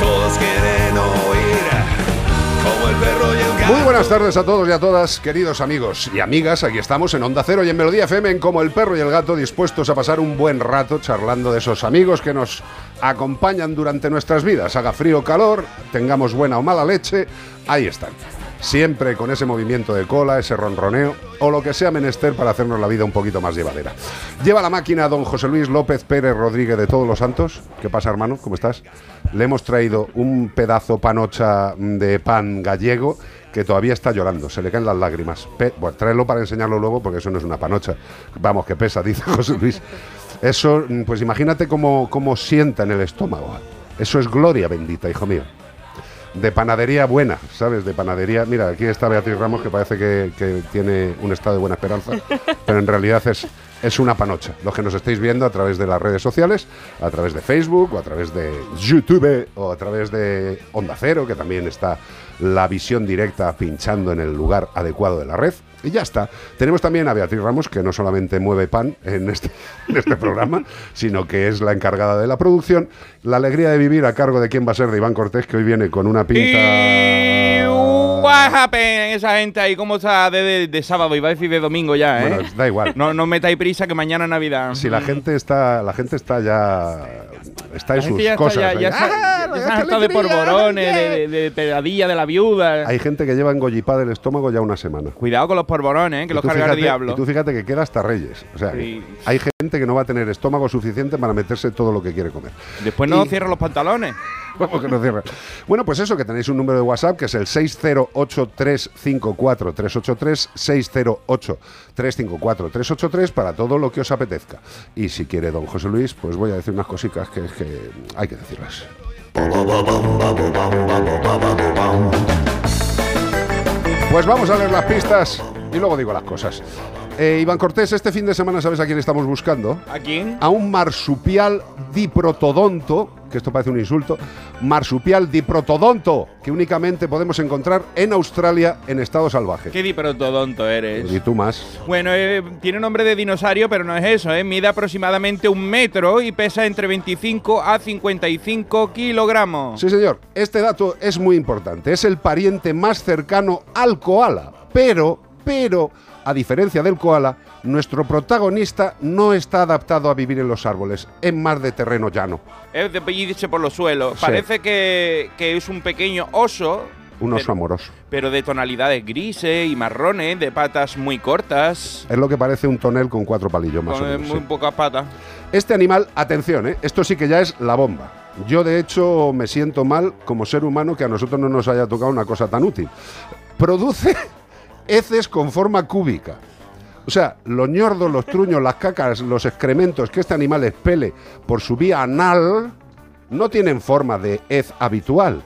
Todos quieren oír como el perro y el gato. Muy buenas tardes a todos y a todas, queridos amigos y amigas. Aquí estamos en Onda Cero y en Melodía FM en Como el Perro y el Gato, dispuestos a pasar un buen rato charlando de esos amigos que nos acompañan durante nuestras vidas. Haga frío o calor, tengamos buena o mala leche, ahí están. Siempre con ese movimiento de cola, ese ronroneo o lo que sea menester para hacernos la vida un poquito más llevadera. Lleva la máquina don José Luis López Pérez Rodríguez de Todos los Santos. ¿Qué pasa, hermano? ¿Cómo estás? Le hemos traído un pedazo panocha de pan gallego que todavía está llorando, se le caen las lágrimas. Pe- bueno, tráelo para enseñarlo luego porque eso no es una panocha. Vamos, que pesa, dice José Luis. Eso, mm, pues imagínate cómo, cómo sienta en el estómago. Eso es gloria bendita, hijo mío. De panadería buena, ¿sabes? De panadería. Mira, aquí está Beatriz Ramos, que parece que, que tiene un estado de buena esperanza, pero en realidad es, es una panocha. Los que nos estáis viendo a través de las redes sociales, a través de Facebook, o a través de YouTube, o a través de Onda Cero, que también está la visión directa pinchando en el lugar adecuado de la red. Y ya está. Tenemos también a Beatriz Ramos, que no solamente mueve pan en este, este programa, sino que es la encargada de la producción. La alegría de vivir a cargo de quién va a ser de Iván Cortés, que hoy viene con una pinta. What happened? Esa gente ahí, ¿cómo está de, de- de sábado? Iba a decir de domingo ya, ¿eh? Bueno, da igual. No, no metáis prisa que mañana es Navidad. Si la gente está, la gente está ya está en sus ya está, cosas. ya, ahí. ya ¡Ah, ya qué se han hartado de polvorones, de, de, de pegadilla de la viuda. Hay gente que lleva engollipada el estómago ya una semana. Cuidado con los polvorones, ¿eh? que los carga el fíjate- diablo. Y tú fíjate que queda hasta Reyes. O sea, Sí. hay gente que no va a tener estómago suficiente para meterse todo lo que quiere comer. Después no Y- cierran los pantalones. Vamos que no cierra. Bueno, pues eso, que tenéis un número de WhatsApp que es el 608-354-383, 608-354-383 para todo lo que os apetezca. Y si quiere don José Luis, pues voy a decir unas cositas que, que hay que decirlas. Pues vamos a ver las pistas y luego digo las cosas. Eh, Iván Cortés, este fin de semana, ¿sabes a quién estamos buscando? ¿A quién? a un marsupial diprotodonto, que esto parece un insulto, marsupial diprotodonto, que únicamente podemos encontrar en Australia en estado salvaje. ¿Qué diprotodonto eres? Y tú más. Bueno, eh, tiene nombre de dinosaurio, pero no es eso, ¿eh? Mide aproximadamente un metro y pesa entre 25 a 55 kilogramos. Sí, señor, este dato es muy importante. Es el pariente más cercano al koala, pero, pero, a diferencia del koala, nuestro protagonista no está adaptado a vivir en los árboles, es más de terreno llano. Es de irse por los suelos. Sí. Parece que, que es un pequeño oso, Un oso Pero- amoroso. pero de tonalidades grises y marrones, de patas muy cortas, Es lo que parece un tonel con cuatro palillos más con o menos. muy sí. pocas patas. Este animal, atención, ¿eh? esto sí que ya es la bomba. Yo de hecho me siento mal como ser humano que a nosotros no nos haya tocado una cosa tan útil. Produce heces con forma cúbica. O sea, los ñordos, los truños, las cacas, los excrementos que este animal expele por su vía anal no tienen forma de hez habitual,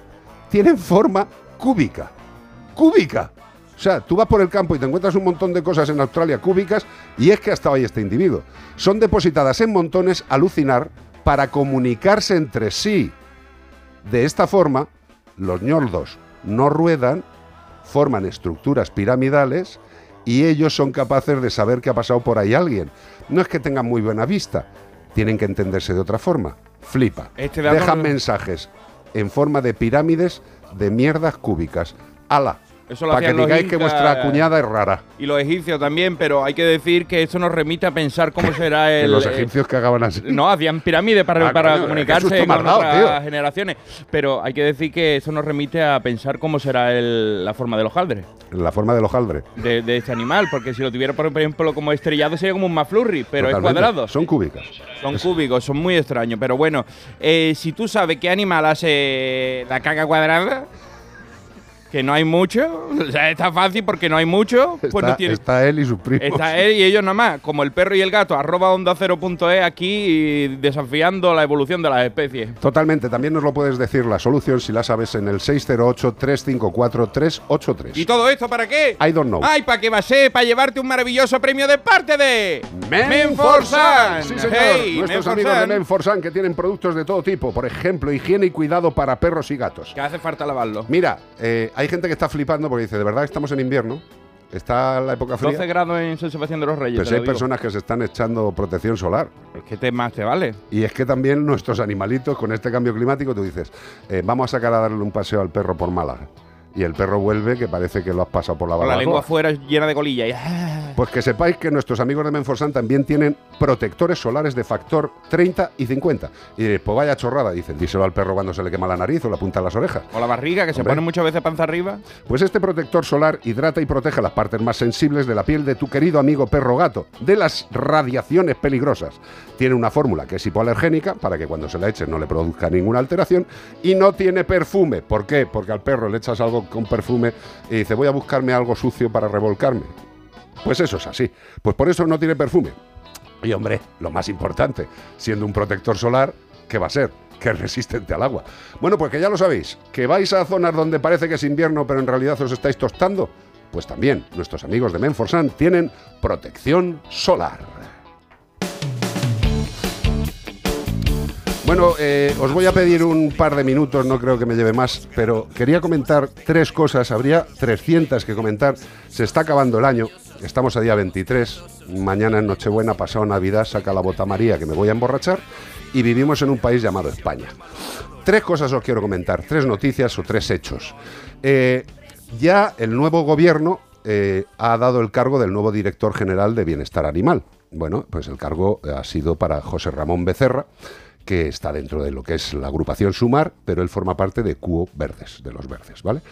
tienen forma cúbica. Cúbica. O sea, tú vas por el campo y te encuentras un montón de cosas en Australia cúbicas y es que ha estado ahí este individuo. Son depositadas en montones, alucinar, para comunicarse entre sí. De esta forma, los ñordos no ruedan, forman estructuras piramidales y ellos son capaces de saber que ha pasado por ahí alguien. No es que tengan muy buena vista, tienen que entenderse de otra forma. Flipa. Este Dejan no- mensajes en forma de pirámides de mierdas cúbicas. ¡Hala! Eso lo Para que digáis que vuestra cuñada es rara. Y los egipcios también, pero hay que decir que esto nos remite a pensar cómo será el. los eh, egipcios que acaban así. No, hacían pirámides para, Ah, para coño, comunicarse con dado, otras tío. generaciones. Pero hay que decir que eso nos remite a pensar cómo será el- la forma de los hojaldres La forma del hojaldre. de, de este animal. Porque si lo tuviera, por ejemplo, como estrellado, sería como un maflurry, pero Totalmente. es cuadrado. Son cúbicas. Son cúbicos, son muy extraños. Pero bueno, eh, si tú sabes qué animal hace la caca cuadrada, que no hay mucho, o sea, está fácil porque no hay mucho, pues está, no tiene. está él y sus primos. Está él y ellos nada más, como el perro y el gato, arroba onda es aquí y desafiando la evolución de las especies. Totalmente, también nos lo puedes decir la solución si la sabes en el 608-354-383. ¿Y todo esto para qué? I don't know. Ay, ¿para qué va a ser? Para llevarte un maravilloso premio de parte de Menforsan. Sí, señor. Hey, Nuestros amigos de Menforsan que tienen productos de todo tipo, por ejemplo, higiene y cuidado para perros y gatos. Que hace falta lavarlo. Mira, eh, hay gente que está flipando porque dice, ¿de verdad estamos en invierno? ¿Está la época 12 fría? grados en San Sebastián de los Reyes. Te hay digo. personas que se están echando protección solar. Es que te más te vale. Y es que también nuestros animalitos, con este cambio climático, tú dices, eh, vamos a sacar a darle un paseo al perro por Málaga. Y el perro vuelve que parece que lo has pasado por la Con la lengua afuera llena de colilla. y-. Pues que sepáis que nuestros amigos de Menforsan también tienen protectores solares de factor 30 y 50. Y diréis, pues vaya chorrada, dicen, díselo al perro cuando se le quema la nariz o la punta de las orejas. O la barriga, que se Hombre. pone muchas veces panza arriba. Pues este protector solar hidrata y protege las partes más sensibles de la piel de tu querido amigo perro gato, de las radiaciones peligrosas. Tiene una fórmula que es hipoalergénica, para que cuando se la eches no le produzca ninguna alteración, y no tiene perfume. ¿Por qué? Porque al perro le echas algo con perfume y dice, voy a buscarme algo sucio para revolcarme. Pues eso es así. Pues por eso no tiene perfume. Y hombre, lo más importante, siendo un protector solar, ¿qué va a ser? Que es resistente al agua. Bueno, pues que ya lo sabéis, que vais a zonas donde parece que es invierno, pero en realidad os estáis tostando. Pues también nuestros amigos de Menforsan tienen protección solar. Bueno, eh, os voy a pedir un par de minutos, no creo que me lleve más, pero quería comentar tres cosas. Habría 300 que comentar. Se está acabando el año, estamos a día 23, mañana es Nochebuena, pasado Navidad, saca la bota María que me voy a emborrachar y vivimos en un país llamado España. Tres cosas os quiero comentar, tres noticias o tres hechos. Eh, ya el nuevo gobierno eh, ha dado el cargo del nuevo director general de Bienestar Animal. Bueno, pues el cargo ha sido para José Ramón Becerra, que está dentro de lo que es la agrupación Sumar, pero él forma parte de Cuo Verdes, de los Verdes, ¿vale?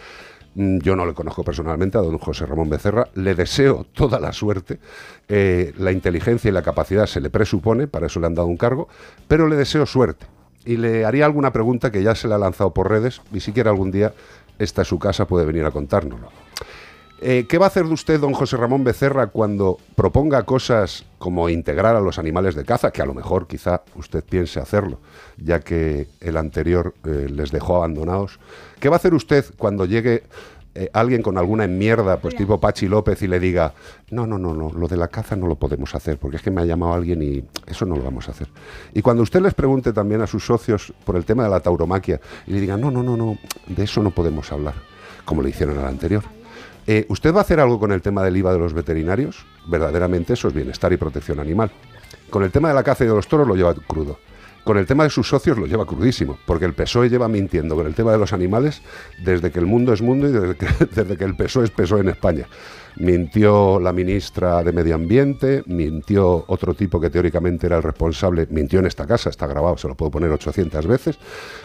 Mm, Yo no le conozco personalmente a don José Ramón Becerra, le deseo toda la suerte, eh, la inteligencia y la capacidad se le presupone, para eso le han dado un cargo, pero le deseo suerte. Y le haría alguna pregunta que ya se le ha lanzado por redes, y si quiere algún día, esta es su casa, puede venir a contárnoslo. Eh, ¿Qué va a hacer de usted, don José Ramón Becerra, cuando proponga cosas como integrar a los animales de caza, que a lo mejor quizá usted piense hacerlo, ya que el anterior eh, les dejó abandonados? ¿Qué va a hacer usted cuando llegue eh, alguien con alguna enmierda, pues tipo Pachi López, y le diga, no, no, no, no, lo de la caza no lo podemos hacer, porque es que me ha llamado alguien y eso no lo vamos a hacer? Y cuando usted les pregunte también a sus socios por el tema de la tauromaquia, y le digan, no, no, no, no, de eso no podemos hablar, como le hicieron al anterior. Eh, ¿Usted va a hacer algo con el tema del IVA de los veterinarios? Verdaderamente eso es bienestar y protección animal. Con el tema de la caza y de los toros lo lleva crudo. Con el tema de sus socios lo lleva crudísimo, porque el PSOE lleva mintiendo con el tema de los animales desde que el mundo es mundo y desde que, desde que el PSOE es PSOE en España. Mintió la ministra de Medio Ambiente, mintió otro tipo que teóricamente era el responsable, mintió en esta casa, está grabado, se lo puedo poner 800 veces,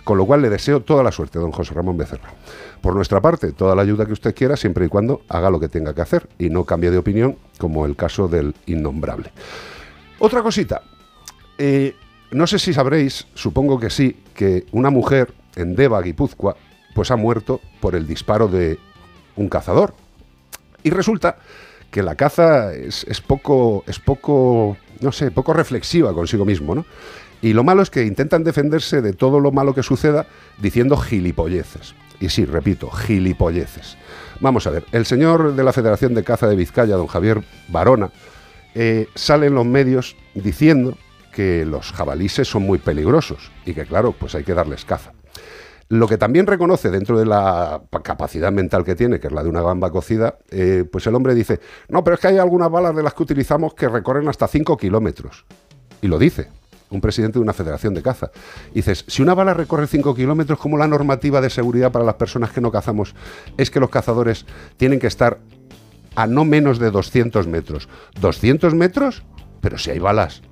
con lo cual le deseo toda la suerte, don José Ramón Becerra. Por nuestra parte, toda la ayuda que usted quiera, siempre y cuando haga lo que tenga que hacer y no cambie de opinión, como el caso del innombrable. Otra cosita, eh, no sé si sabréis, supongo que sí, que una mujer en Deva, Guipúzcoa, pues ha muerto por el disparo de un cazador. Y resulta que la caza es, es poco, es poco, no sé, poco reflexiva consigo mismo, ¿no? Y lo malo es que intentan defenderse de todo lo malo que suceda diciendo gilipolleces. Y sí, repito, gilipolleces. Vamos a ver, el señor de la Federación de Caza de Vizcaya, don Javier Barona, eh, sale en los medios diciendo que los jabalíes son muy peligrosos y que claro, pues hay que darles caza. Lo que también reconoce dentro de la capacidad mental que tiene, que es la de una gamba cocida, eh, pues el hombre dice, no, pero es que hay algunas balas de las que utilizamos que recorren hasta 5 kilómetros. Y lo dice, un presidente de una federación de caza. dices, si una bala recorre 5 kilómetros, como la normativa de seguridad para las personas que no cazamos es que los cazadores tienen que estar a no menos de 200 metros? ¿200 metros? Pero si hay balas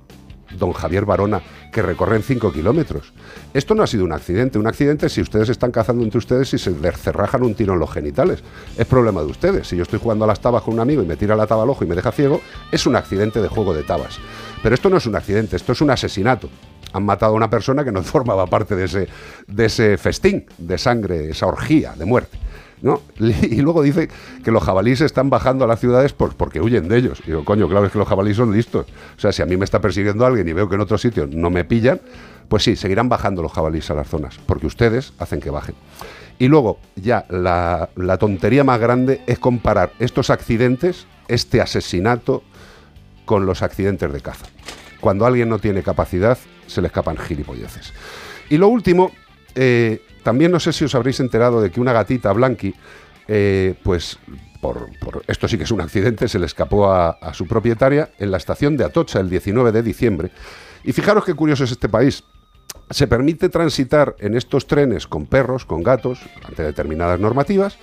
don Javier Barona, que recorren 5 kilómetros. Esto no ha sido un accidente. Un accidente si ustedes están cazando entre ustedes y se les cerrajan un tiro en los genitales. Es problema de ustedes. Si yo estoy jugando a las tabas con un amigo y me tira la taba al ojo y me deja ciego, es un accidente de juego de tabas. Pero esto no es un accidente, esto es un asesinato. Han matado a una persona que no formaba parte de ese, de ese festín de sangre, esa orgía de muerte. ¿No? Y luego dice que los jabalíes están bajando a las ciudades porque huyen de ellos. Y digo, coño, claro, es que los jabalíes son listos. O sea, si a mí me está persiguiendo alguien y veo que en otro sitio no me pillan, pues sí, seguirán bajando los jabalíes a las zonas, porque ustedes hacen que bajen. Y luego, ya, la, la tontería más grande es comparar estos accidentes, este asesinato, con los accidentes de caza. Cuando alguien no tiene capacidad, se le escapan gilipolleces. Y lo último, eh, también no sé si os habréis enterado de que una gatita, Blanqui, eh, pues por, esto sí que es un accidente, se le escapó a, su propietaria en la estación de Atocha el 19 de diciembre. Y fijaros qué curioso es este país. Se permite transitar en estos trenes con perros, con gatos, ante determinadas normativas,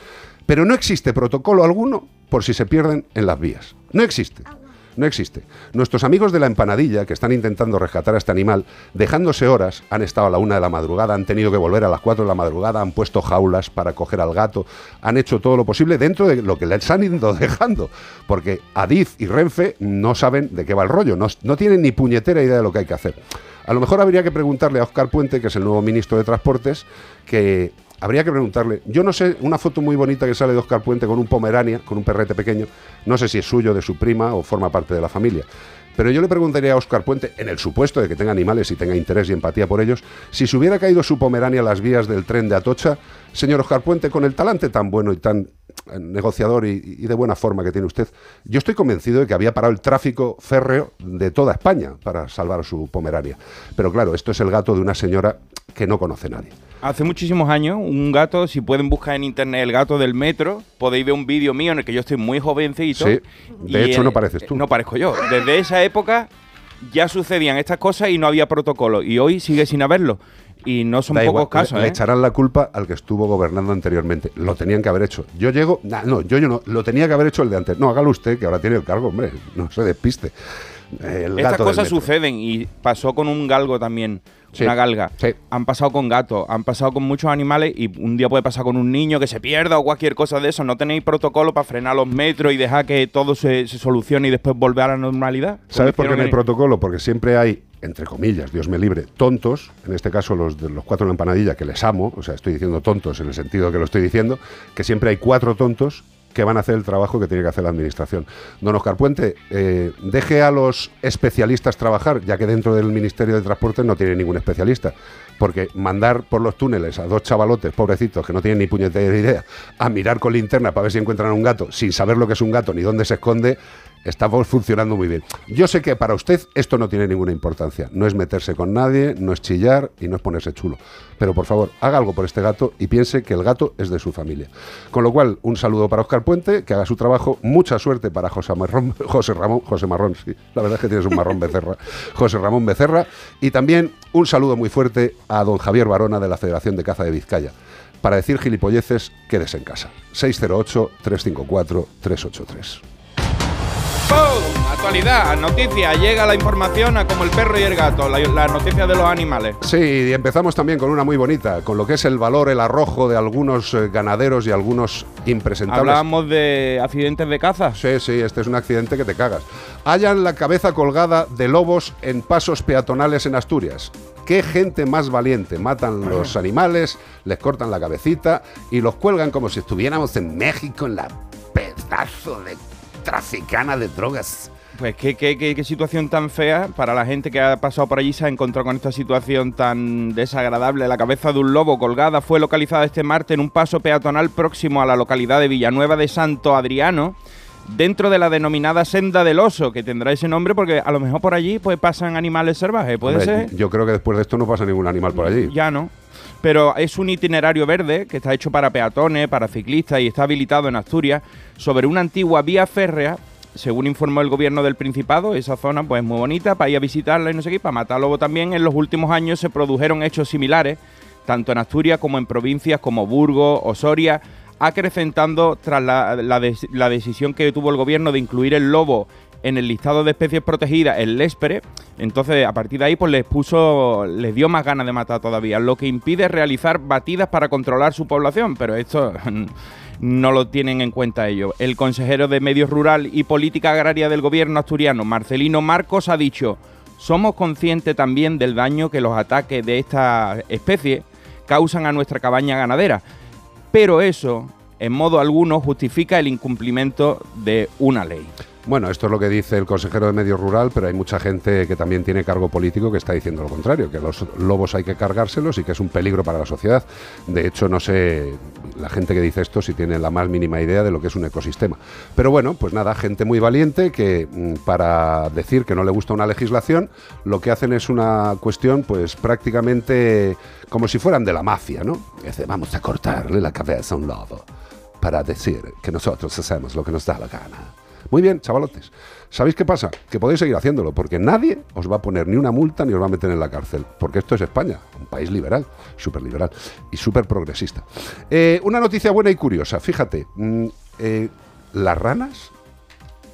pero no existe protocolo alguno por si se pierden en las vías. No existe. No existe. Nuestros amigos de la empanadilla, que están intentando rescatar a este animal, dejándose horas, han estado a la una de la madrugada, han tenido que volver a las cuatro de la madrugada, han puesto jaulas para coger al gato, han hecho todo lo posible dentro de lo que les han ido dejando. Porque Adif y Renfe no saben de qué va el rollo, no, no tienen ni puñetera idea de lo que hay que hacer. A lo mejor habría que preguntarle a Oscar Puente, que es el nuevo ministro de Transportes, que habría que preguntarle. Yo no sé, una foto muy bonita que sale de Oscar Puente con un Pomerania, con un perrete pequeño, no sé si es suyo, de su prima o forma parte de la familia. Pero yo le preguntaría a Oscar Puente, en el supuesto de que tenga animales y tenga interés y empatía por ellos, si se hubiera caído su Pomerania a las vías del tren de Atocha, señor Oscar Puente, con el talante tan bueno y tan eh, negociador y, y, de buena forma que tiene usted, yo estoy convencido de que había parado el tráfico férreo de toda España para salvar a su Pomerania. Pero claro, esto es el gato de una señora que no conoce nadie. Hace muchísimos años, un gato, si pueden buscar en internet el gato del metro, podéis ver un vídeo mío en el que yo estoy muy jovencito. Sí, de hecho no pareces tú. No parezco yo. Desde esa época ya sucedían estas cosas y no había protocolo. Y hoy sigue sin haberlo. Y no son pocos casos. Le, ¿eh? echarán la culpa al que estuvo gobernando anteriormente. Lo tenían que haber hecho. Yo llego. no, yo, yo no. Lo tenía que haber hecho el de antes. No, hágalo usted, que ahora tiene el cargo, hombre. No se despiste. Estas cosas suceden y pasó con un galgo también una galga. Han pasado con gatos, han pasado con muchos animales y un día puede pasar con un niño que se pierda o cualquier cosa de eso. ¿No tenéis protocolo para frenar los metros y dejar que todo se, solucione y después volver a la normalidad? ¿Sabes por qué no hay protocolo? Porque siempre hay, entre comillas, Dios me libre, tontos, en este caso los de los cuatro en la empanadilla, que les amo, o sea, estoy diciendo tontos en el sentido que lo estoy diciendo, que siempre hay cuatro tontos que van a hacer el trabajo que tiene que hacer la Administración. Don Oscar Puente, eh, deje a los especialistas trabajar, ya que dentro del Ministerio de Transporte no tiene ningún especialista. Porque mandar por los túneles a dos chavalotes, pobrecitos, que no tienen ni puñetera idea, a mirar con linterna para ver si encuentran un gato, sin saber lo que es un gato ni dónde se esconde, estamos funcionando muy bien. Yo sé que para usted esto no tiene ninguna importancia. No es meterse con nadie, no es chillar y no es ponerse chulo. Pero por favor, haga algo por este gato y piense que el gato es de su familia. Con lo cual, un saludo para Oscar Puente, que haga su trabajo. Mucha suerte para José, Marrón, José Ramón, José Marrón, sí. La verdad es que tienes un marrón Becerra. José Ramón Becerra. Y también un saludo muy fuerte a don Javier Barona de la Federación de Caza de Vizcaya. Para decir gilipolleces, quédese en casa. 608-354-383. Actualidad, noticia, llega la información a como el perro y el gato, la, la, noticia de los animales. Sí, y empezamos también con una muy bonita, con lo que es el valor, el arrojo de algunos eh, ganaderos y algunos impresentables. Hablábamos de accidentes de caza. Sí, sí, este es un accidente que te cagas. Hallan la cabeza colgada de lobos en pasos peatonales en Asturias. Qué gente más valiente. Matan los animales, les cortan la cabecita y los cuelgan como si estuviéramos en México en la pedazo de traficana de drogas. Pues qué, qué, qué, situación tan fea para la gente que ha pasado por allí se ha encontrado con esta situación tan desagradable. La cabeza de un lobo colgada fue localizada este martes en un paso peatonal próximo a la localidad de Villanueva de Santo Adriano, dentro de la denominada senda del oso, que tendrá ese nombre porque a lo mejor por allí pues pasan animales salvajes, ¿puede ser? Yo creo que después de esto no pasa ningún animal por allí. Ya no. Pero es un itinerario verde que está hecho para peatones, para ciclistas y está habilitado en Asturias sobre una antigua vía férrea según informó el gobierno del Principado, esa zona pues muy bonita para ir a visitarla y no sé qué, para matar lobo también. En los últimos años se produjeron hechos similares, tanto en Asturias como en provincias como Burgos o Soria, acrecentando tras la, la, decisión que tuvo el gobierno de incluir el lobo en el listado de especies protegidas, el Lespere. Entonces, a partir de ahí, pues les puso, les dio más ganas de matar todavía, lo que impide realizar batidas para controlar su población. Pero esto no lo tienen en cuenta ellos. El consejero de Medio Rural y Política Agraria del gobierno asturiano, Marcelino Marcos, ha dicho, somos conscientes también del daño que los ataques de esta especie causan a nuestra cabaña ganadera, pero eso en modo alguno justifica el incumplimiento de una ley. Bueno, esto es lo que dice el consejero de Medio Rural, pero hay mucha gente que también tiene cargo político que está diciendo lo contrario, que los lobos hay que cargárselos y que es un peligro para la sociedad. De hecho, no sé la gente que dice esto si tiene la más mínima idea de lo que es un ecosistema. Pero bueno, pues nada, gente muy valiente que mm, para decir que no le gusta una legislación, lo que hacen es una cuestión pues prácticamente como si fueran de la mafia, ¿no? Dice, vamos a cortarle la cabeza a un lobo para decir que nosotros hacemos lo que nos da la gana. Muy bien, chavalotes. ¿Sabéis qué pasa? Que podéis seguir haciéndolo, porque nadie os va a poner ni una multa ni os va a meter en la cárcel, porque esto es España, un país liberal, súper liberal y súper progresista. Eh, una noticia buena y curiosa, fíjate, mm, eh, las ranas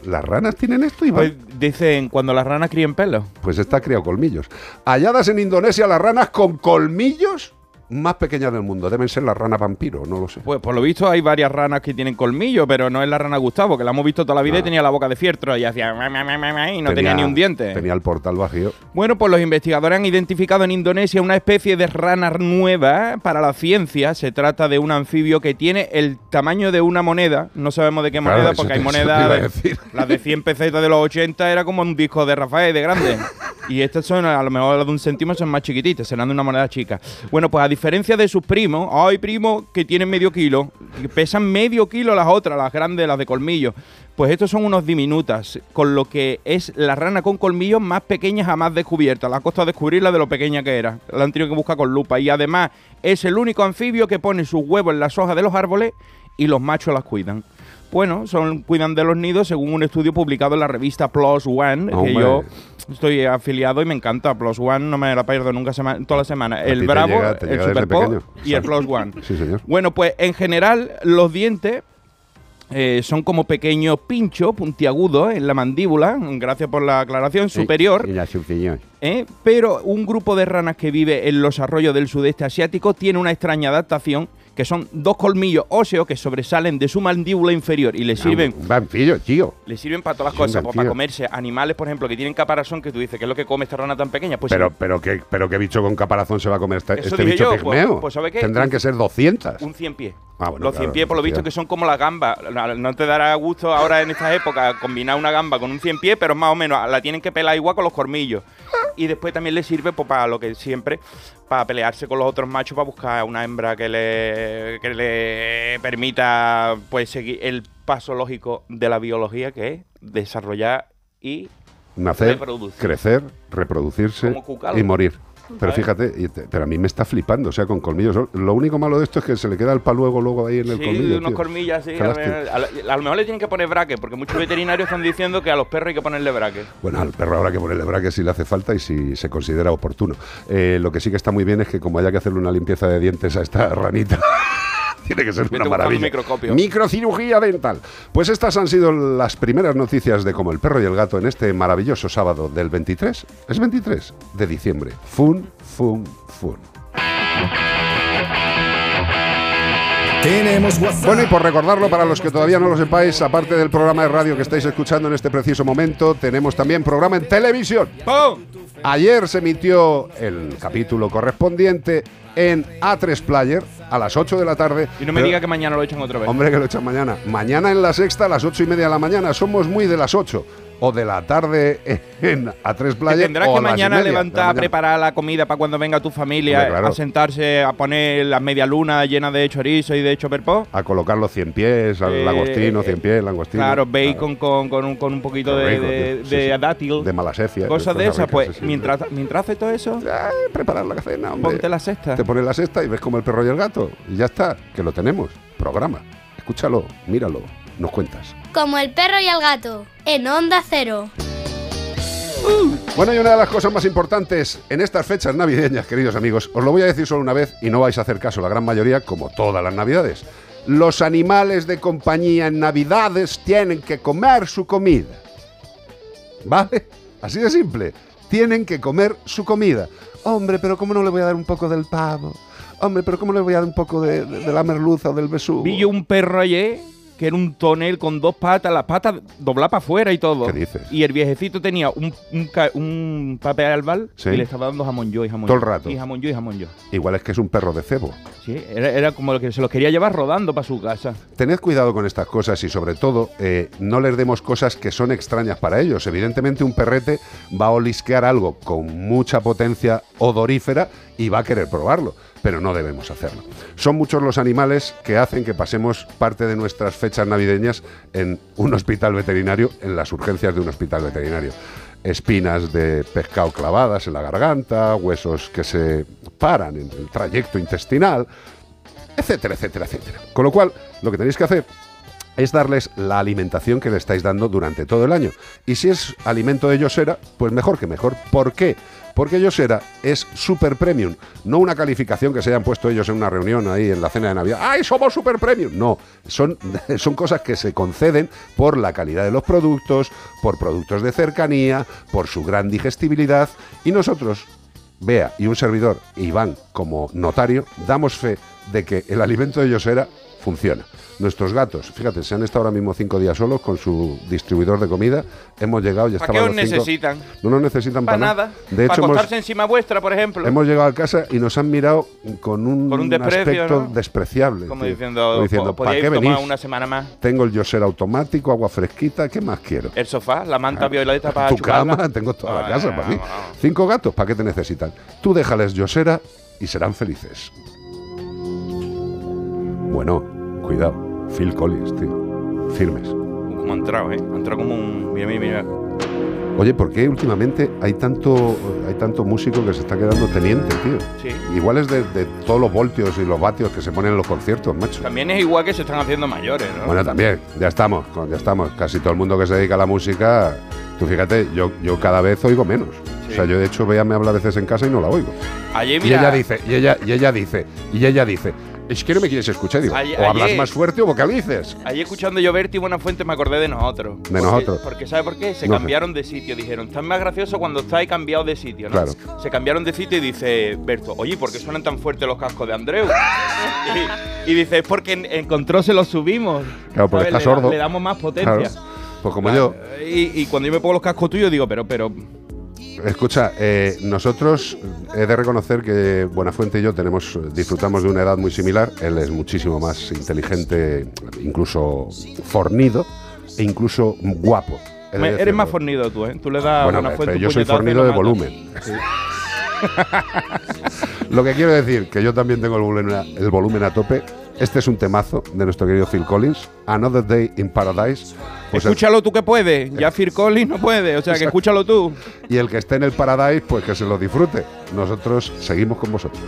¿Las ranas tienen esto, y Pues dicen, cuando las ranas críen pelo. Pues está criado colmillos. Halladas en Indonesia las ranas con colmillos más pequeñas del mundo. Deben ser las ranas vampiro, no lo sé. Pues por lo visto hay varias ranas que tienen colmillo, pero no es la rana Gustavo, que la hemos visto toda la vida y tenía la boca de fieltro y hacía y no tenía, ni un diente. Tenía el portal vacío. Bueno, pues los investigadores han identificado en Indonesia una especie de rana nueva para la ciencia. Se trata de un anfibio que tiene el tamaño de una moneda. No sabemos de qué moneda, porque hay monedas. Las de 100 pesetas de los 80 era como un disco de Rafael de grande. y estas son, a lo mejor las de un centímetro son más chiquititas, serán de una moneda chica. Bueno, pues a diferencia de sus primos, hay primos que tienen medio kilo, que pesan medio kilo las otras, las grandes, las de colmillo. Pues estos son unos diminutas, con lo que es la rana con colmillos más pequeña jamás descubierta. La ha costado descubrirla de lo pequeña que era. La han tenido que buscar con lupa. Y además es el único anfibio que pone sus huevos en las hojas de los árboles y los machos las cuidan. Bueno, son, cuidan de los nidos según un estudio publicado en la revista Plus One, que yo estoy afiliado y me encanta. Plus One no me la pierdo nunca toda la semana. El Bravo, el Super Pop y el Plus One. sí, señor. Bueno, pues en general los dientes eh, son como pequeños pinchos puntiagudos en la mandíbula, gracias por la aclaración, superior. la ¿eh? Pero un grupo de ranas que vive en los arroyos del sudeste asiático tiene una extraña adaptación que son dos colmillos óseos que sobresalen de su mandíbula inferior y le ah, sirven. Un vampiro, tío. Le sirven para todas las cosas, pues, para comerse animales, por ejemplo, que tienen caparazón, que tú dices, ¿qué es lo que come esta rana tan pequeña? Pues pero, pero, ¿qué, pero qué bicho con caparazón se va a comer este, este bicho pigmeo. Pues, pues, Tendrán que ser 200. Un 100 pies. Ah, los 100 pies, por lo visto, que son como la gamba. No te dará gusto ahora en esta época combinar una gamba con un 100 pies, pero más o menos la tienen que pelar igual con los cormillos. Y después también le sirve pues, para lo que siempre, para pelearse con los otros machos, para buscar una hembra que le, que le permita pues seguir el paso lógico de la biología, que es desarrollar y nacer, crecer, reproducirse y morir. Pero fíjate, pero a mí me está flipando, o sea, con colmillos. Lo único malo de esto es que se le queda el paluego luego ahí en el colmillo. Sí, unos colmillas, sí. A, lo mejor le tienen que poner braque, porque muchos veterinarios están diciendo que a los perros hay que ponerle braque. Bueno, al perro habrá que ponerle braque si le hace falta y si se considera oportuno. Eh, lo que sí que está muy bien es que como haya que hacerle una limpieza de dientes a esta ranita. Tiene que ser una maravilla. Microcirugía dental. Pues estas han sido las primeras noticias de Como el perro y el gato en este maravilloso sábado del 23, es 23 de diciembre. Fun, fun, fun. Tenemos Bueno, y por recordarlo para los que todavía no lo sepáis, aparte del programa de radio que estáis escuchando en este preciso momento, tenemos también programa en televisión. Ayer se emitió el capítulo correspondiente en A3 Player a las 8 de la tarde. Y no me diga que mañana lo echan otra vez. Hombre, que lo echan mañana. Mañana en la sexta a las 8 y media de la mañana. Somos muy de las 8. O de la tarde en, a tres playas. tendrás que mañana levantar, preparar la comida para cuando venga tu familia, a sentarse, a poner las media luna llena de chorizo y de choperpó. A colocar los cien pies, al eh, langostino, cien pies, langostino. Claro, bacon Con, con, un, con un poquito de, de, dátil. De malasefia. Cosas de esas, pues mientras, mientras haces todo eso. preparar la cena, hombre. Ponte la cesta. Te pones la cesta y ves como el perro y el gato. Y ya está, que lo tenemos. Programa. Escúchalo, míralo, nos cuentas. Como el perro y el gato, en Onda Cero. Bueno, y una de las cosas más importantes en estas fechas navideñas, queridos amigos, os lo voy a decir solo una vez y no vais a hacer caso, la gran mayoría, como todas las navidades. Los animales de compañía en navidades tienen que comer su comida. ¿Vale? Así de simple. Tienen que comer su comida. Hombre, pero ¿cómo no le voy a dar un poco del pavo? Hombre, pero ¿cómo le voy a dar un poco de, la merluza o del besugo? Vi yo un perro ayer que era un tonel con dos patas, las patas dobladas para afuera y todo. ¿Qué dices? Y el viejecito tenía un, un, papel albal y le estaba dando jamón yo y jamón Todo el rato. Y jamón yo y jamón yo. Igual es que es un perro de cebo. Sí, era, como lo que se los quería llevar rodando para su casa. Tened cuidado con estas cosas y sobre todo eh, no les demos cosas que son extrañas para ellos. Evidentemente un perrete va a olisquear algo con mucha potencia odorífera y va a querer probarlo pero no debemos hacerlo. Son muchos los animales que hacen que pasemos parte de nuestras fechas navideñas en un hospital veterinario, en las urgencias de un hospital veterinario. Espinas de pescado clavadas en la garganta, huesos que se paran en el trayecto intestinal, etcétera, etcétera, etcétera. Con lo cual, lo que tenéis que hacer es darles la alimentación que le estáis dando durante todo el año. Y si es alimento de Yosera, pues mejor que mejor. ¿Por qué? Porque Yosera es super premium, no una calificación que se hayan puesto ellos en una reunión ahí en la cena de Navidad. ¡Ay, somos super premium! No, son, son cosas que se conceden por la calidad de los productos, por productos de cercanía, por su gran digestibilidad y nosotros Bea y un servidor, Iván, como notario, damos fe de que el alimento de Yosera funciona. Nuestros gatos, fíjate, se han estado ahora mismo cinco días solos con su distribuidor de comida. Hemos llegado y ¿Para qué os necesitan? No nos necesitan para, nada. De hecho, para acostarse encima vuestra, por ejemplo. Hemos llegado a casa y nos han mirado con un, un aspecto despreciable. Como diciendo, diciendo ¿para qué venís? una semana más. Tengo el yoser automático, agua fresquita, ¿qué más quiero? El sofá, la manta ah, violeta para Tu cama, tengo toda la casa para mí. Cinco gatos, ¿para qué te necesitan? Tú déjales yosera y serán felices. Bueno, cuidado. Phil Collins, tío. Firmes. Como ha entrado, ¿eh? Ha entrado como un... Mira, mira, mira. Oye, ¿por qué últimamente hay tanto, hay tanto músico que se está quedando teniente, tío? Sí. Igual es de, todos los voltios y los vatios que se ponen en los conciertos, macho. También es igual que se están haciendo mayores, ¿no? Bueno, también, ya estamos, ya estamos. Casi todo el mundo que se dedica a la música, tú fíjate, yo, yo cada vez oigo menos. O sea, yo de hecho, me habla a veces en casa y no la oigo. Ayer, mira, y ella dice, y ella, y ella dice, y ella dice, es que no me quieres escuchar, digo. o hablas más fuerte o vocalices. Ahí escuchando yo Berti Buena Fuente me acordé de nosotros. De nosotros. Porque ¿sabe por qué? Se cambiaron de sitio. Dijeron, está más gracioso cuando estáis cambiado de sitio, ¿no? Claro. Se cambiaron de sitio y dice Berto, oye, ¿por qué suenan tan fuertes los cascos de Andreu? y, dice, es porque en, control se los subimos. Claro, porque está sordo. Le damos más potencia. Pues como yo. Y, y, cuando yo me pongo los cascos tuyos digo, pero, pero, Escucha, eh, nosotros he de reconocer que Buenafuente y yo tenemos, disfrutamos de una edad muy similar. Él es muchísimo más inteligente, incluso fornido e incluso guapo. Eres más fornido tú, ¿eh? Tú le das bueno, Buenafuente yo soy fornido de volumen. Lo que quiero decir, que yo también tengo el volumen, el volumen a tope. Este es un temazo de nuestro querido Phil Collins, Another Day in Paradise. Pues escúchalo tú que puedes, ya Phil Collins no puede, o sea que escúchalo tú. Y el que esté en el Paradise, pues que se lo disfrute. Nosotros seguimos con vosotros.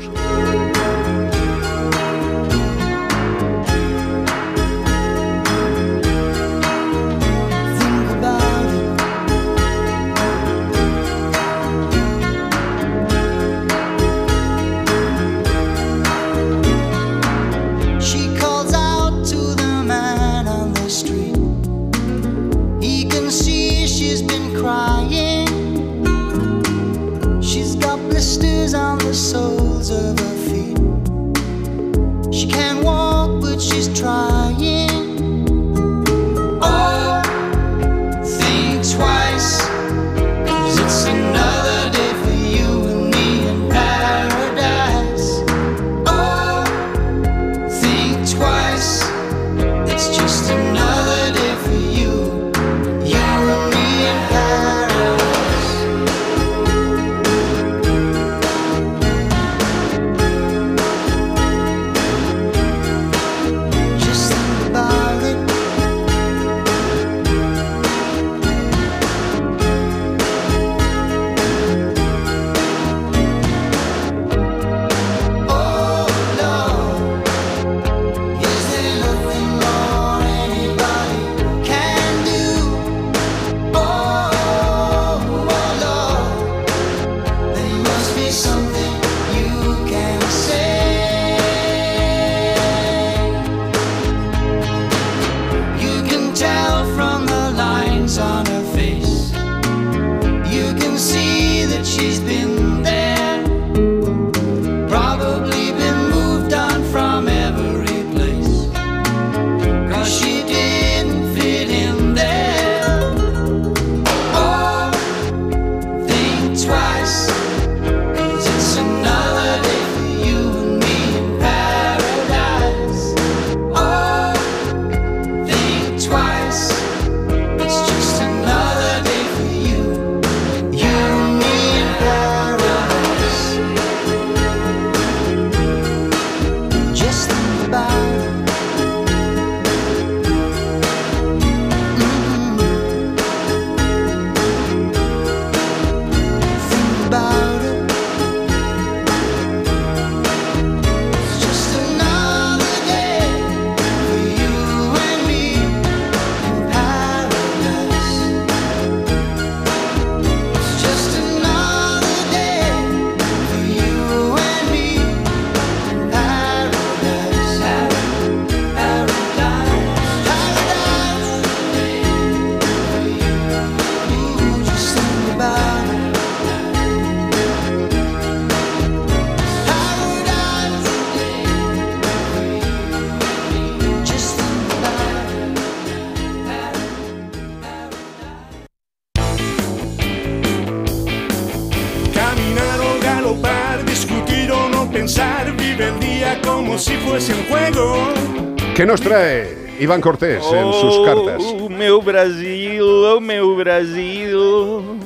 Iván Cortés en sus cartas. Oh, meu Brasil, oh, meu Brasil.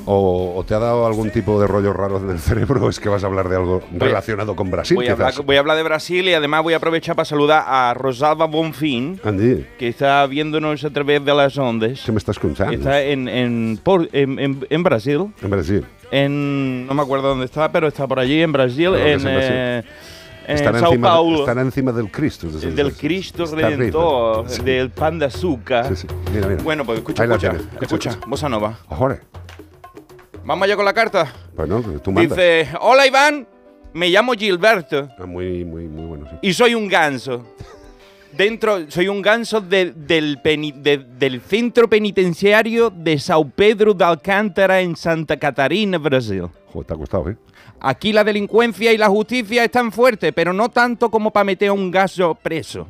O, te ha dado algún tipo de rollo raro en el cerebro? ¿Es que vas a hablar de algo relacionado con Brasil? Voy a, hablar, de Brasil y además voy a aprovechar para saludar a Rosalba Bonfín, que está viéndonos a través de las ondas. ¿Qué me estás contando? Está en, en, en, Brasil. En Brasil. En, no me acuerdo dónde está, pero está por allí en Brasil. en, eh, están, encima, Paulo, están encima del Cristo. del Cristo Redentor, del pan de azúcar. Mira, mira. Bueno, pues escucha, escucha, escucha, Bossa Nova. Ojore. Vamos allá con la carta. Bueno, tú mandas. Dice, hola Iván, me llamo Gilberto. Ah, muy, muy, muy bueno, sí. Y soy un ganso. Dentro, soy un ganso del, del centro penitenciario de Sao Pedro de Alcántara en Santa Catarina, Brasil. Joder, te ha costado, ¿eh? Aquí la delincuencia y la justicia están fuertes, pero no tanto como para meter a un gaso preso.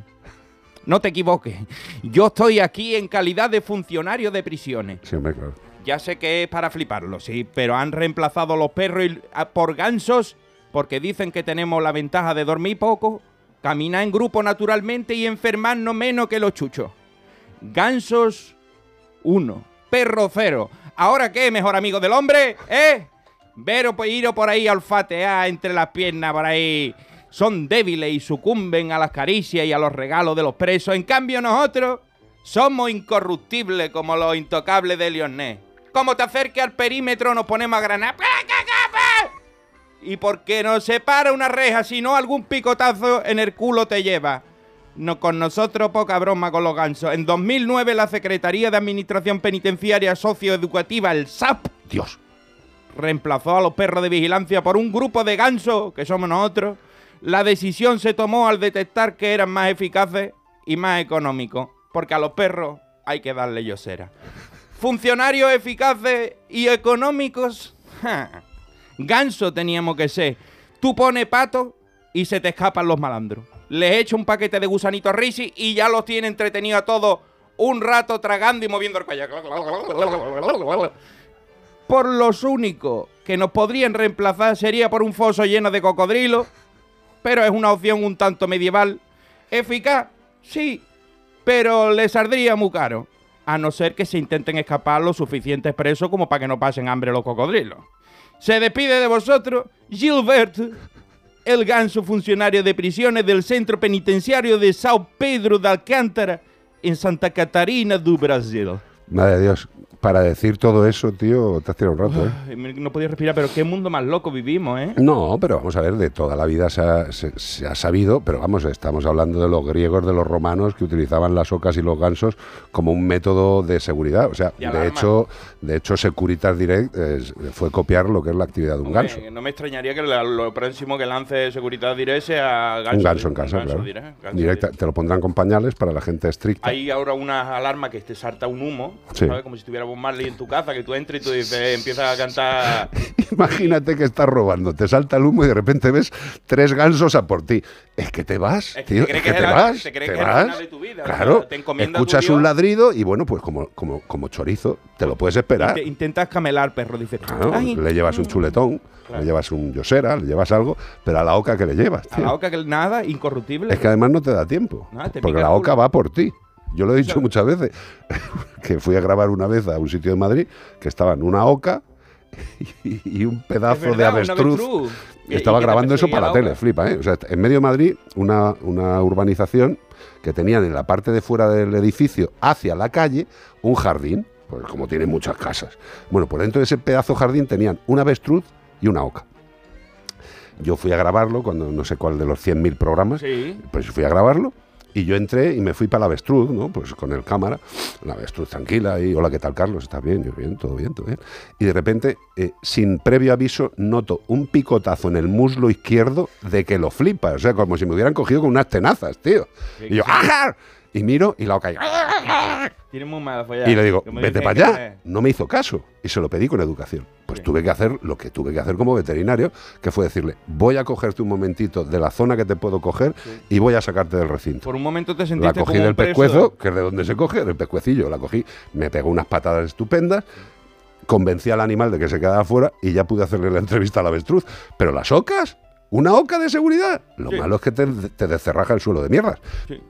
No te equivoques. Yo estoy aquí en calidad de funcionario de prisiones. Sí, hombre, claro. Ya sé que es para fliparlo, sí, pero han reemplazado los perros por gansos porque dicen que tenemos la ventaja de dormir poco, caminar en grupo naturalmente y enfermarnos menos que los chuchos. Gansos 1, perro 0. ¿Ahora qué, mejor amigo del hombre? ¿Eh? Vero pues ir por ahí a olfatear entre las piernas por ahí. Son débiles y sucumben a las caricias y a los regalos de los presos. En cambio nosotros somos incorruptibles como los intocables de Lionel. Como te acerques al perímetro nos ponemos a granar. Y porque nos separa una reja, si no algún picotazo en el culo te lleva. No, con nosotros poca broma con los gansos. En 2009 la Secretaría de Administración Penitenciaria Socioeducativa, el SAP, Dios, reemplazó a los perros de vigilancia por un grupo de gansos, que somos nosotros, la decisión se tomó al detectar que eran más eficaces y más económicos, porque a los perros hay que darle yosera. Funcionarios eficaces y económicos. Ganso teníamos que ser. Tú pones pato y se te escapan los malandros. Les echo un paquete de gusanitos risi y ya los tiene entretenidos a todos un rato tragando y moviendo el cuello por los únicos que nos podrían reemplazar sería por un foso lleno de cocodrilos, pero es una opción un tanto medieval. Eficaz, sí, pero le saldría muy caro, a no ser que se intenten escapar lo suficientes presos como para que no pasen hambre los cocodrilos. Se despide de vosotros Gilbert, el ganso funcionario de prisiones del centro penitenciario de Sao Pedro de Alcántara, en Santa Catarina do Brasil. Madre de Dios, para decir todo eso, tío, te has tirado un rato, ¿eh? No podía respirar, pero qué mundo más loco vivimos, ¿eh? No, pero vamos a ver, de toda la vida se ha, sabido, pero vamos, estamos hablando de los griegos, de los romanos, que utilizaban las ocas y los gansos como un método de seguridad. O sea, de hecho, de hecho, Securitas Direct fue copiar lo que es la actividad de un ganso. No me extrañaría que lo próximo que lance Securitas Direct sea ganso. Un ganso en casa, claro. Directa, te lo pondrán con pañales para la gente estricta. Hay ahora una alarma que te salta un humo, ¿sabes? Como si tuviera Marley en tu casa, que tú entres y tú dices, empiezas a cantar. Imagínate que estás robando, te salta el humo y de repente ves tres gansos a por ti. Es que te vas, tío, es que, te, vas, te, vas. De tu vida, claro, escuchas un ladrido y bueno, pues como, como, como chorizo, te lo puedes esperar. intentas camelar, perro, dices. le llevas un chuletón, le llevas un yosera, le llevas algo, pero a la oca que le llevas. A la oca que nada, incorruptible. Es que además no te da tiempo, porque la oca va por ti. Yo lo he dicho muchas veces, que fui a grabar una vez a un sitio de Madrid que estaba en una oca y, un pedazo de avestruz. estaba grabando eso para la, tele, flipa, ¿eh? O sea, en medio de Madrid, una, una urbanización que tenían en la parte de fuera del edificio, hacia la calle, un jardín, pues como tienen muchas casas. Bueno, por dentro de ese pedazo jardín tenían una avestruz y una oca. Yo fui a grabarlo cuando no sé cuál de los 100.000 programas, pues fui a grabarlo y yo entré y me fui para la avestruz, ¿no? Pues con el cámara, la avestruz tranquila y hola, ¿qué tal, Carlos? ¿Estás bien? Yo bien, todo bien, todo bien. Y de repente, eh, sin previo aviso, noto un picotazo en el muslo izquierdo de que lo flipa. O sea, como si me hubieran cogido con unas tenazas, tío. Y yo, ¡ajá! Y miro y la oca Tiene muy mala Y le digo, vete para allá. No me hizo caso. Y se lo pedí con educación. Pues tuve que hacer lo que tuve que hacer como veterinario, que fue decirle, voy a cogerte un momentito de la zona que te puedo coger y voy a sacarte del recinto. Por un momento te sentiste La cogí del pescuezo, que es de donde se coge, del pescuecillo. La cogí, me pegó unas patadas estupendas convencí al animal de que se quedara fuera y ya pude hacerle la entrevista a la avestruz. Pero las ocas, una oca de seguridad. Lo malo es que te, te descerraja el suelo de mierdas.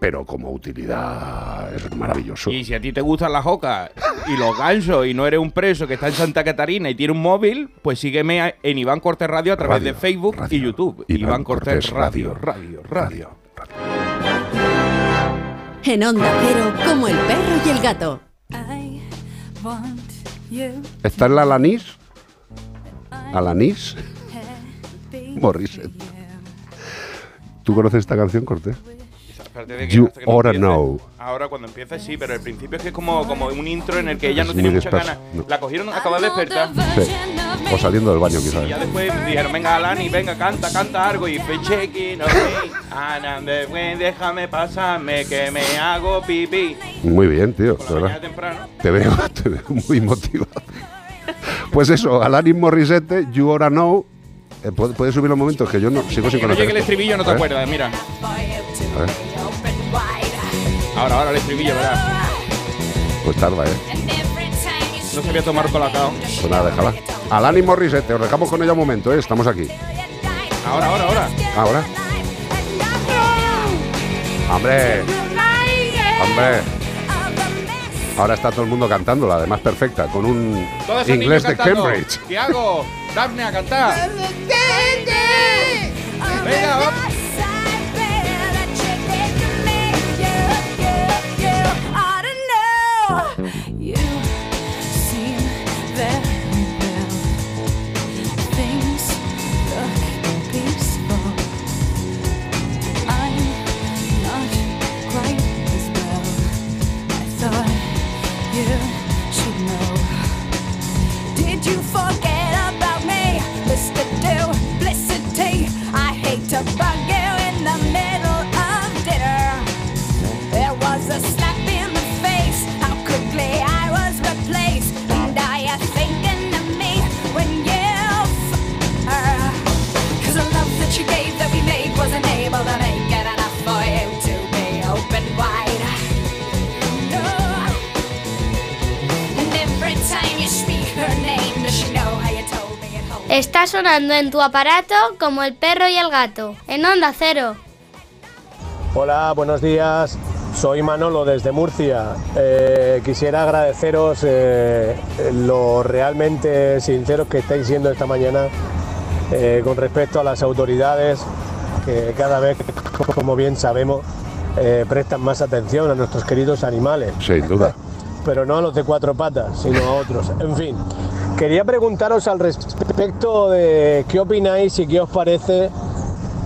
Pero como utilidad es maravilloso. Y si a ti te gustan las ocas y los gansos y no eres un preso que está en Santa Catarina y tiene un móvil, pues sígueme en Iván Cortés Radio a través de Facebook y YouTube. Iván, Cortés, Radio, radio, radio, En Onda Cero, como el perro y el gato. ¿Está en la Alanis? ¿Alanis? Morissette. ¿Tú conoces esta canción, Cortés? You oughta know. Ahora cuando empieza sí, pero al principio es que es como, como un intro en el que ella no tenía mucha ganas. La cogieron acaba de despertar. Sí. O saliendo del baño quizás. Y ya después dijeron, venga Alani, venga, canta, canta algo. Y fue checking, Ana, déjame pasarme que me hago pipí. Muy bien, tío. Te veo, te veo muy motivado. Pues eso, Alanis Morissette, You Oughta Know, ¿Puedes subir los momentos que yo no sigo sin conocer? Oye, que el estribillo no te acuerdas, mira. Ahora, ahora el estribillo, ¿verdad? Pues tarda, ¿eh? No sabía tomar colacao. Pues nada, déjala. Alani Morissette, os dejamos con ella un momento, ¿eh? Estamos aquí. Ahora, ahora, ahora. Ahora. ¡Hombre! ¡Hombre! Ahora está todo el mundo cantándola, además perfecta, con un inglés de Cambridge. ¿Qué hago? Dafne a cantar. Venga, vamos. Sonando en tu aparato como el perro y el gato, en Onda Cero. Hola, buenos días. Soy Manolo desde Murcia. Eh, quisiera agradeceros eh, lo realmente sinceros que estáis siendo esta mañana eh, con respecto a las autoridades que cada vez, como bien sabemos, prestan más atención a nuestros queridos animales. Sin duda. Pero no a los de cuatro patas, sino a otros. En fin, Quería preguntaros al respecto de qué opináis y qué os parece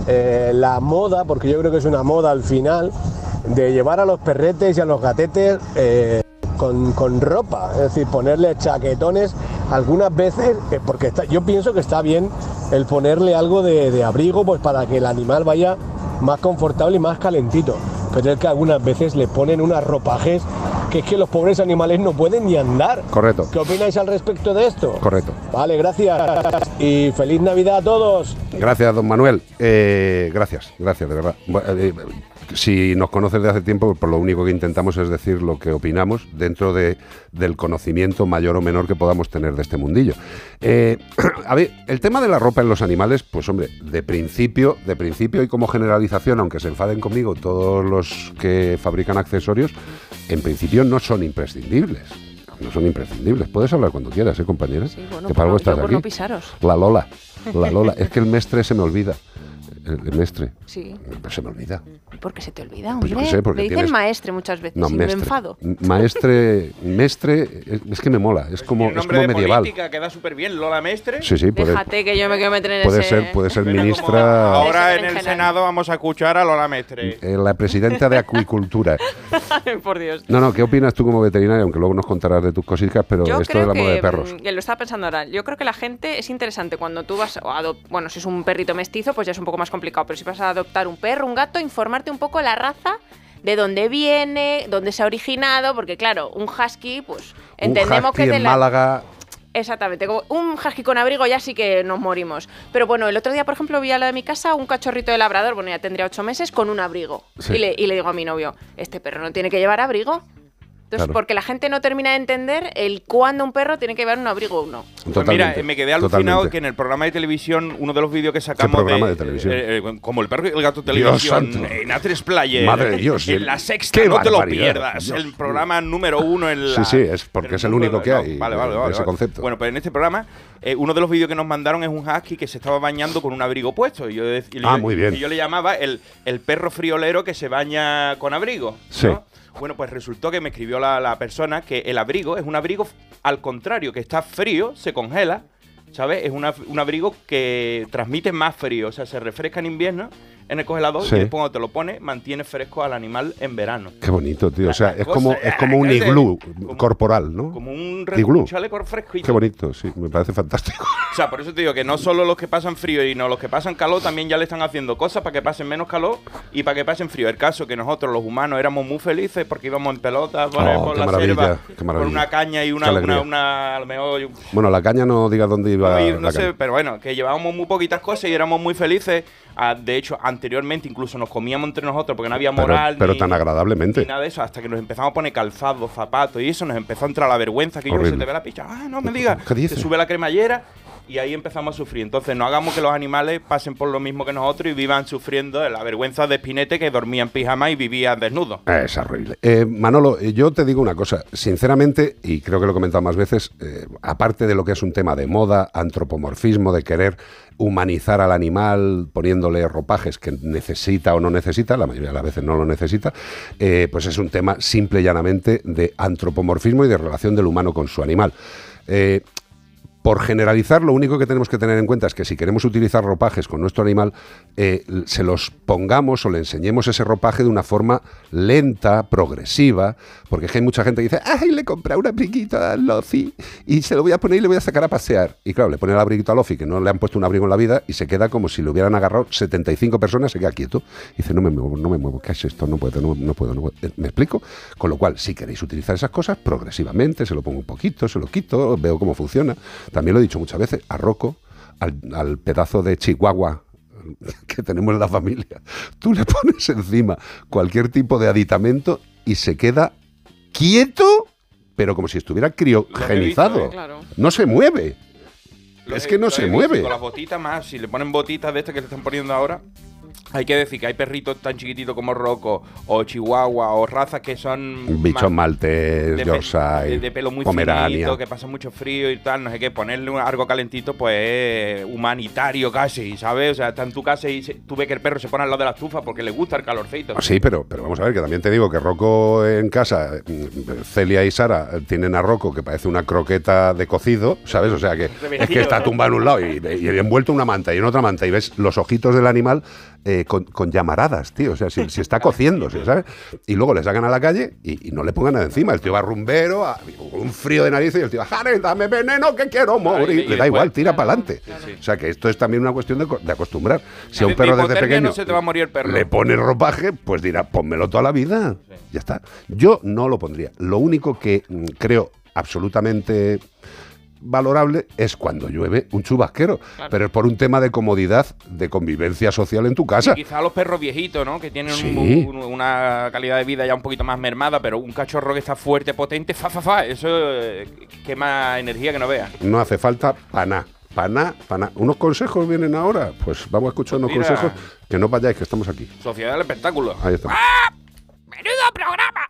eh, la moda, porque yo creo que es una moda al final, de llevar a los perretes y a los gatetes eh, con, ropa, es decir, ponerle chaquetones algunas veces, eh, porque yo pienso que está bien el ponerle algo de, de abrigo pues para que el animal vaya más confortable y más calentito, pero es que algunas veces le ponen unas ropajes que es que los pobres animales no pueden ni andar. Correcto. ¿Qué opináis al respecto de esto? Correcto. Vale, gracias. Y feliz Navidad a todos. Gracias, don Manuel. Eh, gracias, gracias, de verdad. Si nos conoces de hace tiempo, pues lo único que intentamos es decir lo que opinamos dentro de, del conocimiento mayor o menor que podamos tener de este mundillo. Eh, a ver, el tema de la ropa en los animales, pues hombre, de principio, de principio y como generalización, aunque se enfaden conmigo todos los que fabrican accesorios, en principio no son imprescindibles. No son imprescindibles. Puedes hablar cuando quieras, ¿eh, compañera? Sí, bueno, que para algo estás aquí. No pisaros. La Lola. La Lola. es que el mestre se me olvida el, mestre. Sí. Pues se me olvida. ¿Por qué se te olvida, pues hombre? Pues sé, dicen maestre muchas veces no, mestre. me enfado. Maestre, mestre, es que me mola, es como, es como medieval. política queda súper bien, Lola Mestre. Sí, sí, puede, Déjate que yo me quiero meter en puede ese... Ser, puede ser ministra... Ahora en el Senado vamos a escuchar a Lola Mestre. Eh, la presidenta de Acuicultura. Por Dios. No, no, ¿qué opinas tú como veterinaria? Aunque luego nos contarás de tus cositas, pero esto de la moda de perros. Que lo estaba pensando ahora. Yo creo que la gente es interesante cuando tú vas... A bueno, si es un perrito mestizo, pues ya es un poco más complicado, pero si vas a adoptar un perro, un gato, informarte un poco la raza de dónde viene, dónde se ha originado, porque claro, un husky, pues entendemos que de Málaga Exactamente, un husky con abrigo ya sí que nos morimos. Pero bueno, el otro día, por ejemplo, vi a la de mi casa un cachorrito de labrador, bueno, ya tendría ocho meses, con un abrigo. Y, le, y, le, digo a mi novio, ¿este perro no tiene que llevar abrigo? Entonces, porque la gente no termina de entender el cuándo un perro tiene que llevar un abrigo o no. Pues mira, me quedé alucinado que en el programa de televisión, uno de los vídeos que sacamos programa de, televisión? Eh, eh, como el perro y el gato televisión en A3 Player, Madre de Dios, en la sexta, no te lo pierdas, el programa número uno en la... Sí, sí, es porque es el único que hay vale, vale, vale, ese concepto. Bueno, pues en este programa, eh, uno de los vídeos que nos mandaron es un husky que se estaba bañando con un abrigo puesto. Y yo, ah, muy bien. Y yo le llamaba el, el perro friolero que se baña con abrigo. Sí. Bueno, pues resultó que me escribió la, persona que el abrigo es un abrigo al contrario, que está frío, se congela, ¿sabes? Es un abrigo que transmite más frío, o sea, se refresca en invierno en el congelador y después cuando te lo pones mantiene fresco al animal en verano. Qué bonito, tío. O sea, es como, es como un iglú corporal, ¿no? Como un, iglú. chaleco fresquito. Qué bonito, sí, me parece fantástico. O sea, por eso te digo que no solo los que pasan frío y no los que pasan calor también ya le están haciendo cosas para que pasen menos calor y para que pasen frío. El caso que nosotros los humanos éramos muy felices porque íbamos en pelota por, oh, la selva con una caña y una, una, Bueno, la caña no diga dónde iba. No, sé, pero bueno, que llevábamos muy poquitas cosas y éramos muy felices. Ah, de hecho, anteriormente incluso nos comíamos entre nosotros porque no había moral. Pero, tan agradablemente. nada de eso, hasta que nos empezamos a poner calzados, zapatos y eso, nos empezó a entrar la vergüenza que yo se te ve la picha. Ah, no me digas. Te sube la cremallera y ahí empezamos a sufrir. Entonces, no hagamos que los animales pasen por lo mismo que nosotros y vivan sufriendo la vergüenza de Spinete que dormía en pijama y vivía desnudo. Es horrible. Eh, Manolo, eh, yo te digo una cosa. Sinceramente, y creo que lo he comentado más veces, eh, aparte de lo que es un tema de moda, antropomorfismo, de querer humanizar al animal poniéndole ropajes que necesita o no necesita, la mayoría de las veces no lo necesita, pues es un tema simple y llanamente de antropomorfismo y de relación del humano con su animal. Por generalizar, lo único que tenemos que tener en cuenta es que si queremos utilizar ropajes con nuestro animal, eh, se los pongamos o le enseñemos ese ropaje de una forma lenta, progresiva, porque hay mucha gente que dice, ¡ay, le compré un abriguito a Lofi y se lo voy a poner y le voy a sacar a pasear! Y claro, le pone el abriguito a Lofi, que no le han puesto un abrigo en la vida, y se queda como si le hubieran agarrado 75 personas, se queda quieto. Y dice, no me muevo, no me muevo, ¿qué es esto? No puedo, no, puedo, no puedo. ¿Me explico? Con lo cual, si queréis utilizar esas cosas, progresivamente, se lo pongo un poquito, se lo quito, veo cómo funciona. También lo he dicho muchas veces, a Rocco, al, pedazo de chihuahua que tenemos en la familia, tú le pones encima cualquier tipo de aditamento y se queda quieto, pero como si estuviera criogenizado. ¿eh? No se mueve. es que no se mueve. Con las botitas más, si le ponen botitas de estas que le están poniendo ahora, hay que decir que hay perritos tan chiquititos como Rocco o Chihuahua o razas que son. Bichos maltes, Yorkshire, de, pelo muy finito, que pasan mucho frío y tal. No sé qué, ponerle algo calentito, pues humanitario casi, ¿sabes? O sea, está en tu casa y tú ves que el perro se pone al lado de la estufa porque le gusta el calorcito. Ah, sí, pero, pero vamos a ver, que también te digo que Rocco en casa, mm, Celia y Sara tienen a Rocco que parece una croqueta de cocido, ¿sabes? O sea, que es que está tumbado en un lado y, y envuelto una manta y en otra manta y ves los ojitos del animal eh, con, llamaradas, tío. O sea, si, está cociendo, ¿sabes? Y luego le sacan a la calle y, no le pongan nada encima. El tío va rumbero, un frío de nariz y el tío, ¡Jare, dame veneno que quiero morir! le da igual, tira para adelante. O sea, que esto es también una cuestión de, acostumbrar. Si a un perro desde pequeño se te va a morir el perro. le pone ropaje, pues dirá, pónmelo toda la vida. Ya está. Yo no lo pondría. Lo único que mm, creo absolutamente valorable es cuando llueve un chubasquero, pero es por un tema de comodidad, de convivencia social en tu casa. quizá los perros viejitos, ¿no? Que tienen una calidad de vida ya un poquito más mermada, pero un cachorro que está fuerte, potente, fa, fa, fa, eso eh, quema energía que no veas. No hace falta paná. Paná, paná. ¿Unos consejos vienen ahora? Pues vamos a escuchar unos consejos que no vayáis, que estamos aquí. Sociedad del Espectáculo. Ahí estamos. ¡Ah! ¡Menudo programa!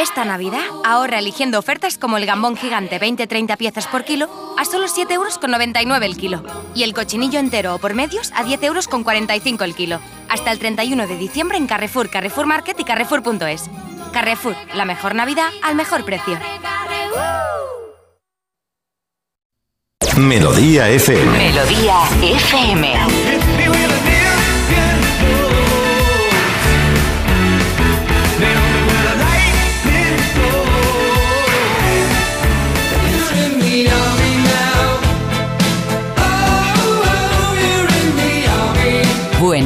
Esta Navidad ahorra eligiendo ofertas como el gambón gigante 20-30 piezas por kilo a solo 7,99 euros el kilo y el cochinillo entero o por medios a 10 euros con 45 el kilo. Hasta el 31 de diciembre en Carrefour, Carrefour Market y Carrefour.es. Carrefour, la mejor Navidad al mejor precio. Melodía FM. Melodía FM.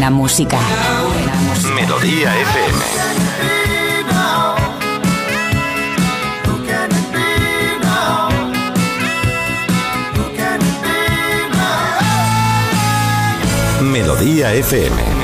Buena música. Melodía FM. Melodía FM.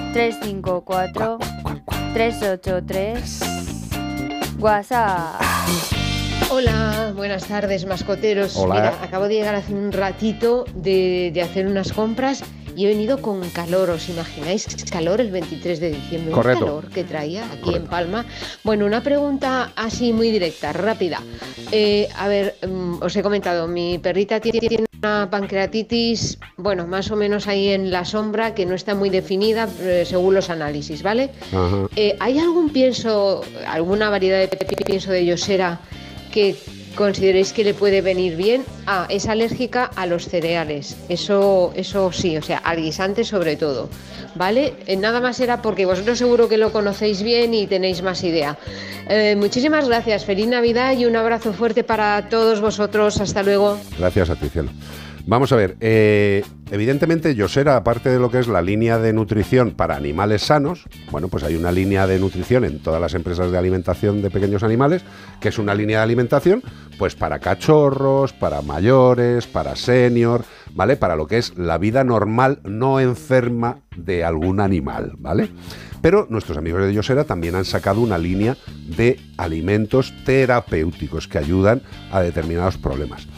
354 383 WhatsApp. Hola, buenas tardes, mascoteros. Hola. Mira, acabo de llegar hace un ratito de, de hacer unas compras y he venido con calor. ¿Os imagináis calor el 23 de diciembre? Correcto. Un calor que traía aquí en Palma. Bueno, una pregunta así muy directa, rápida. Eh, a ver, mm, os he comentado, mi perrita tiene una pancreatitis, bueno, más o menos ahí en la sombra, que no está muy definida eh, según los análisis, ¿vale? Eh, ¿Hay algún pienso, alguna variedad de pi- pienso de Yosera que consideréis que le puede venir bien? Ah, es alérgica a los cereales. Eso, eso sí, o sea, al guisante sobre todo. ¿Vale? Eh, nada más era porque vosotros seguro que lo conocéis bien y tenéis más idea. Eh, muchísimas gracias, feliz Navidad y un abrazo fuerte para todos vosotros. Hasta luego. Gracias a ti. Vamos a ver, eh, evidentemente Yosera, aparte de lo que es la línea de nutrición para animales sanos, bueno, pues hay una línea de nutrición en todas las empresas de alimentación de pequeños animales, que es una línea de alimentación, pues para cachorros, para mayores, para senior, ¿vale? Para lo que es la vida normal, no enferma de algún animal, ¿vale? Pero nuestros amigos de Yosera también han sacado una línea de alimentos terapéuticos que ayudan a determinados problemas.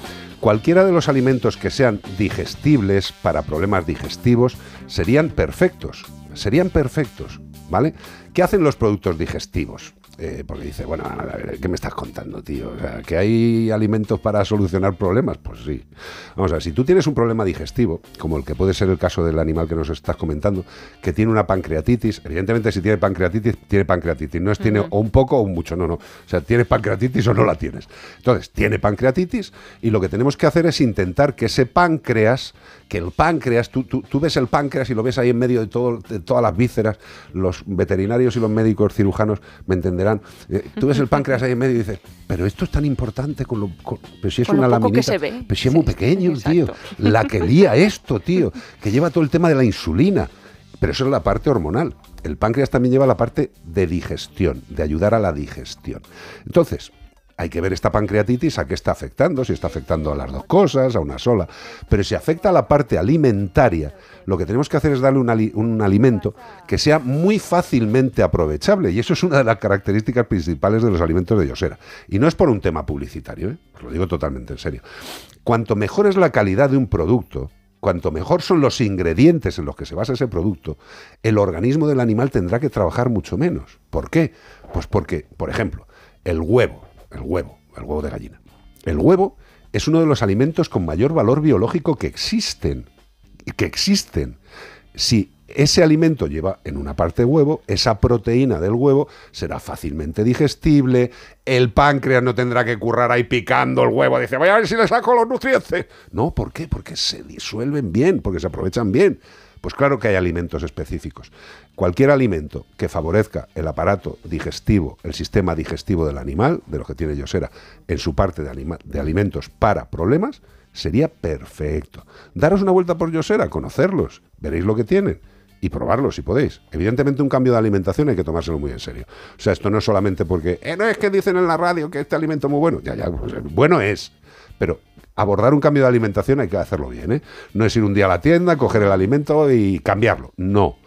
Cualquiera de los alimentos que sean digestibles para problemas digestivos serían perfectos, serían perfectos, ¿vale? ¿Qué hacen los productos digestivos? Eh, porque dice, bueno, a ver, ¿qué me estás contando, tío? O sea, ¿que hay alimentos para solucionar problemas? Pues sí. Vamos a ver, si tú tienes un problema digestivo, como el que puede ser el caso del animal que nos estás comentando, que tiene una pancreatitis, evidentemente si tiene pancreatitis, tiene pancreatitis, no es tiene o un poco o un mucho, no, no. O sea, tienes pancreatitis o no la tienes. Entonces, tiene pancreatitis y lo que tenemos que hacer es intentar que ese páncreas, que el páncreas, tú, tú- tú ves el páncreas y lo ves ahí en medio de, todo, de todas las vísceras, los veterinarios y los médicos cirujanos me entenderán. Eh, tú ves el páncreas ahí en medio y dices, pero esto es tan importante con lo... con- pero si es Con lo una poco que se ve. pero si es muy pequeño, tío. La que lía esto, tío. Que lleva todo el tema de la insulina. Pero eso es la parte hormonal. El páncreas también lleva la parte de digestión, de ayudar a la digestión. Entonces, hay que ver esta pancreatitis a qué está afectando, si está afectando a las dos cosas, a una sola. Pero si afecta a la parte alimentaria, lo que tenemos que hacer es darle un, ali- un alimento que sea muy fácilmente aprovechable. Y eso es una de las características principales de los alimentos de Yosera. Y no es por un tema publicitario, ¿eh? lo digo totalmente en serio. Cuanto mejor es la calidad de un producto, cuanto mejor son los ingredientes en los que se basa ese producto, el organismo del animal tendrá que trabajar mucho menos. ¿Por qué? Pues porque, por ejemplo, el huevo, el huevo, el huevo de gallina. El huevo es uno de los alimentos con mayor valor biológico que existen. Que existen. Si ese alimento lleva en una parte huevo, esa proteína del huevo será fácilmente digestible, el páncreas no tendrá que currar ahí picando el huevo, dice, voy a ver si le saco los nutrientes. No, ¿por qué? Porque se disuelven bien, porque se aprovechan bien. Pues claro que hay alimentos específicos. Cualquier alimento que favorezca el aparato digestivo, el sistema digestivo del animal, de lo que tiene Yosera, en su parte de, alimentos para problemas, sería perfecto. Daros una vuelta por Yosera, conocerlos, veréis lo que tienen y probarlos si podéis. Evidentemente un cambio de alimentación hay que tomárselo muy en serio. O sea, esto no es solamente porque, "Eh, no es que dicen en la radio que este alimento es muy bueno. Ya, ya, pues, bueno es, pero abordar un cambio de alimentación hay que hacerlo bien. ¿eh? No es ir un día a la tienda, coger el alimento y cambiarlo. No.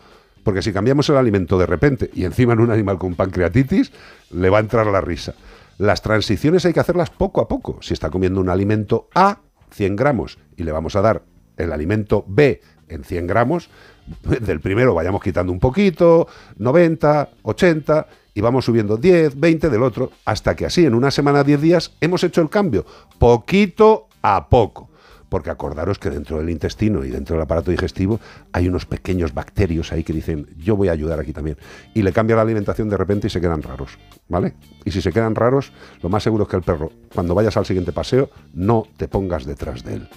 Porque si cambiamos el alimento de repente y encima en un animal con pancreatitis, le va a entrar la risa. Las transiciones hay que hacerlas poco a poco. Si está comiendo un alimento A, 100 gramos, y le vamos a dar el alimento B en 100 gramos, del primero vayamos quitando un poquito, 90, 80, y vamos subiendo 10, 20 del otro, hasta que así en una semana, 10 días, hemos hecho el cambio, poquito a poco porque acordaros que dentro del intestino y dentro del aparato digestivo hay unos pequeños bacterios ahí que dicen, yo voy a ayudar aquí también. Y le cambia la alimentación de repente y se quedan raros, ¿vale? Y si se quedan raros, lo más seguro es que el perro, cuando vayas al siguiente paseo, no te pongas detrás de él.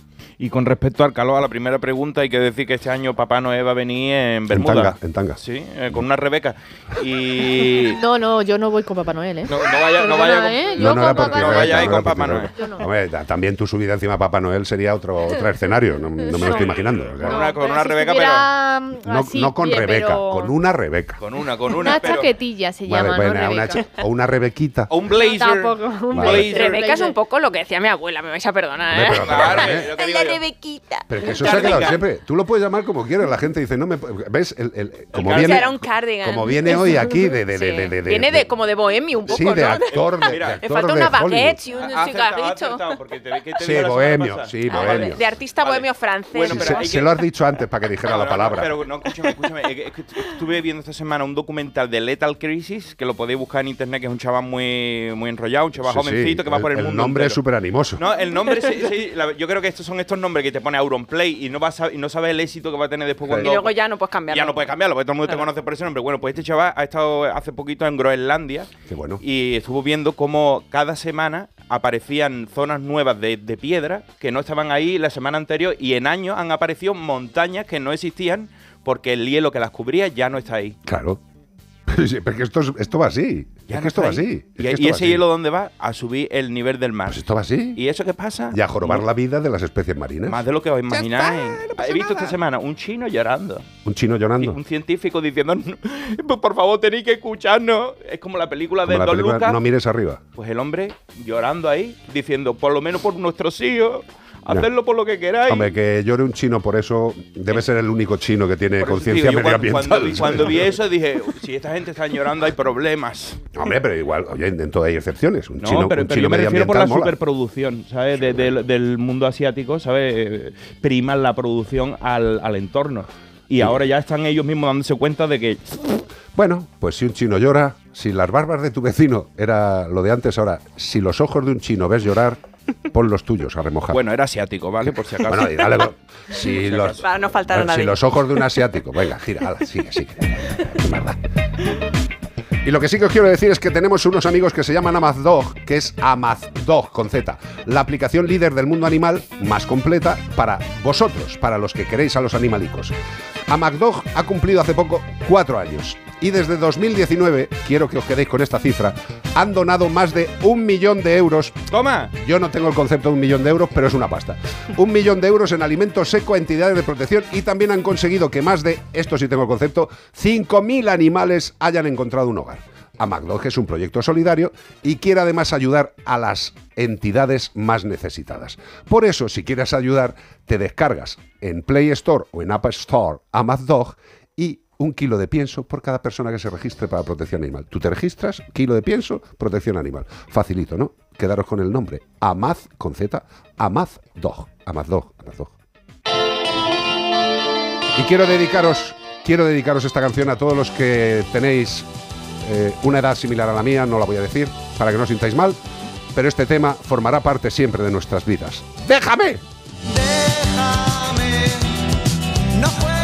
Y con respecto al calor, a la primera pregunta, hay que decir que este año Papá Noé va a venir en Bermuda. En tanga, en tanga. Sí, eh, con una Rebeca. Y... No, no, yo no voy con Papá Noel, ¿eh? No, no vaya, no vaya con, ¿eh? No, Yo no con Papá Noel. vaya con Papá Noel. Hombre, también tu subida encima de Papá Noel sería otro, otro escenario, no, no me lo estoy imaginando. o sea, Con una, con Pero una si Rebeca, pero... no, así, no con Rebeca, pero- con una Rebeca. Con una, con una, Una chaquetilla se Vale, llama, cha- o una Rebequita. O un blazer. Tampoco, un Vale. blazer. Rebeca es un poco lo que decía mi abuela, me vais a perdonar, ¿eh? pero- Claro, ¿eh? digo Rebequita. Pero es que eso se ha quedado siempre. Tú lo puedes llamar como quieras. La gente dice, no me. ¿Ves? El, el- como viene, Era un cardigan. como viene hoy aquí de. de, de, Sí. de- de- de- Viene de, como de bohemio un poco, Sí, de ¿no? actor. De, Mira, de actor falta de una baguette y un Ha cigarrito. acertado, porque te, ¿qué te Sí, bohemio, sí, Ah, bohemio. De artista Vale. bohemio francés. Bueno, pero se, hay se que- lo has dicho antes para que dijera la no, palabra. Pero no, escúchame, escúchame. Es que- es que estuve viendo esta semana un documental de Lethal Crisis, que lo podéis buscar en internet, que es un chaval muy, muy enrollado, un chaval jovencito que va el- por el, el mundo. nombre es súper animoso. No, el nombre, sí, sí, la- yo creo que estos son estos nombres que te pone Auronplay y no, vas a- y no sabes el éxito que va a tener después Sí. cuando... Y luego ya no puedes cambiarlo. Ya no puedes cambiarlo, porque todo el mundo te conoce por ese nombre. Bueno, pues este chaval ha estado hace poquito en Groenlandia Qué bueno. y estuvo viendo cómo cada semana aparecían zonas nuevas de, de piedra que no estaban ahí la semana anterior y en años han aparecido montañas que no existían porque el hielo que las cubría ya no está ahí. Claro. Sí, Porque esto, es- esto va así. Ya es no que esto va así. Es Y, que esto y va ese así. hielo dónde va? A subir el nivel del mar. Pues esto va así. ¿Y eso qué pasa? Y a jorobar No- la vida de las especies marinas. Más de lo que os imagináis. He visto esta semana un chino llorando. Un chino Y llorando. un científico diciendo, "No, por favor, tenéis que escucharnos. Es como la película de la Don película Lucas. No mires arriba. Pues el hombre llorando ahí, diciendo, por lo menos por nuestros hijos, hacedlo por lo que queráis. Hombre, que llore un chino por eso debe ser el único chino que tiene conciencia cuando- medioambiental. Cuando, vi, cuando vi eso dije, si esta gente está llorando hay problemas. Hombre, pero igual, oye, en todo hay excepciones. Un No, chino, pero, un pero chino yo me refiero por la mola. superproducción, ¿sabes? De- del- del mundo asiático, ¿sabes? Priman la producción al, al entorno. Y ahora ya están ellos mismos dándose cuenta de que Bueno, pues si un chino llora, si las barbas de tu vecino era lo de antes, ahora, si los ojos de un chino ves llorar, pon los tuyos a remojar. Bueno, era asiático, ¿vale? Por si acaso. Bueno, y dale, lo- si, los, Para no faltar a bueno, si nadie. los ojos de un asiático, venga, gira, ala, sigue, sigue. Y lo que sí que os quiero decir es que tenemos unos amigos que se llaman Amazdog, que es Amazdog con Z, la aplicación líder del mundo animal más completa para vosotros, para los que queréis a los animalicos. Amazdog ha cumplido hace poco cuatro años y desde 2019, quiero que os quedéis con esta cifra, han donado más de un millón de euros. ¡Toma! Yo no tengo el concepto de un millón de euros, pero es una pasta. Un millón de euros en alimento seco a entidades de protección y también han conseguido que más de, esto sí tengo el concepto, 5.000 animales hayan encontrado un hogar. Amagdog es un proyecto solidario y quiere además ayudar a las entidades más necesitadas. Por eso, si quieres ayudar, te descargas en Play Store o en App Store Amagdog y un kilo de pienso por cada persona que se registre para protección animal. Tú te registras, kilo de pienso, protección animal. Facilito, ¿no? Quedaros con el nombre. Amaz, con Z, Amaz Dog. Amaz Dog, Amaz Dog. Y quiero dedicaros, quiero dedicaros esta canción a todos los que tenéis eh, una edad similar a la mía, no la voy a decir, para que no os sintáis mal, pero este tema formará parte siempre de nuestras vidas. ¡Déjame! Déjame, no juegues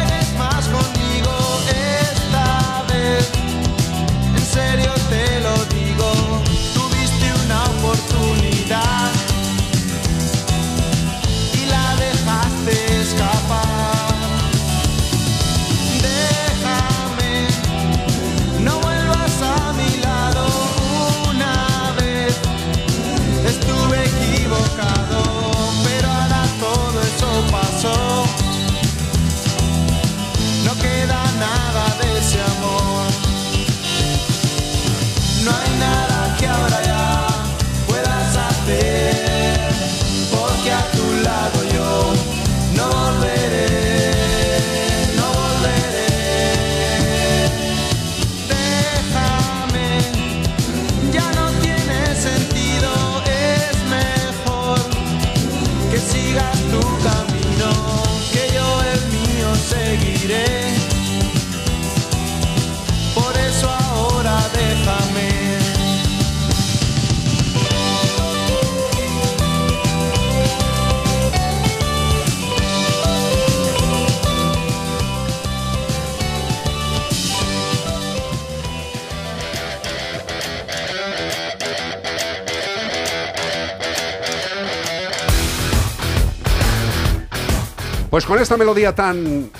Pues con esta melodía tan eh,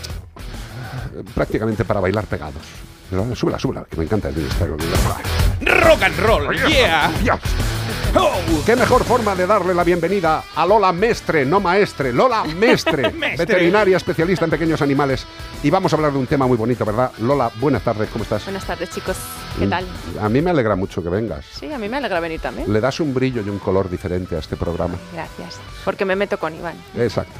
prácticamente para bailar pegados. Pero, Súbela, súbela, que me encanta el ministerio. Rock and roll, yeah. ¡Qué mejor forma de darle la bienvenida a Lola Mestre, no maestre, Lola Mestre, Mestre. veterinaria especialista en pequeños animales. Y vamos a hablar de un tema muy bonito, ¿verdad? Lola, buenas tardes, ¿cómo estás? Buenas tardes, chicos. ¿Qué Mm, tal? A mí me alegra mucho que vengas. Sí, a mí me alegra venir también. Le das un brillo y un color diferente a este programa. Gracias. Porque me meto con Iván. Exacto.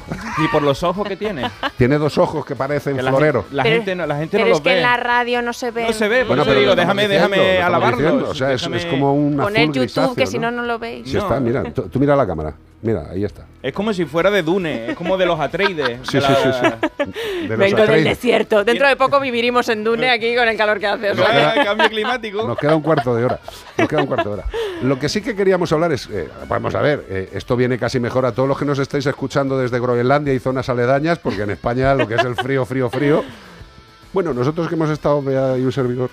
Y por los ojos que tiene. Tiene dos ojos que parecen floreros. La Pero- gente no, la gente no Pero los es que ve. en la radio no se ve. No se ve, Bueno, pero digo, déjame, diciendo, déjame lo estamos alabarlos. diciendo. O sea, es, es como un Poner azul YouTube, grisáceo, que si ¿no? no, no lo veis. Sí está, mira, tú, tú mira la cámara. Mira, ahí está. Es como si fuera de Dune, es como de los Atreides. Sí, de sí, la- sí, sí. De los Vengo del desierto. Dentro de poco viviremos en Dune aquí con el calor que hace. cambio climático. Nos queda un cuarto de hora. Nos queda un cuarto de hora. Lo que sí que queríamos hablar es, eh, vamos a ver, eh, esto viene casi mejor a todos los que nos estáis escuchando desde Groenlandia y zonas aledañas, porque en España lo que es el frío, frío, frío. Bueno, nosotros que hemos estado, Bea y un servidor,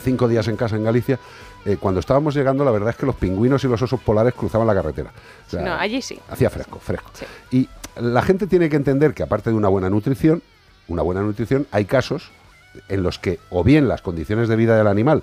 cinco días en casa en Galicia, eh, cuando estábamos llegando, la verdad es que los pingüinos y los osos polares cruzaban la carretera. O sea, No, allí sí. Hacía fresco, fresco. Y la gente tiene que entender que aparte de una buena nutrición, una buena nutrición, hay casos en los que o bien las condiciones de vida del animal,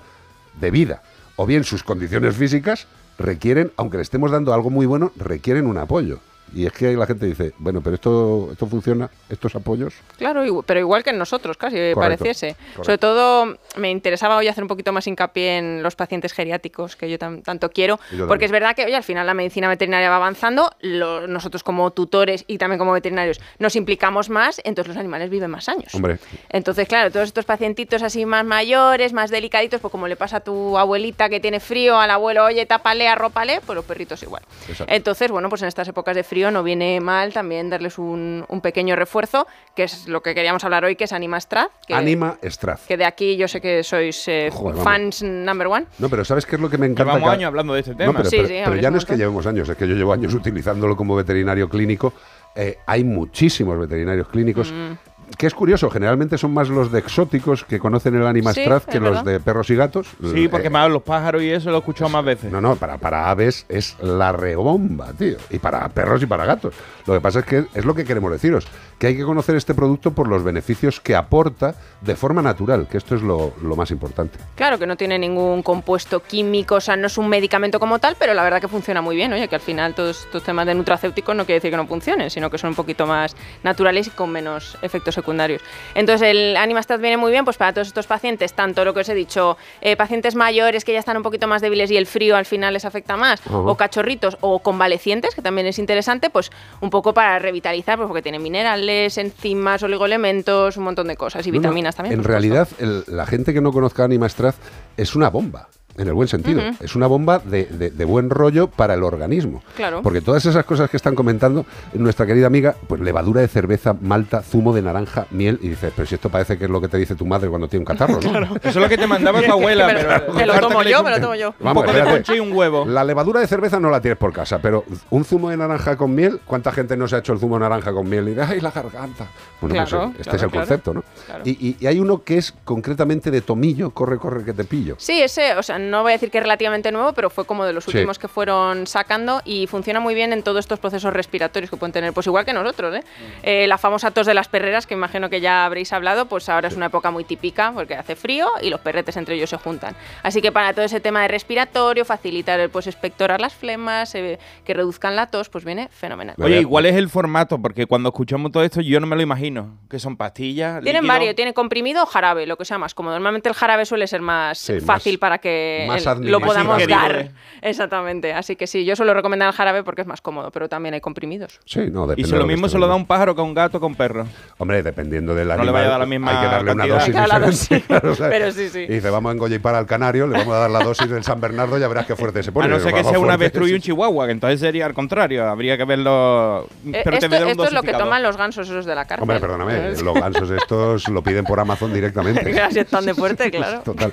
de vida, o bien sus condiciones físicas, requieren, aunque le estemos dando algo muy bueno, requieren un apoyo. Y es que la gente dice, bueno, pero esto, esto funciona, estos apoyos. Claro, pero igual que en nosotros, casi eh, Correcto, pareciese. correcto. Sobre todo, me interesaba hoy hacer un poquito más hincapié en los pacientes geriátricos, que yo tan- tanto quiero, yo porque es verdad que hoy al final la medicina veterinaria va avanzando, lo- nosotros como tutores y también como veterinarios nos implicamos más, entonces los animales viven más años. Hombre, Entonces, claro, todos estos pacientitos así más mayores, más delicaditos, pues como le pasa a tu abuelita que tiene frío, al abuelo, oye, tápale, arrópale, pues los perritos igual. Exacto. Entonces, bueno, pues en estas épocas de frío no viene mal también darles un, un pequeño refuerzo, que es lo que queríamos hablar hoy, que es Anima Strat. Que, Anima Straz. Que de aquí yo sé que sois eh, Joder, vamos. fans number one. No, pero ¿sabes qué es lo que me encanta? Llevamos años hablando de este No, tema. pero, Sí, pero- sí, pero habréis ya no es que llevemos años, es que yo llevo años utilizándolo como veterinario clínico. Eh, hay muchísimos veterinarios clínicos. Mm. Que es curioso, generalmente son más los de exóticos que conocen el Anima Sí, que los de perros y gatos. Sí, porque Eh, más los pájaros y eso lo he escuchado más veces. No, no, para, para aves es la rebomba, tío. Y para perros y para gatos. Lo que pasa es que es lo que queremos deciros, que hay que conocer este producto por los beneficios que aporta de forma natural, que esto es lo, lo más importante. Claro, que no tiene ningún compuesto químico, o sea, no es un medicamento como tal, pero la verdad que funciona muy bien. Oye, que al final todos estos temas de nutracéuticos no quiere decir que no funcionen, sino que son un poquito más naturales y con menos efectos secundarios. Entonces, el Animastat viene muy bien pues para todos estos pacientes, tanto lo que os he dicho, eh, pacientes mayores que ya están un poquito más débiles y el frío al final les afecta más, o cachorritos o convalecientes, que también es interesante, pues un poco para revitalizar, pues porque tiene minerales, enzimas, oligoelementos, un montón de cosas y No, no, vitaminas también. En realidad, el- la gente que no conozca Anima Straz es una bomba. En el buen sentido. Es una bomba de, de- de buen rollo para el organismo. Claro. Porque todas esas cosas que están comentando nuestra querida amiga, pues levadura de cerveza, malta, zumo de naranja, miel, y dices, pero si esto parece que es lo que te dice tu madre cuando tiene un catarro, ¿no? Eso es lo que te mandaba tu abuela, Me lo- pero... me lo tomo yo, me lo tomo yo. Un poco de ponche y un huevo. La levadura de cerveza no la tienes por casa, pero un zumo de naranja con miel, ¿cuánta gente no se ha hecho el zumo de naranja con miel? Y dice, ¡ay, la garganta! Bueno, pues, Claro, eh, este claro, es el claro. concepto, ¿no? Claro. Y, y- y hay uno que es concretamente de tomillo, corre, corre, que te pillo. Sí, ese, o sea, no voy a decir que es relativamente nuevo, pero fue como de los Sí. últimos que fueron sacando y funciona muy bien en todos estos procesos respiratorios que pueden tener, pues igual que nosotros, ¿eh? Eh, la famosa tos de las perreras, que imagino que ya habréis hablado, pues ahora es una época muy típica porque hace frío y los perretes entre ellos se juntan. Así que para todo ese tema de respiratorio, facilitar el pues expectorar las flemas, eh, que reduzcan la tos, pues viene fenomenal. Oye, igual es el formato, porque cuando escuchamos todo esto yo no me lo imagino. Que son pastillas, Tienen líquido. varios, tiene comprimido o jarabe, lo que sea más cómodo. Normalmente el jarabe suele ser más Sí, más- fácil para que más el- lo podamos dar. Exactamente. Así que sí, yo suelo recomendar el jarabe porque es más cómodo, pero también hay comprimidos. Sí, no, depende Y si de lo mismo se lo da un pájaro que a un gato que a un perro. Hombre, dependiendo del No le animal, vaya a dar la misma hay que darle una dosis la. Pero sí, sí. Y dice, vamos a engollar al canario, le vamos a dar la dosis del San Bernardo, ya verás qué fuerte se pone. a no ser que sea una avestruz y un chihuahua, que entonces sería al contrario. Habría que verlo. Eh, Pero te esto esto es lo que toman los gansos esos de la cárcel. Hombre, perdóname, los gansos estos lo piden por Amazon directamente. Así están de fuerte, claro. Total.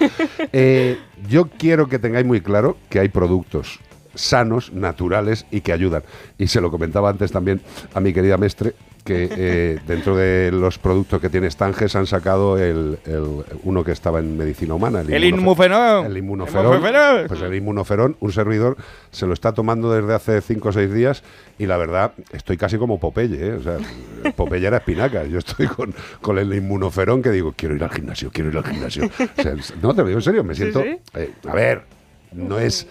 Eh, yo quiero que tengáis muy claro que hay productos sanos, naturales y que ayudan. Y se lo comentaba antes también a mi querida Mestre, que eh, dentro de los productos que tiene Stanges han sacado el, el- uno que estaba en medicina humana. El inmuferón. El inmunoferón. Inmunoferón. Pues el inmunoferón, un servidor, se lo está tomando desde hace 5 o 6 días y la verdad, estoy casi como Popeye, ¿eh? O sea, Popeye era espinaca. Yo estoy con, con el inmunoferón que digo, quiero ir al gimnasio, quiero ir al gimnasio. O sea, no, te lo digo en serio, me siento... sí. eh, a ver, no es...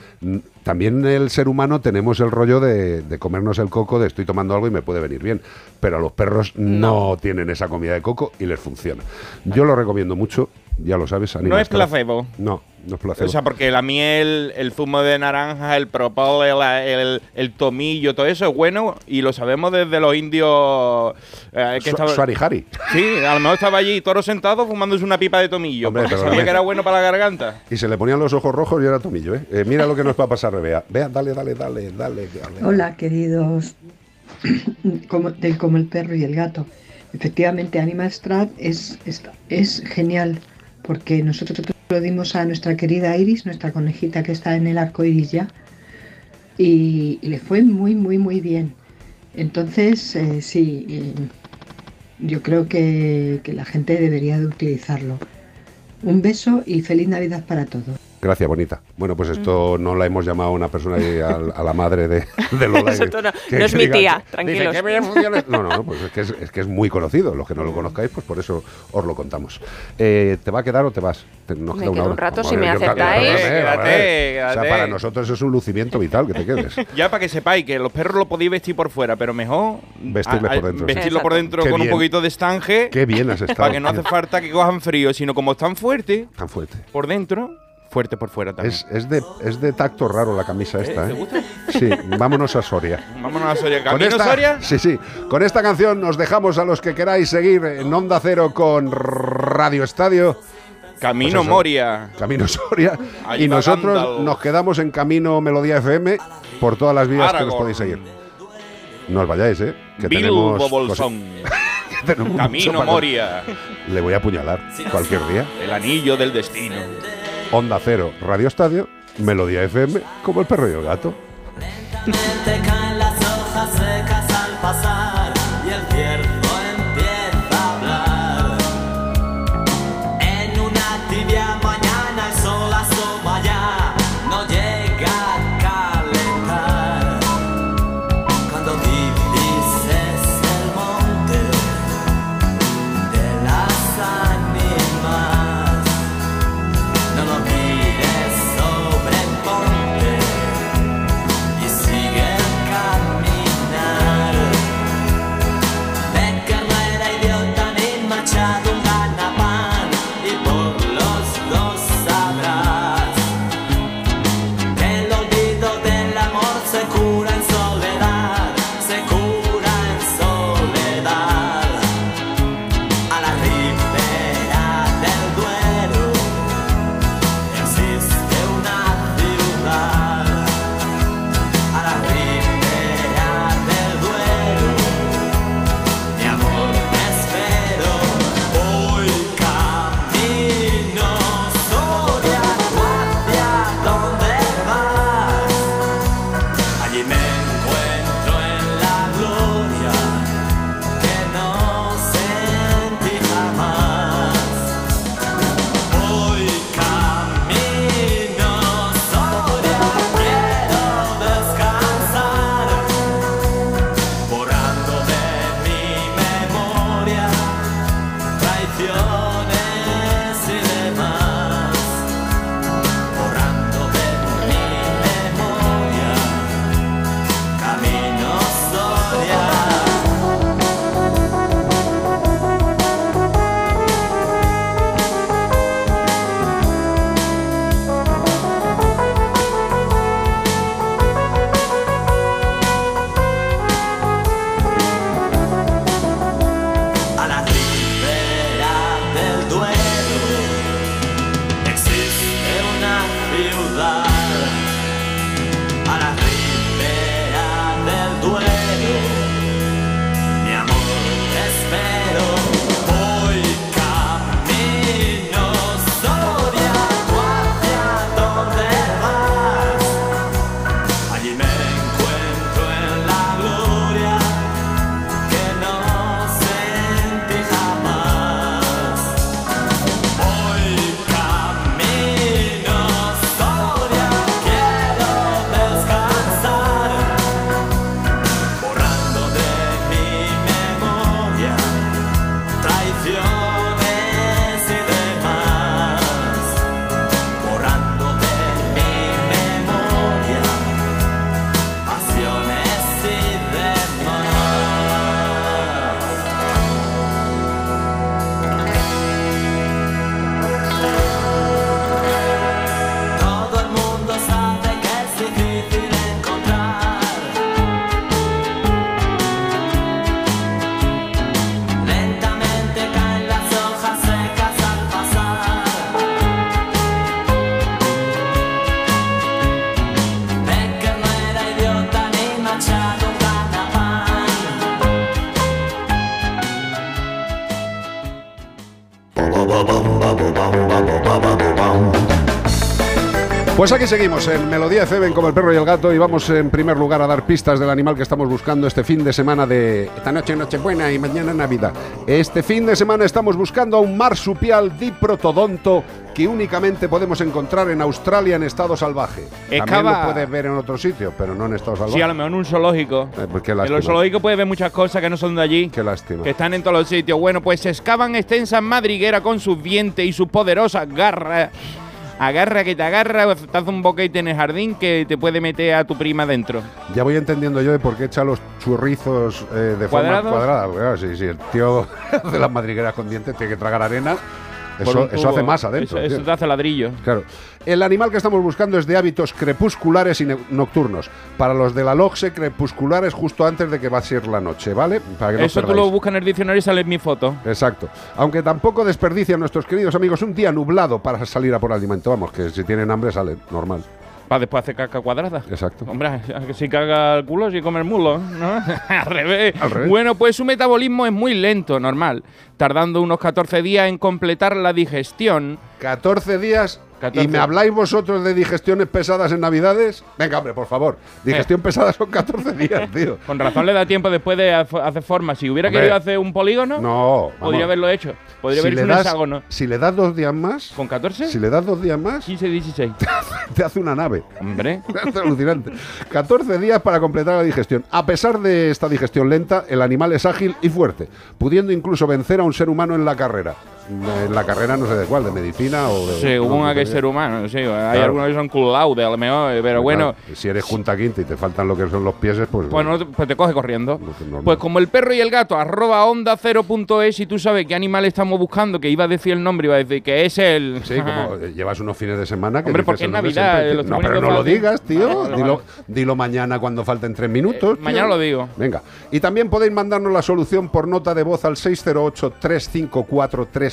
También el ser humano tenemos el rollo de, de comernos el coco, de estoy tomando algo y me puede venir bien. Pero los perros no, tienen esa comida de coco y les funciona. Yo lo recomiendo mucho, ya lo sabes. No Animal es placebo. No, no es placebo. O sea, porque la miel, el zumo de naranja, el propol, el, el- el tomillo, todo eso es bueno y lo sabemos desde los indios eh, que Su- estaba-. Sí, a lo mejor estaba allí toro sentado fumándose una pipa de tomillo, Hombre, porque sabía no que era bueno para la garganta. Y se le ponían los ojos rojos y era tomillo, ¿eh? Eh, mira lo que nos va a pasar, Vea, dale, dale, dale, dale. Hola, queridos como, del Como el perro y el gato. Efectivamente, Animal Strat es, es, es genial porque nosotros lo dimos a nuestra querida Iris, nuestra conejita que está en el arco iris ya, y, y le fue muy, muy, muy bien. Entonces, eh, sí, eh, yo creo que, que la gente debería de utilizarlo. Un beso y feliz Navidad para todos. Gracias, bonita. Bueno, pues esto no la hemos llamado a una persona y a, a la madre de, de Lola. Eso que- no- que- no es que mi diga, tía, dice, tranquilos. "¿Qué bien funciona?". No, no, no, pues es que es, es que es muy conocido. Los que no lo conozcáis, pues por eso os lo contamos. Eh, ¿Te va a quedar o te vas? Te- nos Me queda quedo un rato, Vamos si me aceptáis. Quédate. O sea, para nosotros es un lucimiento vital que te quedes. Ya para que sepáis que los perros lo podéis vestir por fuera, pero mejor Vestirles por dentro, sí. vestirlo por dentro Qué con bien. un poquito de estange. Qué bien has estado. Para que no hace falta que cojan frío, sino como están fuertes Tan fuerte. por dentro, fuerte por fuera también. Es, es, de, es de tacto raro la camisa esta, ¿te ¿eh? gusta? Sí, vámonos a Soria. Vámonos a Soria. Con ¿Camino esta, Soria? Sí, sí. Con esta canción nos dejamos a los que queráis seguir en Onda Cero con Radio Estadio. Camino Pues Moria. Camino Soria. Y nosotros Gándalo. nos quedamos en Camino Melodía FM por todas las vías que nos podéis seguir. No os vayáis, ¿eh? Que Bilbo tenemos Camino Moria. Le voy a apuñalar cualquier día. El anillo del destino. Onda Cero, Radio Estadio, Melodía FM, como el perro y el gato. Pues aquí seguimos en Melodía FM como el perro y el gato y vamos en primer lugar a dar pistas del animal que estamos buscando este fin de semana de esta noche Nochebuena y mañana Navidad. Este fin de semana estamos buscando a un marsupial diprotodonto que únicamente podemos encontrar en Australia en estado salvaje. También lo puedes ver en otro sitio, pero no en estado salvaje. Sí, a lo mejor en un zoológico. Eh, pues En los zoológicos puedes ver muchas cosas que no son de allí. Qué lástima. Que están en todos los sitios. Bueno, pues se excavan extensas madrigueras con sus dientes y sus poderosas garras. Agarra que te agarra, te hace un boquete en el jardín que te puede meter a tu prima dentro. Ya voy entendiendo yo de por qué echa los churrizos eh, de ¿Cuadrados? forma cuadrada. Si, si el tío de las madrigueras con dientes tiene que tragar arena, eso, eso hace masa dentro. Eso, te hace ladrillo. Claro. El animal que estamos buscando es de hábitos crepusculares y nocturnos. Para los de la LOGSE, crepusculares justo antes de que va a ser la noche, ¿vale? Para que no Eso tú lo buscas en el diccionario y sale en mi foto. Exacto. Aunque tampoco desperdician nuestros queridos amigos un día nublado para salir a por alimento. Vamos, que si tienen hambre salen, normal. Para después hacer caca cuadrada. Exacto. Hombre, si caga el culo, si come el mulo, ¿no? Al revés. Al revés. Bueno, pues su metabolismo es muy lento, normal, tardando unos 14 días en completar la digestión. 14 días 14. ¿Y me habláis vosotros de digestiones pesadas en Navidades? Venga, hombre, por favor. Digestión pesada son 14 días, tío. Con razón le da tiempo después de hacer forma. Si hubiera Hombre. querido hacer un polígono, No, podría vamos. haber hecho. Podría Si haber hecho un das- hexágono. Si le das dos días más, ¿Con 14? si le das dos días más, 15, 16. te hace una nave. Hombre. Es alucinante. 14 días para completar la digestión. A pesar de esta digestión lenta, el animal es ágil y fuerte, pudiendo incluso vencer a un ser humano en la carrera. En la carrera no sé de cuál, de medicina o de... Según a que de- ser humano, sí. Hay Claro. algunos que son laude, a lo mejor, pero bueno. Si eres junta quinta y te faltan lo que son los pies, pues... Pues, no te- pues te coge corriendo. normal. Pues como el perro y el gato, arroba onda cero punto es, y tú sabes qué animal estamos buscando, que iba a decir el nombre, iba a decir que es el. Sí, como eh, llevas unos fines de semana que Hombre, porque es Navidad, siempre. eh, No, pero no lo digas, tío. Vale, dilo, mañana cuando falten tres minutos. tío. mañana lo digo. Venga. Y también podéis mandarnos la solución por nota de voz al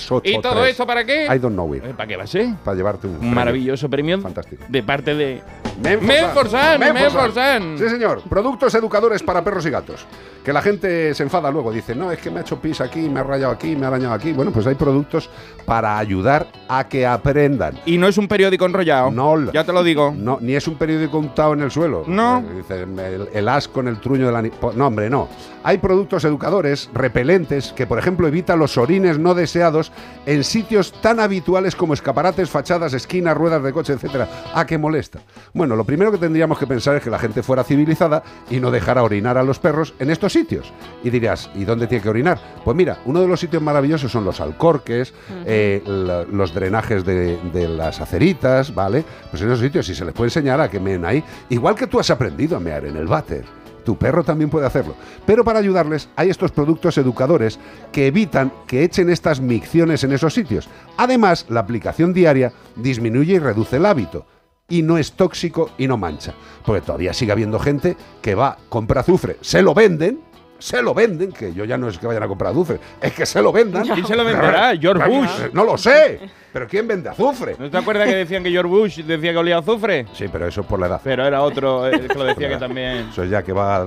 608-354-383. ¿Y todo esto para qué? I don't know it. ¿Para qué va a ser? Para llevarte un, maravilloso premio Fantástico. de parte de. Menforsan. Menforsan. Sí, señor. Productos educadores para perros y gatos. Que la gente se enfada luego. Dice, no, es que me ha hecho pis aquí, me ha rayado aquí, me ha arañado aquí. Bueno, pues hay productos para ayudar a que aprendan. Y no es un periódico enrollado. No. Ya te lo digo. No, ni es un periódico untado en el suelo. No. Eh, dice, el, el as con el truño de la... No, hombre, no. Hay productos educadores, repelentes, que por ejemplo evitan los orines no deseados en sitios tan habituales como escaparates, fachadas, esquinas, ruedas de coche, etcétera. ¿A qué molesta? Bueno, lo primero que tendríamos que pensar es que la gente fuera civilizada y no dejara orinar a los perros en estos sitios. Y dirás, ¿y dónde tiene que orinar? Pues mira, uno de los sitios maravillosos son los alcorques, eh, la- los drenajes de, de las aceritas, ¿vale? Pues en esos sitios, si se les puede enseñar a que meen ahí, igual que tú has aprendido a mear en el váter. Tu perro también puede hacerlo. Pero para ayudarles hay estos productos educadores que evitan que echen estas micciones en esos sitios. Además, la aplicación diaria disminuye y reduce el hábito. Y no es tóxico y no mancha. Porque todavía sigue habiendo gente que va, compra azufre, se lo venden, se lo venden, que yo ya no es que vayan a comprar azufre, es que se lo vendan. ¿Quién se lo venderá? George Bush. No lo sé, pero ¿quién vende azufre? ¿No te acuerdas que decían que George Bush decía que olía a azufre? Sí, pero eso por la edad. Pero era otro el que lo decía que también. Eso es ya que va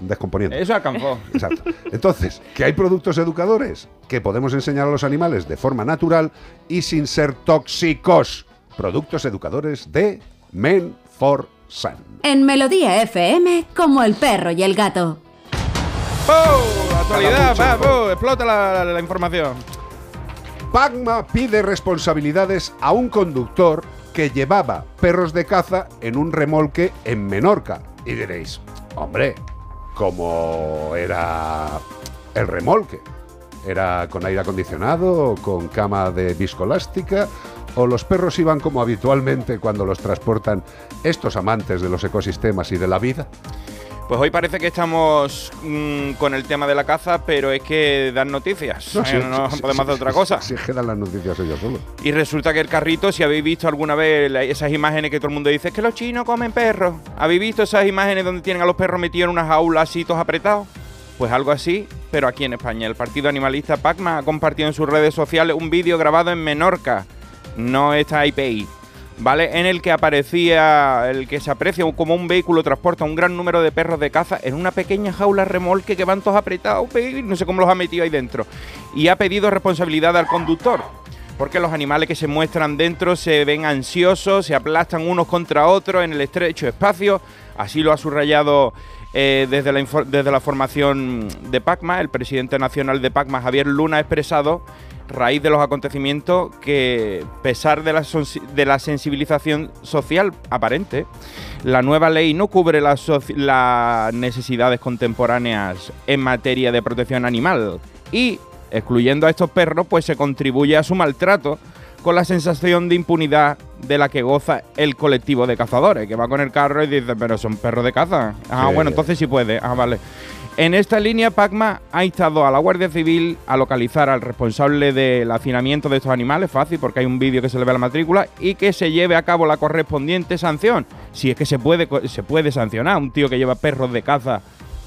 descomponiendo. Eso alcanzó. Exacto. Entonces, que hay productos educadores que podemos enseñar a los animales de forma natural y sin ser tóxicos. Productos educadores de Men for Sun. En Melodía FM, como el perro y el gato. ¡Oh! Actualidad. ¡oh! explota la, la- la información. Pagma pide responsabilidades a un conductor que llevaba perros de caza en un remolque en Menorca. Y diréis, hombre, ¿cómo era el remolque? ¿Era con aire acondicionado, con cama de viscolástica? ¿O los perros iban como habitualmente cuando los transportan estos amantes de los ecosistemas y de la vida? Pues hoy parece que estamos mm, con el tema de la caza, pero es que dan noticias. No, sí, Eh, no sí, podemos sí, hacer otra cosa. Sí, es que dan las noticias ellos solos. Y resulta que el carrito, si habéis visto alguna vez esas imágenes que todo el mundo dice, es que los chinos comen perros. ¿Habéis visto esas imágenes donde tienen a los perros metidos en unas jaulas así todos apretados? Pues algo así, pero aquí en España. El partido animalista Pacma ha compartido en sus redes sociales un vídeo grabado en Menorca, no está IPI, ¿vale? En el que aparecía, el que se aprecia como un vehículo transporta un gran número de perros de caza en una pequeña jaula remolque que van todos apretados, no sé cómo los ha metido ahí dentro. Y ha pedido responsabilidad al conductor. porque los animales que se muestran dentro se ven ansiosos, se aplastan unos contra otros en el estrecho espacio. Así lo ha subrayado eh, desde, la desde la formación de PACMA. El presidente nacional de PACMA, Javier Luna, ha expresado raíz de los acontecimientos que, pesar de la, de la sensibilización social aparente, la nueva ley no cubre las, las necesidades contemporáneas en materia de protección animal y excluyendo a estos perros, pues se contribuye a su maltrato con la sensación de impunidad de la que goza el colectivo de cazadores, que va con el carro y dice, pero son perros de caza. Ah, bueno, entonces sí puede. Ah, vale. En esta línea, Pacma ha instado a la Guardia Civil a localizar al responsable del hacinamiento de estos animales, fácil porque hay un vídeo que se le ve a la matrícula, y que se lleve a cabo la correspondiente sanción. Si es que se puede, se puede sancionar a un tío que lleva perros de caza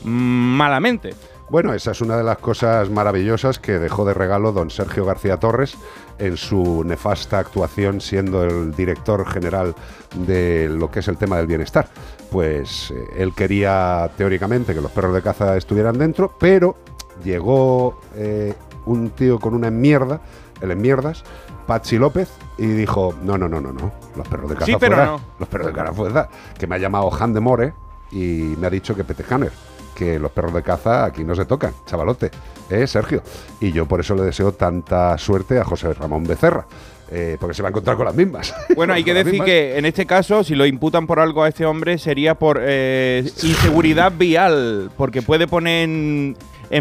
mm, malamente. Bueno, esa es una de las cosas maravillosas que dejó de regalo don Sergio García Torres en su nefasta actuación siendo el director general de lo que es el tema del bienestar. Pues eh, él quería teóricamente que los perros de caza estuvieran dentro, pero llegó eh, un tío con una mierda, el enmierdas, Pachi López, y dijo, no, no, no, no, no, los perros de caza sí, pero no. los perros de caza fuera, que me ha llamado Han de More y me ha dicho que Pete Hanner que los perros de caza aquí no se tocan, chavalote, ¿eh, Sergio? Y yo por eso le deseo tanta suerte a José Ramón Becerra. Eh, porque se va a encontrar con las mismas. Bueno, hay que decir que en este caso, si lo imputan por algo a este hombre, sería por eh, inseguridad vial, porque puede poner en,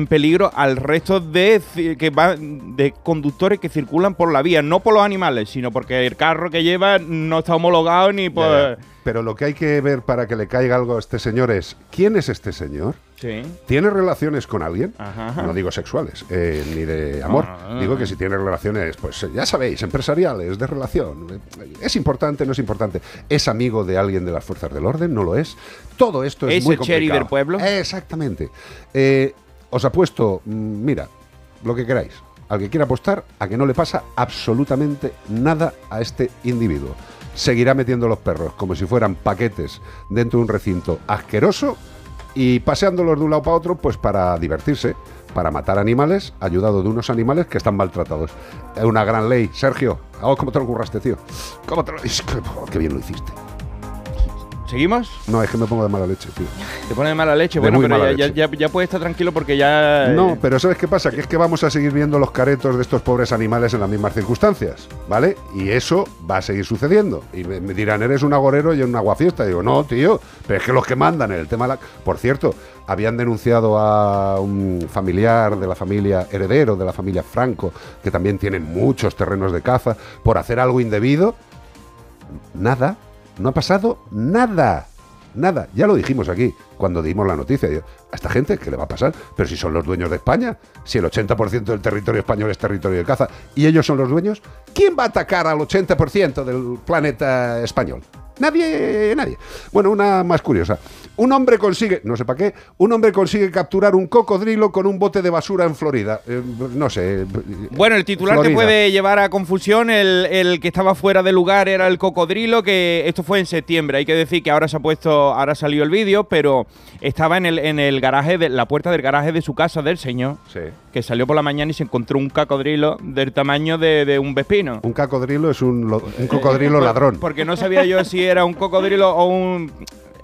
peligro al resto de, que va, de conductores que circulan por la vía, no por los animales, sino porque el carro que lleva no está homologado ni por... Pero lo que hay que ver para que le caiga algo a este señor es, ¿quién es este señor? ¿Tiene relaciones con alguien? No digo sexuales, eh, ni de amor. digo que si tiene relaciones, pues ya sabéis, empresariales, de relación. ¿Es importante? ¿No es importante? ¿Es amigo de alguien de las fuerzas del orden? ¿No lo es? Todo esto es, ¿Es muy el cherry del pueblo? Exactamente. Eh, os apuesto, mm, mira, lo que queráis. Al que quiera apostar, a que no le pasa absolutamente nada a este individuo. Seguirá metiendo los perros como si fueran paquetes dentro de un recinto asqueroso y paseándolos de un lado para otro, pues para divertirse, para matar animales, ayudado de unos animales que están maltratados. Es una gran ley. Sergio, ¿cómo te lo curraste, tío? ¿Cómo te lo... Qué bien lo hiciste. ¿Seguimos? No, es que me pongo de mala leche, tío. Te pone de mala leche, bueno, pero ya, Ya, ya, puedes estar tranquilo porque ya. No, eh, pero ¿sabes qué pasa? Que es que vamos a seguir viendo los caretos de estos pobres animales en las mismas circunstancias, ¿vale? Y eso va a seguir sucediendo. Y me, dirán, eres un agorero y un aguafiesta. Y digo, no, tío, pero es que los que mandan en el tema la. Por cierto, habían denunciado a un familiar de la familia heredero de la familia Franco, que también tienen muchos terrenos de caza, por hacer algo indebido. Nada, no ha pasado nada. Nada. Ya lo dijimos aquí cuando dimos la noticia. a esta gente, ¿qué le va a pasar? Pero si son los dueños de España, si el 80% del territorio español es territorio de caza y ellos son los dueños, ¿quién va a atacar al 80% del planeta español? Nadie, nadie. Bueno, una más curiosa. Un hombre consigue, no sé para qué, un hombre consigue capturar un cocodrilo con un bote de basura en Florida. Eh, no sé. Bueno, el titular te puede llevar a confusión. El, que estaba fuera de lugar era el cocodrilo, que esto fue en septiembre. Hay que decir que ahora se ha puesto, ahora salió el vídeo, pero estaba en el, en el garaje, de la puerta del garaje de su casa del señor. Sí. Que salió por la mañana y se encontró un cocodrilo del tamaño de, un vespino. Un cocodrilo es un, un cocodrilo ladrón. Porque no sabía yo si era un cocodrilo o un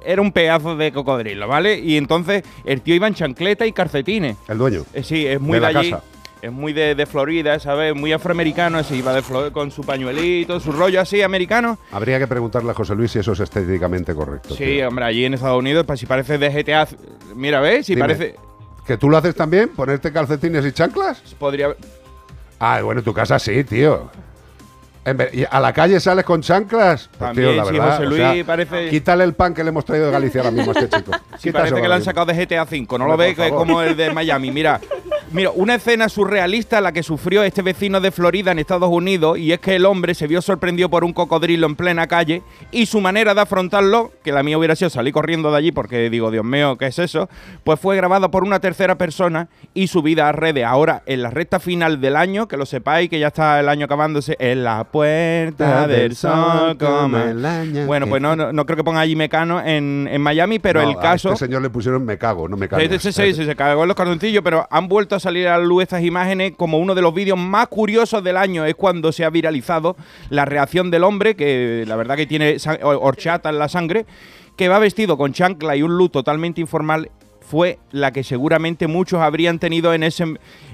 era un pedazo de cocodrilo, ¿vale? Y entonces el tío iba en chancleta y calcetines. El dueño. Eh, sí, es muy de, allí. Es muy de, Florida, ¿sabes? Muy afroamericano, así iba de con su pañuelito, su rollo así americano. Habría que preguntarle a José Luis si eso es estéticamente correcto. Sí, hombre, allí en Estados Unidos, pues, si parece de GTA. Mira, ¿ves? Si parece. ¿Que tú lo haces también? ¿Ponerte calcetines y chanclas? Podría. Ah, bueno, en tu casa sí, tío. ¿A la calle sales con chanclas? Pues, tío, la verdad, José Luis parece... Quítale el pan que le hemos traído de Galicia ahora mismo a este chico. Sí, parece que lo han sacado de GTA V. No lo ves como el de Miami. Mira, Mira, una escena surrealista la que sufrió este vecino de Florida en Estados Unidos y es que el hombre se vio sorprendido por un cocodrilo en plena calle y su manera de afrontarlo, que la mía hubiera sido salir corriendo de allí porque digo, Dios mío, ¿qué es eso? Pues fue grabado por una tercera persona y subida a redes. Ahora, en la recta final del año, que lo sepáis, que ya está el año acabándose, en la puerta del sol como el año Bueno, pues no, no, creo que ponga allí Mecano en, en Miami, pero el caso... A este señor le pusieron me cago, no me cago. Sí, sí, sí, se cagó en los cartoncillos, pero han vuelto a salir a la luz estas imágenes como uno de los vídeos más curiosos del año. Es cuando se ha viralizado la reacción del hombre, que la verdad que tiene horchata en la sangre, que va vestido con chancla y un look totalmente informal fue la que seguramente muchos habrían tenido en ese,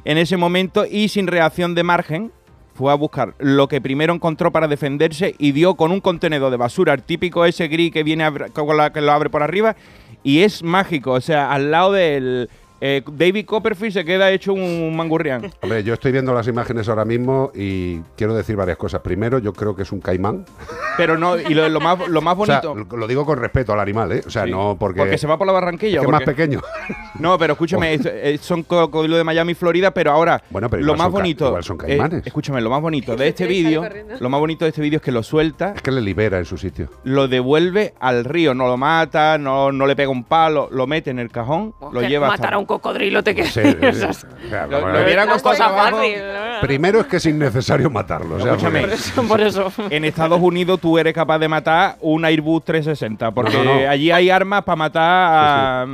en ese momento y sin reacción de margen, fue a buscar lo que primero encontró para defenderse y dio con un contenedor de basura, el típico ese gris que viene la que lo abre por arriba, y es mágico, o sea, al lado del eh, David Copperfield se queda hecho un mangurrián. Hombre, yo estoy viendo las imágenes ahora mismo y quiero decir varias cosas. Primero, yo creo que es un caimán. Pero no, y lo, más, lo más bonito. lo digo con respeto al animal, ¿eh? O sea, no porque. Porque se va por la barranquilla. Es que más pequeño. No, pero escúchame, son cocodrilos de Miami, Florida, pero ahora. Bueno, pero lo más bonito. Igual son caimanes. escúchame, lo más bonito de este vídeo. Lo más bonito de este vídeo es que lo suelta. Es que le libera en su sitio. Lo devuelve al río, no lo mata, no, no le pega un palo, lo mete en el cajón, lo lleva. Matar a un cocodrilo te queda Primero es que es innecesario matarlo. escúchame, por eso. En Estados Unidos tú eres capaz de matar un Airbus 360, porque allí hay armas para matar a,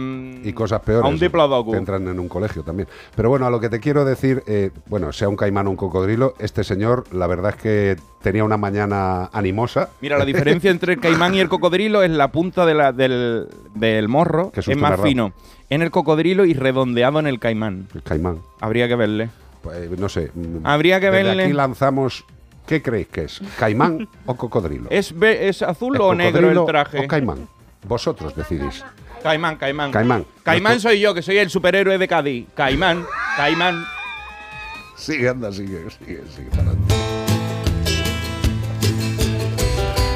y cosas peores. A un diplodocus. Que entran en un colegio también. Pero bueno, a lo que te quiero decir, eh, bueno, sea un caimán o un cocodrilo, este señor, la verdad es que tenía una mañana animosa. Mira, la diferencia entre el caimán y el cocodrilo es la punta de la, del, del morro, que es más fino en el cocodrilo y redondeado en el caimán. El caimán. Habría que verle. Pues no sé. Mm, Habría que verle. Aquí lanzamos. ¿Qué creéis que es? ¿Caimán o cocodrilo? ¿Es, es azul o negro el traje? O caimán. Vosotros decidís. Caimán, caimán. Caimán. Caimán soy yo, que soy el superhéroe de Cádiz. Caimán, caimán. Sigue, anda, sigue, sigue, sigue para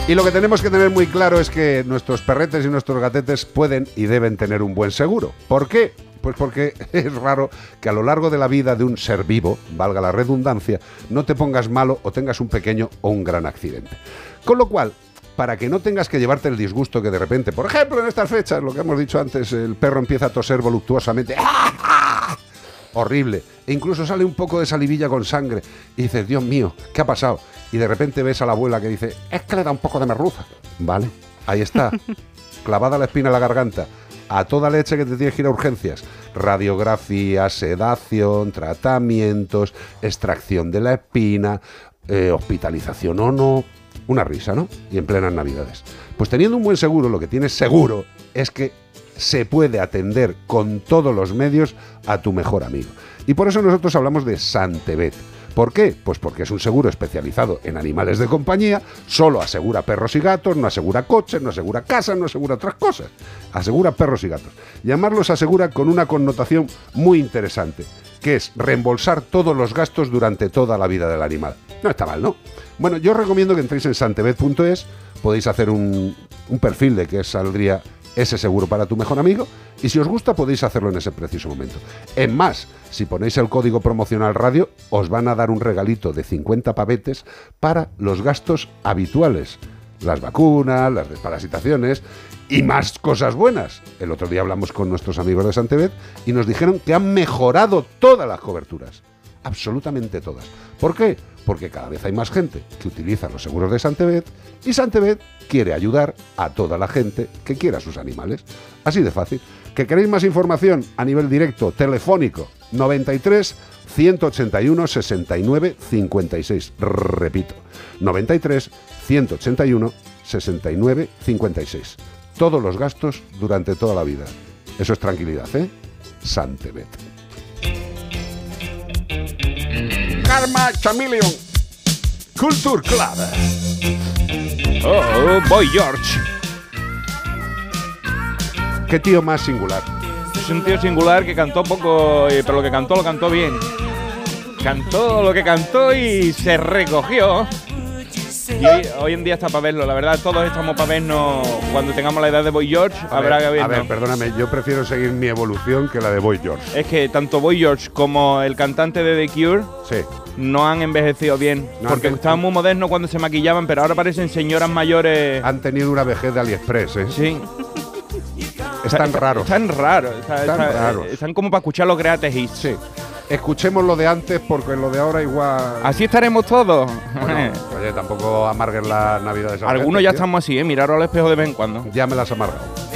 Y lo que tenemos que tener muy claro es que nuestros perretes y nuestros gatetes pueden y deben tener un buen seguro. ¿Por qué? Pues porque es raro que a lo largo de la vida de un ser vivo, valga la redundancia, no te pongas malo o tengas un pequeño o un gran accidente. Con lo cual, para que no tengas que llevarte el disgusto que de repente, por ejemplo, en estas fechas, lo que hemos dicho antes, el perro empieza a toser voluptuosamente. Horrible. E incluso sale un poco de salivilla con sangre. Y dices, Dios mío, ¿qué ha pasado? y de repente ves a la abuela que dice, es que le da un poco de merluza. Vale, ahí está, clavada la espina en la garganta, a toda leche que te tienes que ir a urgencias. Radiografía, sedación, tratamientos, extracción de la espina, eh, hospitalización o no. Una risa, ¿no? Y en plenas navidades. Pues teniendo un buen seguro, lo que tienes seguro es que se puede atender con todos los medios a tu mejor amigo. Y por eso nosotros hablamos de Santebet ¿Por qué? Pues porque es un seguro especializado en animales de compañía, solo asegura perros y gatos, no asegura coches, no asegura casas, no asegura otras cosas. Asegura perros y gatos. Llamarlos asegura con una connotación muy interesante, que es reembolsar todos los gastos durante toda la vida del animal. No está mal, ¿no? Bueno, yo recomiendo que entréis en santebet.es, podéis hacer un, un perfil de que saldría ese seguro para tu mejor amigo y si os gusta podéis hacerlo en ese preciso momento. En más, si ponéis el código promocional radio, os van a dar un regalito de 50 pavetes para los gastos habituales. Las vacunas, las desparasitaciones y más cosas buenas. El otro día hablamos con nuestros amigos de Santebet y nos dijeron que han mejorado todas las coberturas. Absolutamente todas. ¿Por qué? Porque cada vez hay más gente que utiliza los seguros de Santebet y Santebet quiere ayudar a toda la gente que quiera sus animales. Así de fácil. ¿Que queréis más información a nivel directo, telefónico? 93 181 69 56. Repito, 93 181 69 56. Todos los gastos durante toda la vida. Eso es tranquilidad, ¿eh? Santebet. Karma Chameleon. Culture Club. Oh, Boy George. Qué tío más singular. Es un tío singular que cantó poco, eh, pero lo que cantó lo cantó bien. Cantó lo que cantó y se recogió. Y hoy, en día está para verlo, la verdad, todos estamos para vernos cuando tengamos la edad de Boy George, habrá que verlo. A ver, perdóname, yo prefiero seguir mi evolución que la de Boy George. Es que tanto Boy George como el cantante de The Cure sí. no han envejecido bien. porque estaban muy modernos cuando se maquillaban, pero ahora parecen señoras mayores. Han tenido una vejez de AliExpress, ¿eh? Sí. Están raros. Están raros. Están, raros. Están como para escuchar los greatest hits. Sí. Escuchemos lo de antes porque lo de ahora igual. Así estaremos todos. oye, tampoco amarguen la Navidad de Algunos ya estamos así, ¿eh? Miraros al espejo de vez en cuando. Ya me las amargado.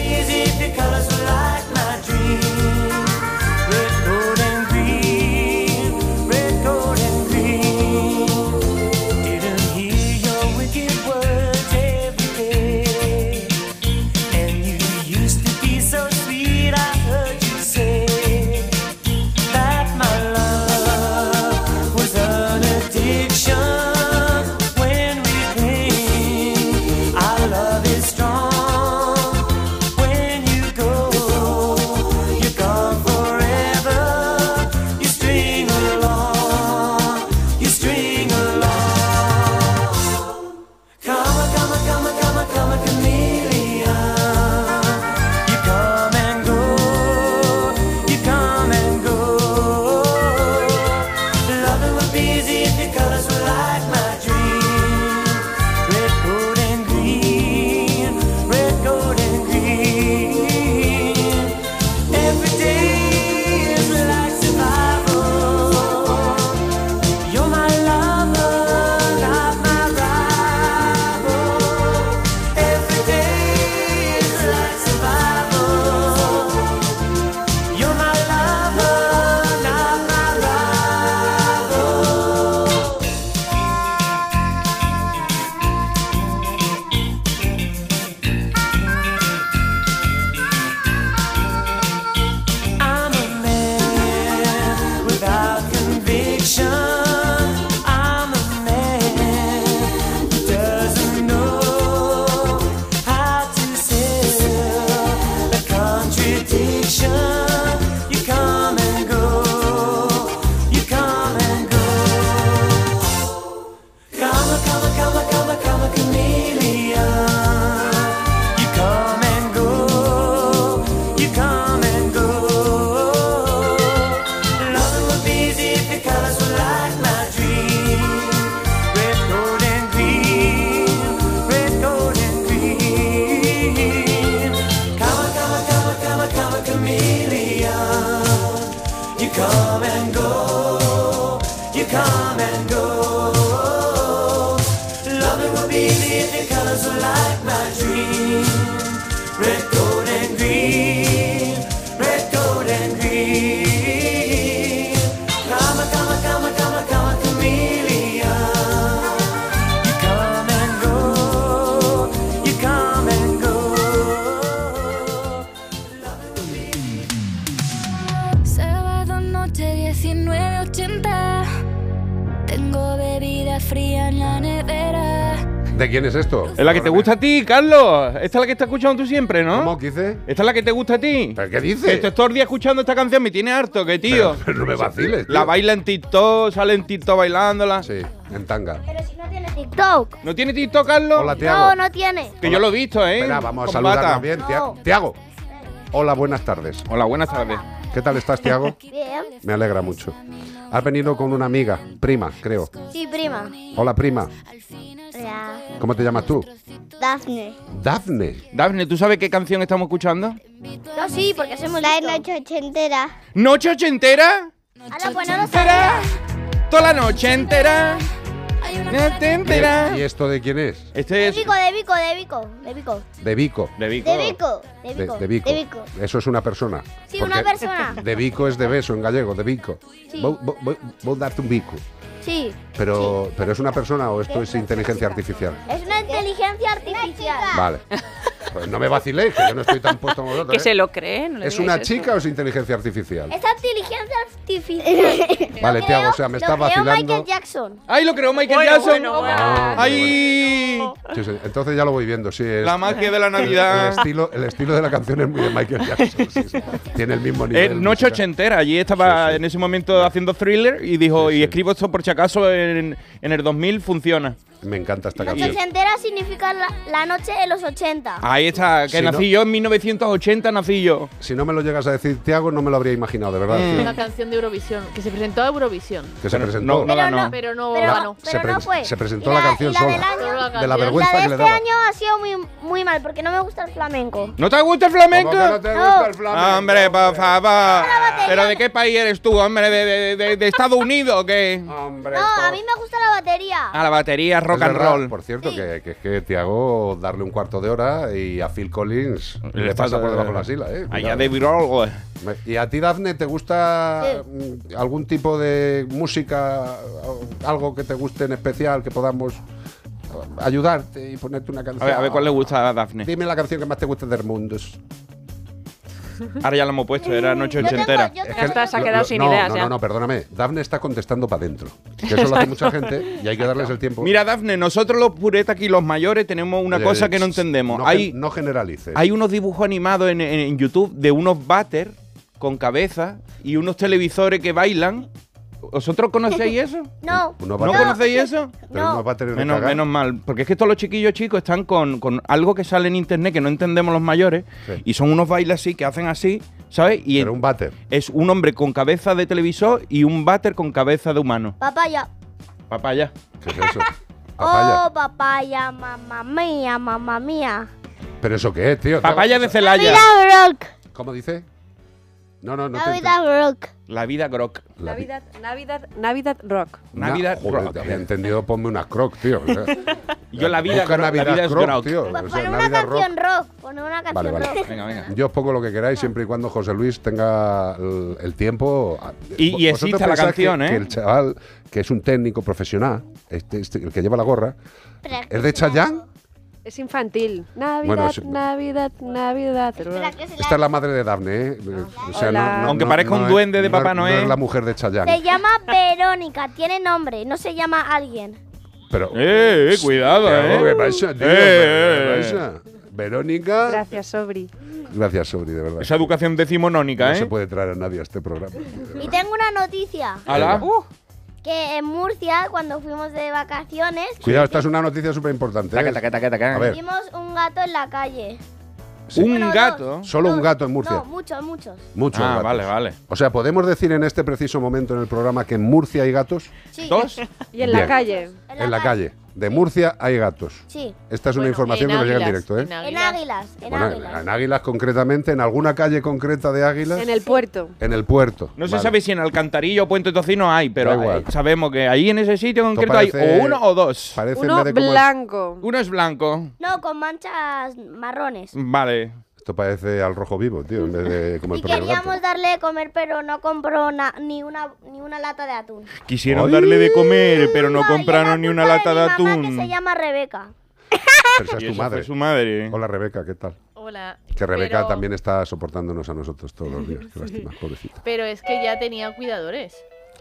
Quién es esto? Es la que te gusta a ti, Carlos. Esta es la que estás escuchando tú siempre, ¿no? ¿Cómo dice? Esta es la que te gusta a ti. ¿Pero qué dice? Que estoy todo el día escuchando esta canción, me tiene harto, que tío. Pero, pero no me vaciles, tío. La baila en TikTok, sale en TikTok bailándola. Sí, en tanga. Pero si no tiene TikTok. ¿No tiene TikTok, Carlos? Hola, No, Tiago. no tiene. Que yo lo he visto, ¿eh? Espera, vamos a bata. bien. Tia- Tiago. Hola, buenas tardes. Hola, buenas tardes. ¿Qué tal estás, Tiago? Bien. Me alegra mucho. Has venido con una amiga, prima, creo. Sí, prima. Hola, prima. ¿Cómo te llamas tú? Dafne. Dafne. Dafne, ¿tú sabes qué canción estamos escuchando? No, sí, porque hacemos la noche ochentera. ¿Noche ochentera? Ahora, pues no lo sabía. Toda la noche entera. Noche entera. ¿Y esto de quién es? Este De Vico, de Vico, de Vico, de Vico. De Vico. de Vico. De Vico, de De, Vico. de Vico. De Vico. Eso es una persona. Sí, una persona. De Vico es de beso en gallego, de Vico. Sí. Vou, vou- vou- vou darte un bico. Sí. Pero, pero es una persona o esto es inteligencia artificial. Es una inteligencia artificial. Vale. Pues no me vaciléis, que yo no estoy tan puesto como vosotros. Que ¿eh? se lo cree. no ¿Es una eso. chica o es inteligencia artificial? Es inteligencia artificial. Vale, Lo Tiago, o sea, me lo estás creó vacilando. Michael Jackson. ¡Ay, lo creó Michael Bueno, Jackson! bueno, bueno. Ah, ¡Ay! Sí, sí, Entonces ya lo voy viendo, sí. es- La magia de la el, Navidad. estilo, el estilo de la canción es muy de Michael Jackson. sí, sí. Tiene el mismo nivel. Eh, noche ochentera. Allí estaba en ese momento haciendo thriller y dijo, y escribo esto por si acaso en, en el 2000 funciona. Me encanta esta Noche canción. ochentera significa la, la noche de los 80. Ahí está, que Si nací no- yo en 1980, nací yo. Si no me lo llegas a decir, Tiago, no me lo habría imaginado, de verdad. Mm. Una canción de Eurovisión, que se presentó a Eurovisión. Que se presentó. no- no Pero no, Pero no pero, se, pero no fue. se presentó la, la- canción y la del sola. año- de la vergüenza la de que le este daba. año ha sido muy, muy mal porque no me gusta el flamenco. ¿No te gusta el flamenco? ¿Cómo que no te No. gusta el flamenco? Hombre, por favor. ¿Pero de qué país eres tú, hombre? ¿De, de- de- de Estados Unidos o qué? Hombre, No, a mí me gusta la batería. A la batería Es rock and verdad, roll. Por cierto, que, que es que Tiago darle un cuarto de hora y a Phil Collins le pasa por debajo de la sila. ¿eh? Allá Cuidado. David Grohl. Me- ¿Y a ti, Dafne, te gusta mm, algún tipo de música, algo que te guste en especial, que podamos eh, ayudarte y ponerte una canción? A ver, a ver cuál le gusta a Daphne. Dime la canción que más te guste del Mundos. Ahora ya lo hemos puesto, era noche Yo tengo- ochentera. yo Ya está, se ha quedado lo- sin no, ideas No, ya. no, no, perdóname. Dafne está contestando para adentro. Que eso lo hace mucha gente y hay que darles el tiempo. Mira, Dafne, nosotros los puretas aquí, los mayores, tenemos una Oye, cosa que no entendemos. No, hay, gen- no generalices. hay unos dibujos animados en, en- en YouTube de unos váter con cabeza y unos televisores que bailan. ¿Vosotros conocéis eso? No. Unos ¿No conocéis eso? Pero No. unos váteres de Menos, mal, porque es que todos los chiquillos chicos están con, con algo que sale en internet que no entendemos los mayores Sí. y son unos bailes así que hacen así, ¿sabes? Y Pero un váter. es un hombre con cabeza de televisor y un váter con cabeza de humano. Papaya. Papaya. ¿Qué es eso? Papaya. Oh, papaya, mamá mía, mamá mía. ¿Pero eso qué es, tío? Papaya de Celaya. Rock. ¿Cómo dice? No, no, no te Navidad Rock. La vida grok. La vi- Navidad, Navidad, Navidad Rock. Na- Navidad Joder, rock. te había entendido, ponme unas croc, tío. O sea, Yo la vida la Navidad vida es croc, tío. Pues O sea, una Navidad rock. canción rock. Pon una canción Vale, vale. rock. Venga, venga. Yo os pongo lo que queráis siempre y cuando José Luis tenga el, el tiempo. Y- y Vosotros exista la canción, que, ¿eh? Que el chaval, que es un técnico profesional, este, este, el que lleva la gorra, ¿es de Chayanne? Es infantil. Navidad, Bueno. Navidad, Navidad. Se, Esta es la madre de Dafne, ¿eh? O sea, Hola. Aunque parezca un es- duende de no Papá No Noel. es la mujer de se Chayanne. llama Verónica. Tiene nombre. No se llama alguien. Pero, Eh, eh, cuidado, Tío, ¿Qué eh. pasa, tío? Eh, ¿Qué pasa? Verónica. Gracias, Sobri. Gracias, Sobri, de verdad. Esa educación decimonónica, no ¿eh? se puede traer a nadie a este programa. Y tengo una noticia. Ala. Venga. Que en Murcia, cuando fuimos de vacaciones, Cuidado, esta es una noticia súper importante. Ver, vimos un gato en la calle. Un Bueno, dos. gato. solo un gato en Murcia. No, muchos, muchos. Muchos Ah, gatos. vale, vale. O sea, ¿podemos decir en este preciso momento en el programa que en Murcia hay gatos? Sí. ¿Dos? Y en Bien. la calle. En la calle. De Murcia hay gatos. Sí. Esta es una información que nos llega en directo, ¿eh? En águilas, en Bueno, águilas. en Águilas concretamente, en alguna calle concreta de Águilas. En el puerto. En el puerto. No se sabe si en Alcantarillo o Puente Tocino hay, pero sabemos que ahí en ese sitio concreto hay o uno o dos. Parece Uno blanco. Uno es blanco. No, con manchas marrones. Vale. Esto parece al rojo vivo, tío, en vez de como el Y queríamos darle de comer, pero no compró na- ni, una, ni una lata de atún. Quisieron Ay. darle de comer, pero no compraron ni una lata de Mi mamá que atún. se llama Rebeca. Pero esa es Y tu eso madre. su madre. Hola Rebeca, ¿qué tal? Hola. Que Rebeca Pero- también está soportándonos a nosotros todos los días. Qué lástima, pobrecita. Pero es que ya tenía cuidadores.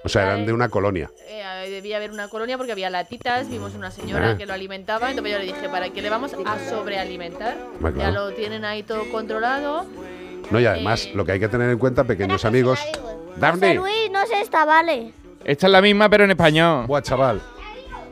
O sea, eran de una colonia. Eh, debía haber una colonia porque había latitas, vimos una señora Ah. que lo alimentaba, entonces yo le dije, ¿para qué le vamos a sobrealimentar? Hombre, Ya claro. lo tienen ahí todo controlado. No, y además, Eh, lo que hay que tener en cuenta, pequeños amigos. José Daphne. Luis, no sé esta, vale. Esta es la misma, pero en español. Buah, chaval.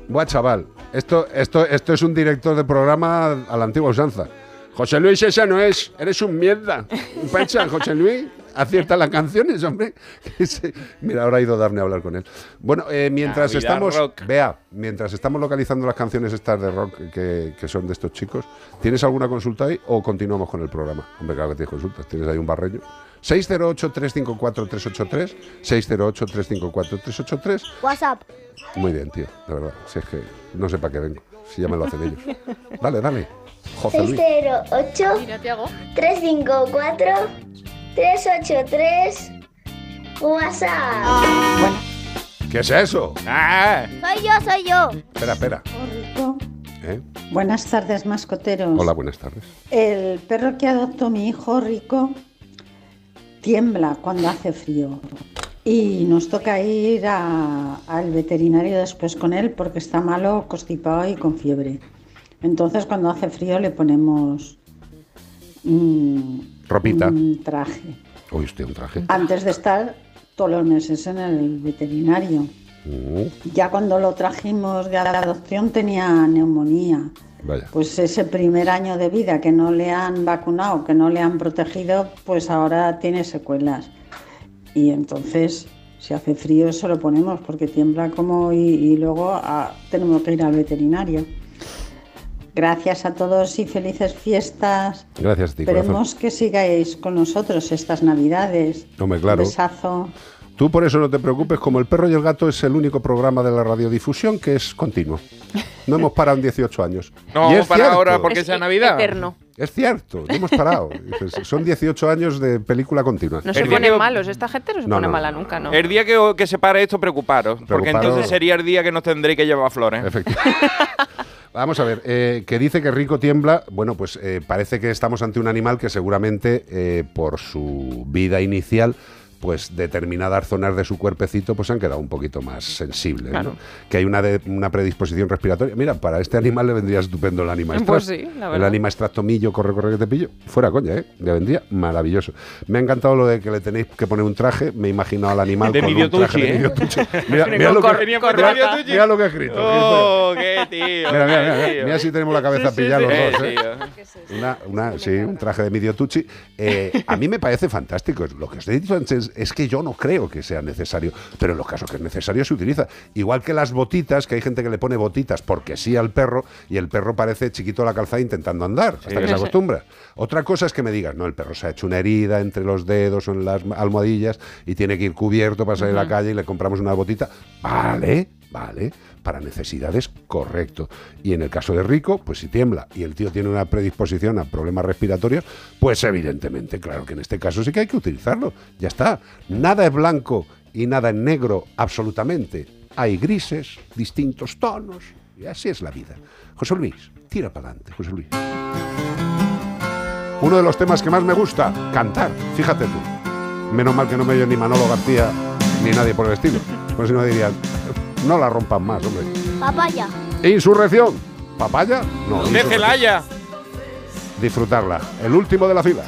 Buah, chaval. Esto, esto, esto es un director de programa a la antigua usanza. José Luis, esa no es. Eres un mierda. Pancha, José Luis. Acierta las canciones, hombre. Mira, ahora ha ido Daphne a hablar con él. Bueno, eh, mientras Navidad estamos. rock. Vea, mientras estamos localizando las canciones estas de rock que, que son de estos chicos, ¿tienes alguna consulta ahí o continuamos con el programa? Hombre, claro que tienes consultas. Tienes ahí un barreño. 608-354-383. 608-354-383. WhatsApp. Muy bien, tío, de verdad. Si es que no sé para qué vengo, si ya me lo hacen ellos. Dale, dale. José Luis. 608 Mira, te hago. 354 383 WhatsApp. ¿Qué es eso? Ah, Soy yo, soy yo. Espera, espera. ¿Eh? Buenas tardes, mascoteros. Hola, buenas tardes. El perro que adoptó mi hijo Rico tiembla cuando hace frío. Y nos toca ir a- al veterinario después con él porque está malo, constipado y con fiebre. Entonces cuando hace frío le ponemos mm, Ropita. un traje. Uy, usted un traje. Antes de estar todos los meses en el veterinario. Uh, Ya cuando lo trajimos de adopción tenía neumonía. vaya. Pues ese primer año de vida que no le han vacunado, que no le han protegido, pues ahora tiene secuelas. Y entonces, si hace frío, se lo ponemos porque tiembla como y, y luego ah, tenemos que ir al veterinario. Gracias a todos y felices fiestas. Gracias a ti, Esperemos corazón. que sigáis con nosotros estas navidades. Hombre, claro. Besazo. Tú por eso no te preocupes, como El Perro y el Gato es el único programa de la radiodifusión que es continuo. No hemos parado en 18 años. No, Y es para cierto. ahora porque sea Navidad. Eterno. Es cierto, no hemos parado. Son 18 años de película continua. No se El ponen malos, esta gente no se No, pone no, mala nunca, ¿no? El día que, que se pare esto, preocuparos. Porque Preocuparos. entonces sería el día que nos tendréis que llevar flores. Efectivamente. Vamos a ver, eh, que dice que Rico tiembla. Bueno, pues eh, parece que estamos ante un animal que seguramente eh, por su vida inicial pues determinadas zonas de su cuerpecito pues han quedado un poquito más sensibles, que hay una, de- una predisposición respiratoria. Mira, para este animal le vendría estupendo el anima Pues extract. sí, la El verdad. anima extractomillo, corre, corre que te pillo. Fuera coña, ¿eh? Le vendría maravilloso. Me ha encantado lo de que le tenéis que poner un traje. Me he imaginado al animal De con un traje de ¿eh? Mira, mira lo que, mira- lo que he escrito. Oh, qué tío. Mira, mira, mira, tío. mira si tenemos la cabeza Sí, pillada sí. los dos, Eh, ¿eh? Una, una- sí, un traje de Midio Tucci. Eh, a mí me parece fantástico. Lo que os he dicho antes es que yo no creo que sea necesario, pero en los casos que es necesario se utiliza. Igual que las botitas, que hay gente que le pone botitas porque sí al perro y el perro parece chiquito a la calzada intentando andar, hasta Sí. que se acostumbra. Otra cosa es que me digas, no, el perro se ha hecho una herida entre los dedos o en las almohadillas y tiene que ir cubierto para salir a la calle y le compramos una botita. Vale, vale, para necesidades, correcto. Y en el caso de Rico, pues si tiembla y el tío tiene una predisposición a problemas respiratorios, pues evidentemente, claro que en este caso sí que hay que utilizarlo. Ya está. Nada es blanco y nada es negro, absolutamente. Hay grises, distintos tonos, y así es la vida. José Luis, tira para adelante, José Luis. Uno de los temas que más me gusta, cantar, fíjate tú. Menos mal que no me oye ni Manolo García ni nadie por el estilo. Pues si no dirían, no la rompan más, hombre. Papaya. Insurrección. ¿Papaya? No. De. Celaya. Disfrutarla. El último de la fila.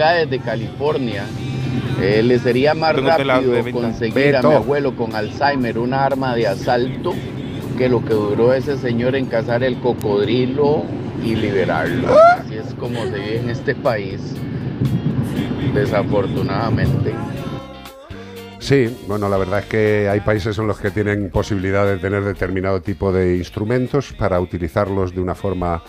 Acá desde California. Eh, le sería más de rápido conseguir a mi abuelo con Alzheimer una arma de asalto que lo que duró ese señor en cazar el cocodrilo y liberarlo. Así es como se vive en este país, desafortunadamente. Sí, bueno, la verdad es que hay países en los que tienen posibilidad de tener determinado tipo de instrumentos para utilizarlos de una forma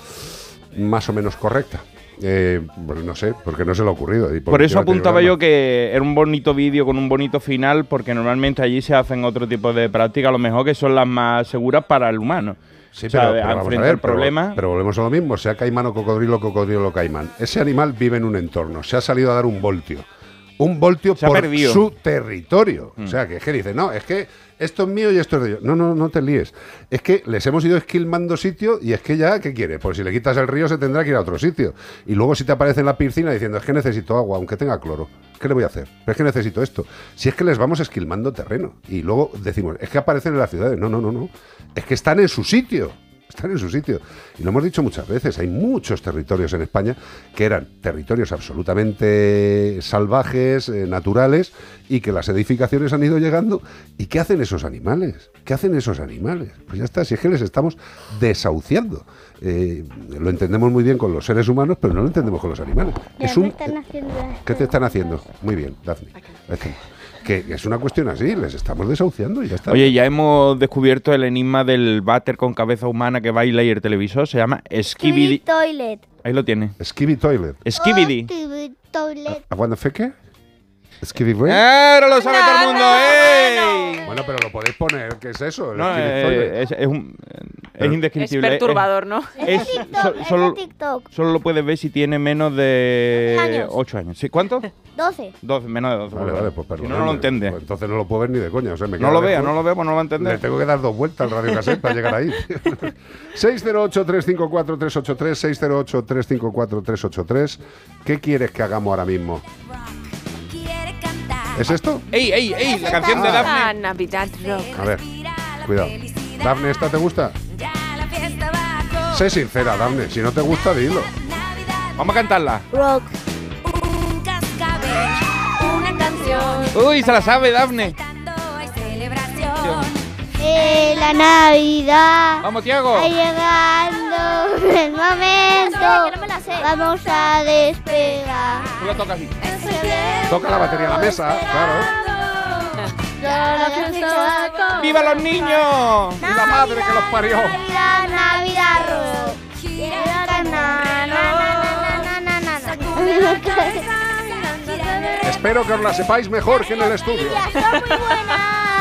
más o menos correcta. Eh, pues no sé, porque no se le ha ocurrido. Por eso apuntaba yo que era un bonito vídeo con un bonito final, porque normalmente allí se hacen otro tipo de prácticas, a lo mejor que son las más seguras para el humano. Sí, O sea, pero, vamos a ver, pero- problemas. Pero, volvemos a lo mismo, sea caimán o cocodrilo, cocodrilo o caimán. Ese animal vive en un entorno, se ha salido a dar un voltio. Un voltio Se por su territorio. Mm. O sea, que es que dice, no, es que esto es mío y esto es de ellos. No, no, no te líes. Es que les hemos ido esquilmando sitio y es que ya, ¿qué quieres? Pues si le quitas el río se tendrá que ir a otro sitio. Y luego si te aparece en la piscina diciendo, es que necesito agua, aunque tenga cloro. ¿Qué le voy a hacer? Es que necesito esto. Si es que les vamos esquilmando terreno. Y luego decimos, es que aparecen en las ciudades. No, no, no, no. Es que están en su sitio. Están en su sitio. Y lo hemos dicho muchas veces, hay muchos territorios en España que eran territorios absolutamente salvajes, eh, naturales, y que las edificaciones han ido llegando. ¿Y qué hacen esos animales? ¿Qué hacen esos animales? Pues ya está, si es que les estamos desahuciando. Eh, lo entendemos muy bien con los seres humanos, pero no lo entendemos con los animales. Es un, ¿Qué te están haciendo? Muy bien, Daphne. Que es una cuestión así, les estamos desahuciando y ya está. Oye, ya hemos descubierto el enigma del váter con cabeza humana que baila y el televisor. Se llama Skibidi. Toilet. Ahí lo tiene. Skibidi Toilet. Skibidi. Toilet. ¿Aguanta feque? Skibidi Toilet. ¡Ahora lo sabe todo el mundo! ¡Ey! Bueno, pero lo podéis poner, ¿qué es eso? El No, Skibidi eh, es, es un- es indescriptible. Es perturbador, ¿no? Es, so- solo, TikTok. solo lo puedes ver si tiene menos de Años. 8 años. ¿Sí? ¿Cuánto? 12. 12, menos de 12. Vale, vale, pues Si perdón. no, no lo entiende. entonces no lo puedo ver ni de coña. O sea, me No lo vea, lejos. no lo vea, pues no lo va a Le entender. tengo que dar dos vueltas al radio cassette para llegar ahí. 608-354-383, 608-354-383. ¿Qué quieres que hagamos ahora mismo? ¿Es esto? ¡Ey, ey, ey! La canción de Ah, Daphne. Navidad Rock. A ver, cuidado. Dafne, ¿esta te gusta? Sé sincera, Dafne. Si no te gusta, dilo. Vamos a cantarla. Rock. Una canción. Uy, se la sabe, Daphne. Eh, la Navidad. Vamos, Tiago. Va llegando el momento. Vamos a despegar. Tú la tocas así. Toca la batería a la mesa, claro. ¡Viva los niños! ¡Y la madre que los parió! Navidad, Navidad, rock. Espero que os la sepáis mejor que en el estudio. Son muy buenas.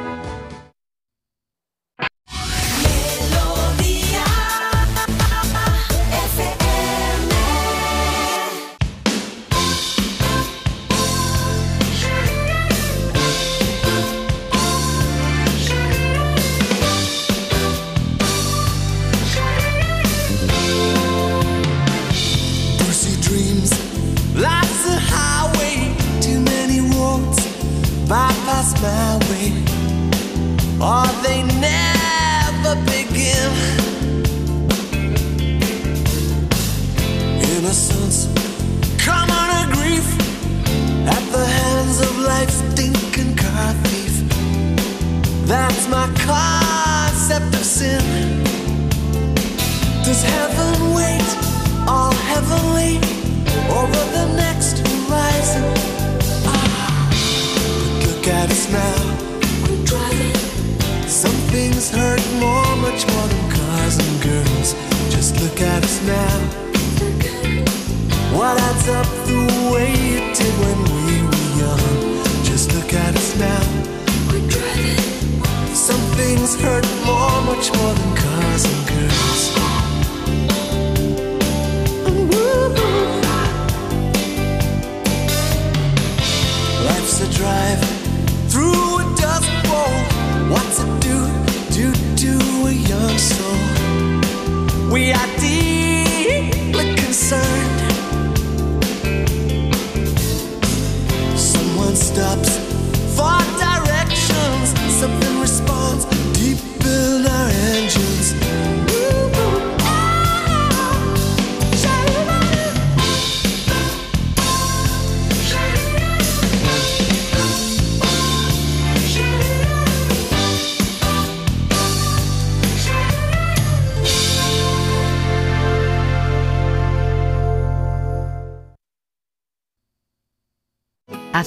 My way, or they never begin. Innocence, common grief at the hands of life's stinking car thief. That's my concept of sin. Does heaven wait all heavenly over the next horizon? At us now. We're driving. Some things hurt more, much more than cars and girls. Just look at us now. What adds up the way it did when we were young? Just look at us now. We're driving. Some things hurt more, much more than Yeah.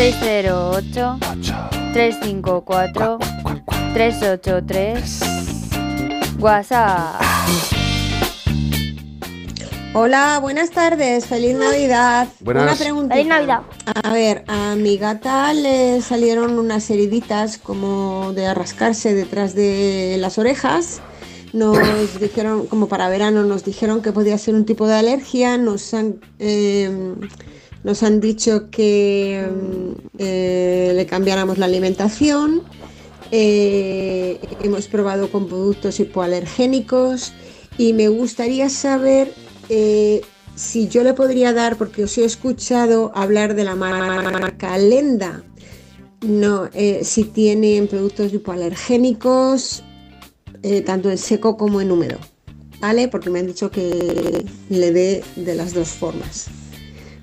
608 354 383 WhatsApp. Hola, buenas tardes, feliz Navidad. Buenas. Una. Feliz Navidad. A ver, a mi gata le salieron unas heriditas como de rascarse detrás de las orejas. Nos dijeron, como para verano, nos dijeron que podía ser un tipo de alergia. Nos han, eh, nos han dicho que mm, eh, le cambiáramos la alimentación. Eh, hemos probado con productos hipoalergénicos y me gustaría saber eh, si yo le podría dar, porque os he escuchado hablar de la marca Lenda, no, si tienen productos hipoalergénicos, tanto en seco como en húmedo, ¿vale? Porque me han dicho que le dé de las dos formas.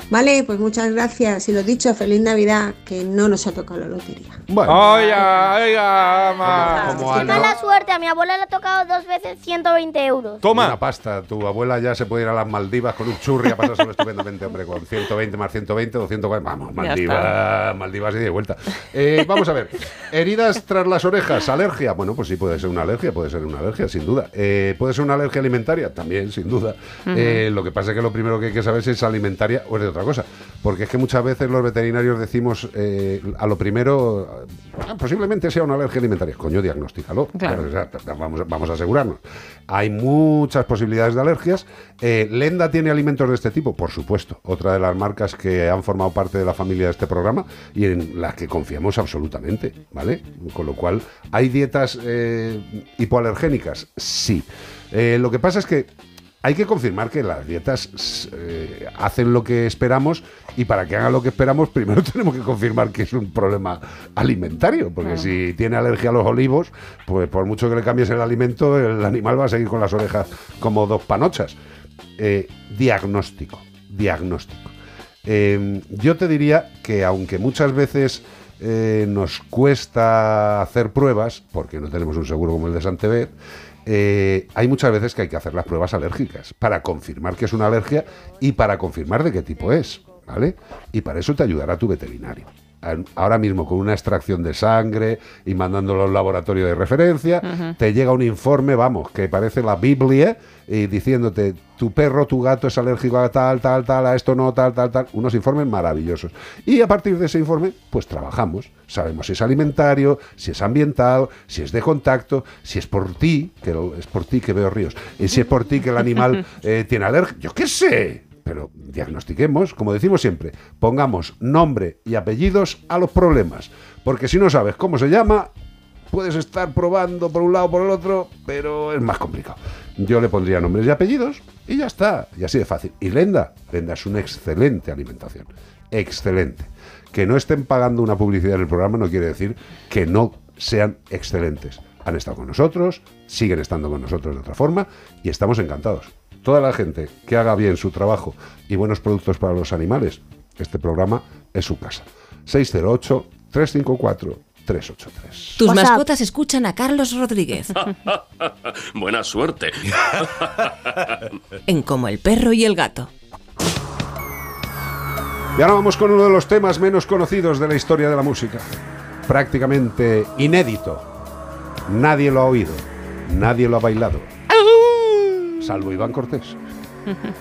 Vale, pues muchas gracias y lo dicho, feliz Navidad, que no nos ha tocado la lotería. Oiga, oiga, ma. Como Qué mala suerte, a mi abuela le ha tocado dos veces 120 euros. Toma. Una pasta. Tu abuela ya se puede ir a las Maldivas con un churri a pasárselo estupendamente, hombre, con 120 más 120, 240. Vamos, Maldivas, Maldivas y de vuelta. Eh, vamos a ver. Heridas tras las orejas, alergia. Bueno, pues sí, puede ser una alergia, puede ser una alergia, sin duda. Eh, puede ser una alergia alimentaria, también, sin duda. Eh, lo que pasa es que lo primero que hay que saber es si es alimentaria o es de otra cosa. Porque es que muchas veces los veterinarios decimos eh, a lo primero, ah, posiblemente sea una alergia alimentaria. Coño, diagnostícalo. Claro. Vamos, vamos a asegurarnos. Hay muchas posibilidades de alergias. Eh, ¿Lenda tiene alimentos de este tipo? Por supuesto. Otra de las marcas que han formado parte de la familia de este programa y en las que confiamos absolutamente, ¿vale? Con lo cual, ¿hay dietas eh, hipoalergénicas? Sí. Eh, lo que pasa es que hay que confirmar que las dietas eh, hacen lo que esperamos y para que hagan lo que esperamos primero tenemos que confirmar que es un problema alimentario, porque Claro. si tiene alergia a los olivos, pues por mucho que le cambies el alimento, el animal va a seguir con las orejas como dos panochas. Eh, diagnóstico, diagnóstico. Eh, yo te diría que aunque muchas veces eh, nos cuesta hacer pruebas, porque no tenemos un seguro como el de Santebet, eh, hay muchas veces que hay que hacer las pruebas alérgicas para confirmar que es una alergia y para confirmar de qué tipo es, ¿vale? Y para eso te ayudará tu veterinario. Ahora mismo con una extracción de sangre y mandándolo a un laboratorio de referencia, te llega un informe, vamos, que parece la Biblia, y diciéndote, tu perro, tu gato es alérgico a tal, tal, tal, a esto no, tal, tal, tal. Unos informes maravillosos. Y a partir de ese informe, pues trabajamos. Sabemos si es alimentario, si es ambiental, si es de contacto, si es por ti, que es por ti que veo ríos, y si es por ti que el animal eh, tiene alergia. Yo qué sé. Pero diagnostiquemos, como decimos siempre, pongamos nombre y apellidos a los problemas. Porque si no sabes cómo se llama, puedes estar probando por un lado por el otro, pero es más complicado. Yo le pondría nombres y apellidos y ya está, y así de fácil. Y Lenda, Lenda es una excelente alimentación, excelente. Que no estén pagando una publicidad en el programa no quiere decir que no sean excelentes. Han estado con nosotros, siguen estando con nosotros de otra forma y estamos encantados. Toda la gente que haga bien su trabajo y buenos productos para los animales, este programa es su casa. 608 354 383. Tus mascotas escuchan a Carlos Rodríguez Buena suerte. en Como el perro y el gato. Y ahora vamos con uno de los temas menos conocidos de la historia de la música. Prácticamente inédito. Nadie lo ha oído. Nadie lo ha bailado. Salvo Iván Cortés.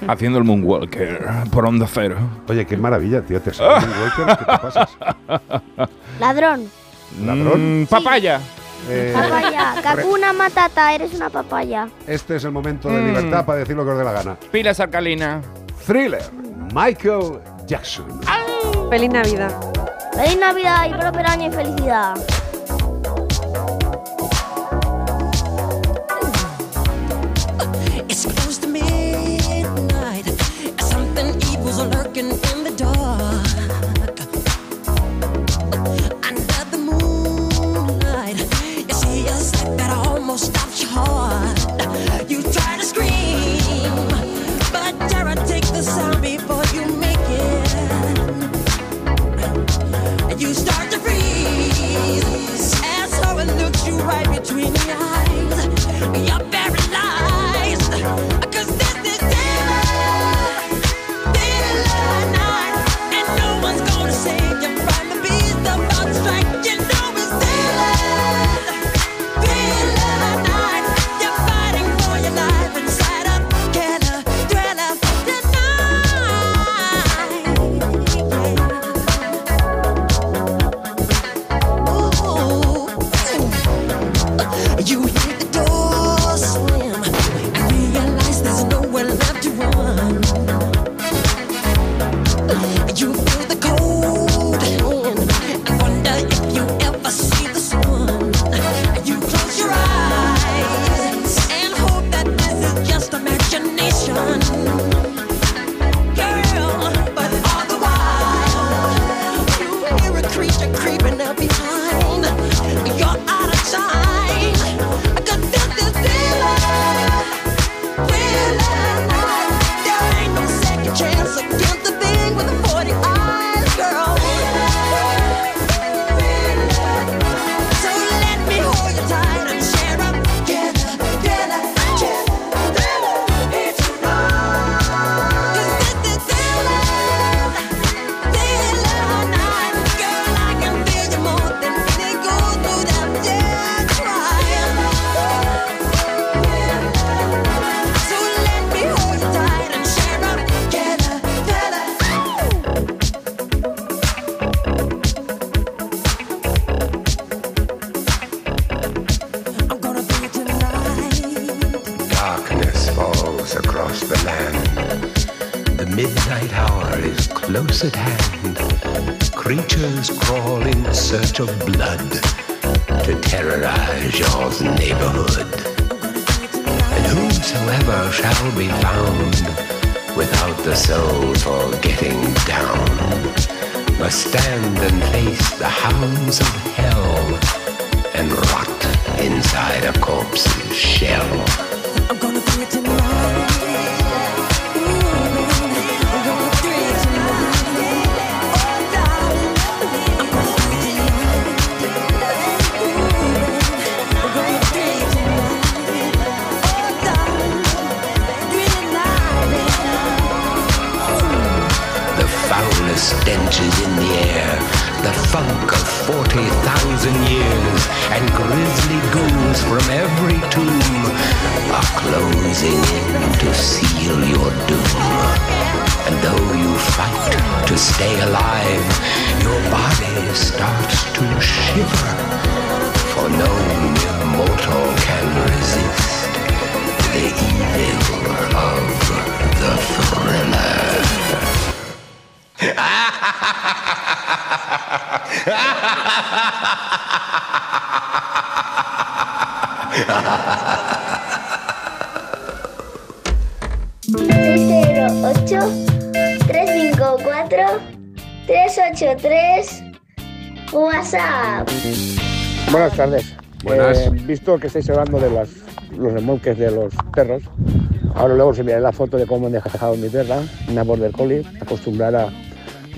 Haciendo el Moonwalker por onda cero. Oye, qué maravilla, tío. ¿Te sale el Moonwalker? ¿Qué te pasas? Ladrón. ¿Ladrón? Mm, papaya. Eh, Papaya. Kakuna Matata, eres una papaya. este es el momento de Mm. libertad para decir lo que os dé la gana. Pilas alcalina. Thriller. Michael Jackson. Feliz Navidad. Feliz Navidad y próspero año y felicidad. Lurking in the dark. Under the moonlight, you see a sight that almost stops your heart. You try to scream, but terror takes the sound before you make it. And you start to freeze as horror looks you right between the eyes. Visto que estáis hablando de los remolques de los perros, ahora luego os enviaré la foto de cómo han dejado mi perra, una border collie, acostumbrada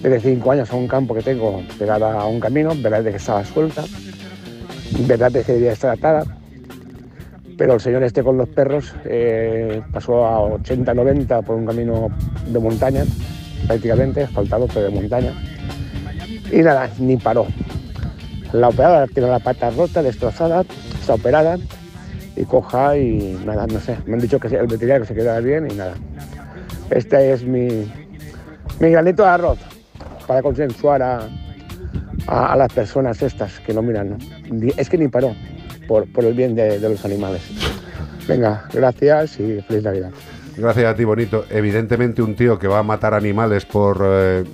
desde 5 años a un campo que tengo pegada a un camino, verdad de que estaba suelta, verdad de que debía estar atada, pero el señor este con los perros eh, pasó a 80-90 por un camino de montaña, prácticamente, asfaltado, pero de montaña, y nada, ni paró. La operada tiene la pata rota, destrozada, está operada y coja y nada, no sé. Me han dicho que el veterinario se quedará bien y nada. Este es mi, mi granito de arroz para consensuar a, a, a las personas estas que no miran. Es que ni paró por, por el bien de, de los animales. Venga, gracias y feliz Navidad. Gracias a ti, bonito. Evidentemente, un tío que va a matar animales por. eh,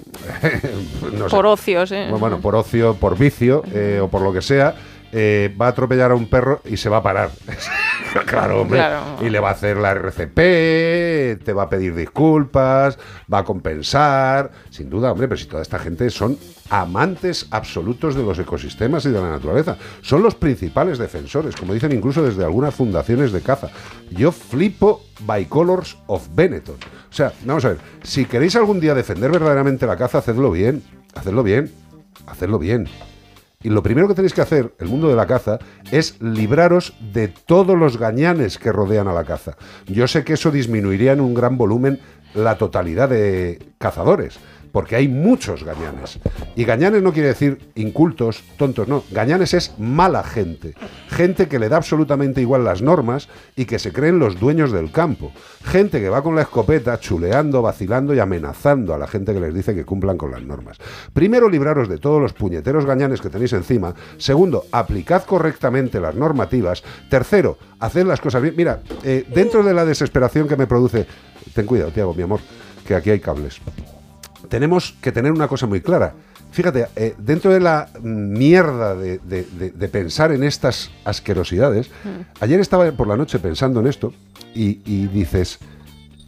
no sé. Por ocios, ¿eh? Bueno, bueno, por ocio, por vicio eh, o por lo que sea, eh, va a atropellar a un perro y se va a parar. claro, hombre. Claro. Y le va a hacer la RCP, te va a pedir disculpas, va a compensar. Sin duda, hombre, pero si toda esta gente son amantes absolutos de los ecosistemas y de la naturaleza. Son los principales defensores, como dicen incluso desde algunas fundaciones de caza. Yo flipo Bicolors of Benetton. O sea, vamos a ver, si queréis algún día defender verdaderamente la caza, hacedlo bien, hacedlo bien, hacedlo bien. Y lo primero que tenéis que hacer, el mundo de la caza, es libraros de todos los gañanes que rodean a la caza. Yo sé que eso disminuiría en un gran volumen la totalidad de cazadores, porque hay muchos gañanes. Y gañanes no quiere decir incultos, tontos, no. Gañanes es mala gente. Gente que le da absolutamente igual las normas y que se creen los dueños del campo. Gente que va con la escopeta chuleando, vacilando y amenazando a la gente que les dice que cumplan con las normas. Primero, libraros de todos los puñeteros gañanes que tenéis encima. Segundo, aplicad correctamente las normativas. Tercero, haced las cosas bien. Mira, eh, dentro de la desesperación que me produce, ten cuidado, Tiago, mi amor, que aquí hay cables tenemos que tener una cosa muy clara. Fíjate, eh, dentro de la mierda de, de- de- de pensar en estas asquerosidades, ayer estaba por la noche pensando en esto y, y dices,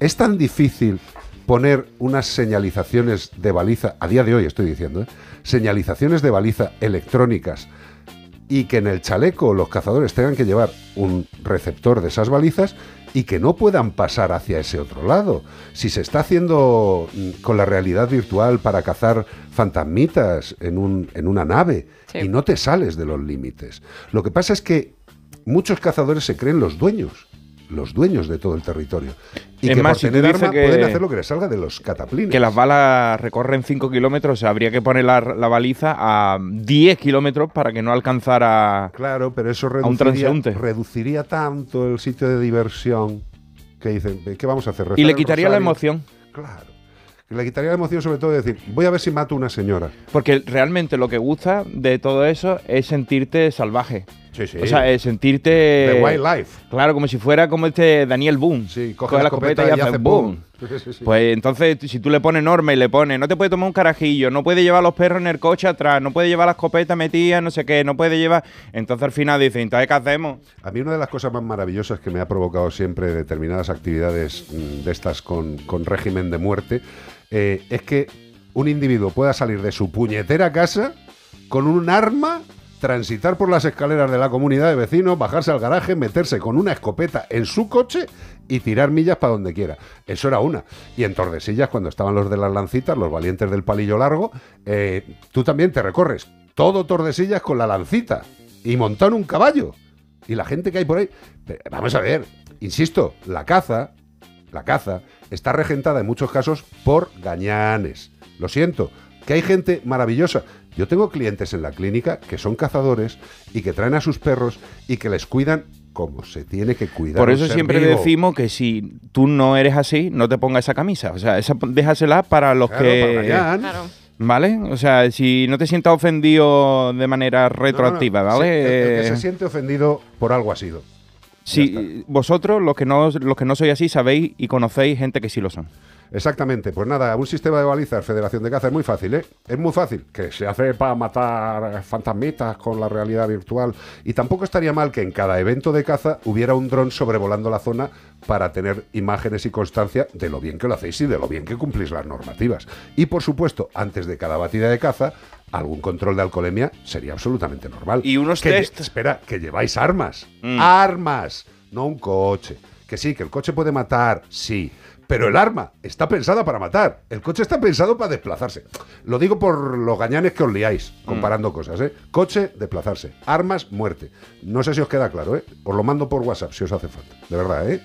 es tan difícil poner unas señalizaciones de baliza, a día de hoy estoy diciendo, ¿eh? señalizaciones de baliza electrónicas y que en el chaleco los cazadores tengan que llevar un receptor de esas balizas y que no puedan pasar hacia ese otro lado. Si se está haciendo mm, con la realidad virtual para cazar fantasmitas en, un, en una nave Sí. y no te sales de los límites. Lo que pasa es que muchos cazadores se creen los dueños, los dueños de todo el territorio. Y Es que más, por si tener arma que- pueden hacer lo que les salga de los cataplines. Que las balas recorren 5 kilómetros, o sea, habría que poner la, la baliza a 10 kilómetros para que no alcanzara Claro, pero eso a un reduciría, transeúnte. reduciría tanto el sitio de diversión que dicen, ¿qué vamos a hacer? Y ¿Rezar le quitaría la emoción. Claro. Le quitaría la emoción sobre todo de decir, voy a ver si mato a una señora. Porque realmente lo que gusta de todo eso es sentirte salvaje. Sí, sí. O sea, sentirte. The wildlife. Claro, como si fuera como este Daniel Boone. Sí, coge, la escopeta, y, hace boom. Sí. Pues entonces, si tú le pones norma y le pones, no te puede tomar un carajillo, no puede llevar a los perros en el coche atrás, no puede llevar la escopeta metida, no sé qué, no puede llevar. Entonces al final dicen, entonces, ¿qué hacemos? A mí una de las cosas más maravillosas que me ha provocado siempre determinadas actividades mm, de estas con, con régimen de muerte eh, es que un individuo pueda salir de su puñetera casa con un arma, transitar por las escaleras de la comunidad de vecinos, bajarse al garaje, meterse con una escopeta en su coche y tirar millas para donde quiera. Eso era una. Y en Tordesillas, cuando estaban los de las lancitas, los valientes del palillo largo, eh, tú también te recorres todo Tordesillas con la lancita y montar un caballo. Y la gente que hay por ahí. Vamos a ver, insisto, la caza, la caza, está regentada en muchos casos por gañanes. Lo siento, que hay gente maravillosa. Yo tengo clientes en la clínica que son cazadores y que traen a sus perros y que les cuidan como se tiene que cuidar. Por eso siempre vivo. decimos que si tú no eres así, no te pongas esa camisa. O sea, esa déjasela para los Claro, que. para. Claro. ¿Vale? O sea, si no te sientas ofendido de manera No, no, no. retroactiva, Sí, ¿vale? el- el que Eh, se siente ofendido por algo ha sido. Si vosotros, los que no los que no sois así, sabéis y conocéis gente que sí lo son. Exactamente, pues nada, un sistema de balizas, Federación de Caza, es muy fácil, ¿eh? Es muy fácil, que se hace para matar fantasmitas con la realidad virtual. Y tampoco estaría mal que en cada evento de caza hubiera un dron sobrevolando la zona para tener imágenes y constancia de lo bien que lo hacéis y de lo bien que cumplís las normativas. Y por supuesto, antes de cada batida de caza, algún control de alcoholemia sería absolutamente normal. Y unos Que test. Espera, que lleváis armas. Mm. Armas, no un coche. Que sí, que el coche puede matar, sí. Pero el arma está pensada para matar. El coche está pensado para desplazarse. Lo digo por los gañanes que os liáis comparando cosas, ¿eh? Coche, desplazarse. Armas, muerte. No sé si os queda claro, ¿eh? Os lo mando por WhatsApp si os hace falta. De verdad, ¿eh?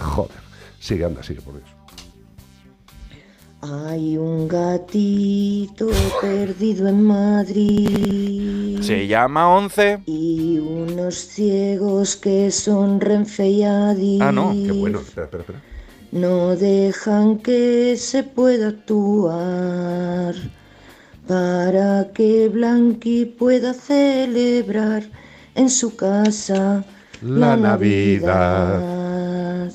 Joder. Sigue, anda, sigue, por Dios. Hay un gatito perdido en Madrid Se llama 11. y unos ciegos que son Renfe y Adif Ah, no. Qué bueno. Espera, espera, espera. No dejan que se pueda actuar para que Blanqui pueda celebrar en su casa La la, Navidad. Navidad.